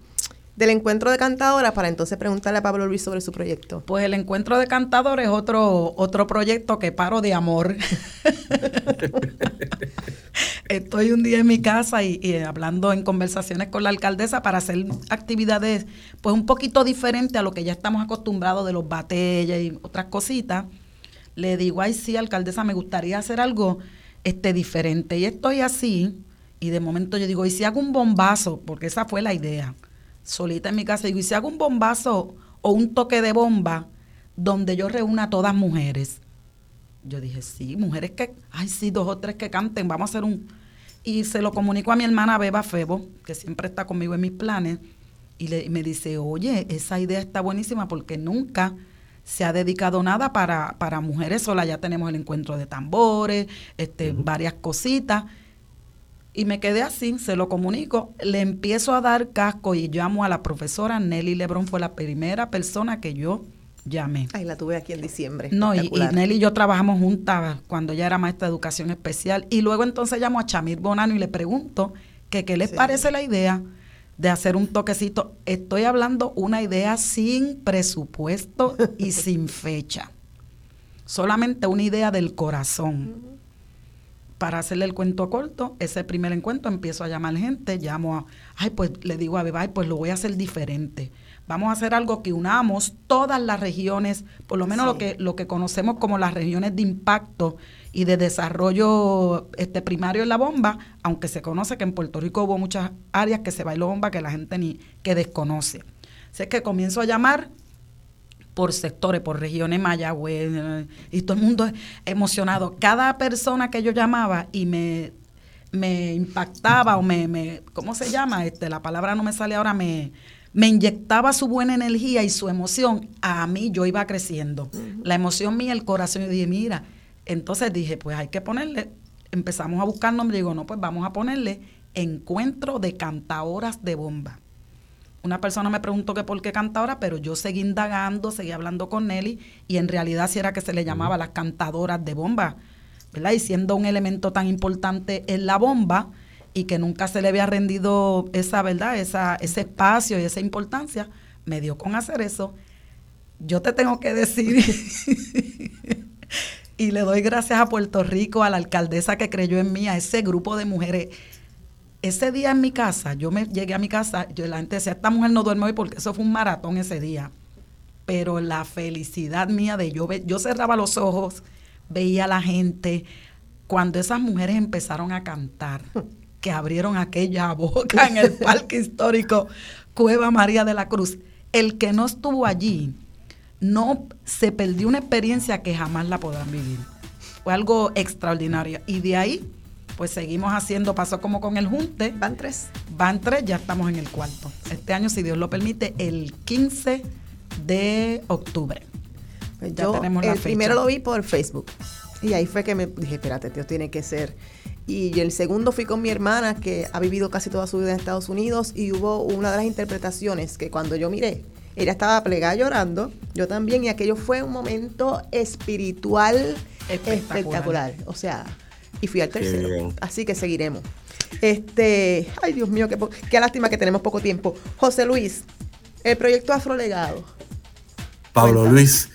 del encuentro de cantadoras para entonces preguntarle a Pablo Luis sobre su proyecto. Pues el encuentro de cantadores es otro, otro proyecto que paro de amor. Estoy un día en mi casa y, y, hablando en conversaciones con la alcaldesa para hacer actividades pues un poquito diferentes a lo que ya estamos acostumbrados de los batallas y otras cositas. Le digo, ay sí, alcaldesa, me gustaría hacer algo este diferente. Y estoy así, y de momento yo digo, ¿y si hago un bombazo? Porque esa fue la idea. Solita en mi casa, digo, ¿y si hago un bombazo o un toque de bomba donde yo reúna a todas mujeres? Yo dije, sí, mujeres que, ay, sí, dos o tres que canten, vamos a hacer un... Y se lo comunico a mi hermana Beba Febo, que siempre está conmigo en mis planes, y, le, y me dice, oye, esa idea está buenísima porque nunca se ha dedicado nada para, para mujeres solas. Ya tenemos el encuentro de tambores, este, varias cositas. Y me quedé así, se lo comunico, le empiezo a dar casco y llamo a la profesora Nelly Lebrón, fue la primera persona que yo llamé. Ay, la tuve aquí en diciembre. No, y, y, Nelly y yo trabajamos juntas cuando ya era maestra de educación especial. Y luego entonces llamo a Chamir Bonano y le pregunto que qué les sí. parece la idea de hacer un toquecito. Estoy hablando una idea sin presupuesto y sin fecha. Solamente una idea del corazón. Uh -huh para hacerle el cuento corto, ese primer encuentro empiezo a llamar gente, llamo a, ay, pues le digo a Beba, ay, pues lo voy a hacer diferente. Vamos a hacer algo que unamos todas las regiones, por lo menos sí. lo que lo que conocemos como las regiones de impacto y de desarrollo este primario en la bomba, aunque se conoce que en Puerto Rico hubo muchas áreas que se bailó bomba que la gente ni que desconoce. Así es que comienzo a llamar por sectores, por regiones Mayagüez, y todo el mundo emocionado. Cada persona que yo llamaba y me, me impactaba o me, me, ¿cómo se llama? Este, la palabra no me sale ahora, me, me inyectaba su buena energía y su emoción, a mí yo iba creciendo. Uh -huh. La emoción mía, el corazón, yo dije, mira, entonces dije, pues hay que ponerle, empezamos a buscar nombre, digo, no, pues vamos a ponerle encuentro de cantadoras de bomba una persona me preguntó que por qué cantadora, pero yo seguí indagando, seguí hablando con Nelly y en realidad si era que se le llamaba las cantadoras de bomba, ¿verdad? Y siendo un elemento tan importante en la bomba y que nunca se le había rendido esa, ¿verdad? Esa, ese espacio y esa importancia, me dio con hacer eso. Yo te tengo que decir, y le doy gracias a Puerto Rico, a la alcaldesa que creyó en mí, a ese grupo de mujeres ese día en mi casa, yo me llegué a mi casa, yo la gente decía, esta mujer no duerme hoy porque eso fue un maratón ese día. Pero la felicidad mía de yo, yo cerraba los ojos, veía a la gente, cuando esas mujeres empezaron a cantar, que abrieron aquella boca en el parque histórico Cueva María de la Cruz, el que no estuvo allí, no se perdió una experiencia que jamás la podrán vivir. Fue algo extraordinario. Y de ahí pues seguimos haciendo, pasó como con el Junte. Van tres. Van tres, ya estamos en el cuarto. Este año, si Dios lo permite, el 15 de octubre. Pues ya yo tenemos la el fecha. primero lo vi por Facebook. Y ahí fue que me dije, espérate, tío, tiene que ser. Y el segundo fui con mi hermana, que ha vivido casi toda su vida en Estados Unidos, y hubo una de las interpretaciones que cuando yo miré, ella estaba plegada llorando, yo también, y aquello fue un momento espiritual espectacular. espectacular. O sea, y fui al tercero. Así que seguiremos. Este, ay Dios mío, qué, qué lástima que tenemos poco tiempo. José Luis, el proyecto Afrolegado. Pablo Luis.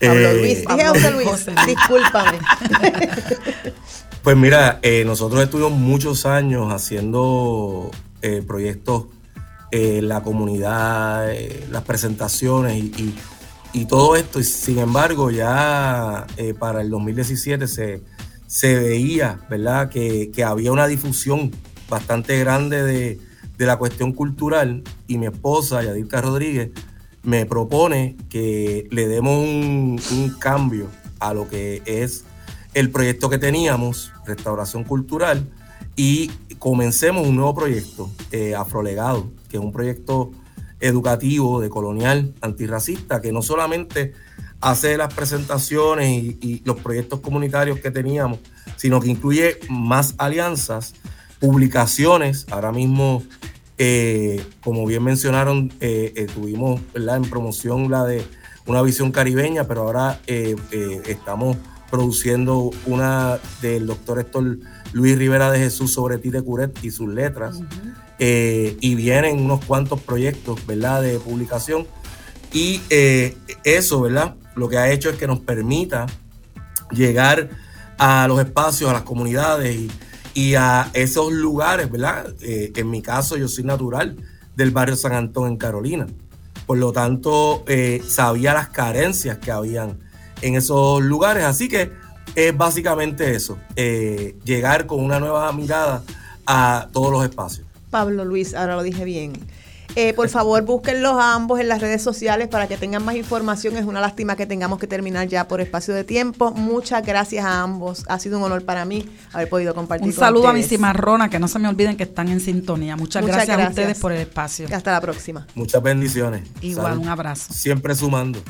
Pablo Eh, Luis, dije José Luis, José Luis. discúlpame. Pues mira, eh, nosotros estuvimos muchos años haciendo eh, proyectos eh, en la comunidad, eh, las presentaciones y, y- y todo esto. Y sin embargo, ya eh, para el 2017 se, se veía, ¿verdad?, que, que había una difusión bastante grande de, de la cuestión cultural y mi esposa, Yadilka Rodríguez, me propone que le demos un, un cambio a lo que es el proyecto que teníamos, Restauración Cultural, y comencemos un nuevo proyecto, eh, Afrolegado, que es un proyecto educativo de colonial antirracista, que no solamente hace las presentaciones y, y los proyectos comunitarios que teníamos, sino que incluye más alianzas, publicaciones. Ahora mismo, eh, como bien mencionaron, eh, eh, tuvimos ¿verdad? en promoción la de una visión caribeña, pero ahora eh, estamos produciendo una del doctor Héctor Luis Rivera de Jesús sobre Tite Curet y sus letras. Eh, y vienen unos cuantos proyectos, ¿verdad?, de publicación. Y eh, eso, ¿verdad?, lo que ha hecho es que nos permita llegar a los espacios, a las comunidades y, a esos lugares, ¿verdad? Eh, en mi caso, yo soy natural del barrio San Antón en Carolina. Por lo tanto, eh, sabía las carencias que habían en esos lugares. Así que es básicamente eso, eh, llegar con una nueva mirada a todos los espacios. Pablo Luis, ahora lo dije bien. Eh, por favor, búsquenlos a ambos en las redes sociales para que tengan más información. Es una lástima que tengamos que terminar ya por espacio de tiempo. Muchas gracias a ambos. Ha sido un honor para mí haber podido compartir Un con saludo a mi cimarrona, que no se me olviden que están en sintonía. Muchas, Muchas gracias, a ustedes por el espacio. Hasta la próxima. Muchas bendiciones. Igual, Salud. un abrazo. Siempre sumando.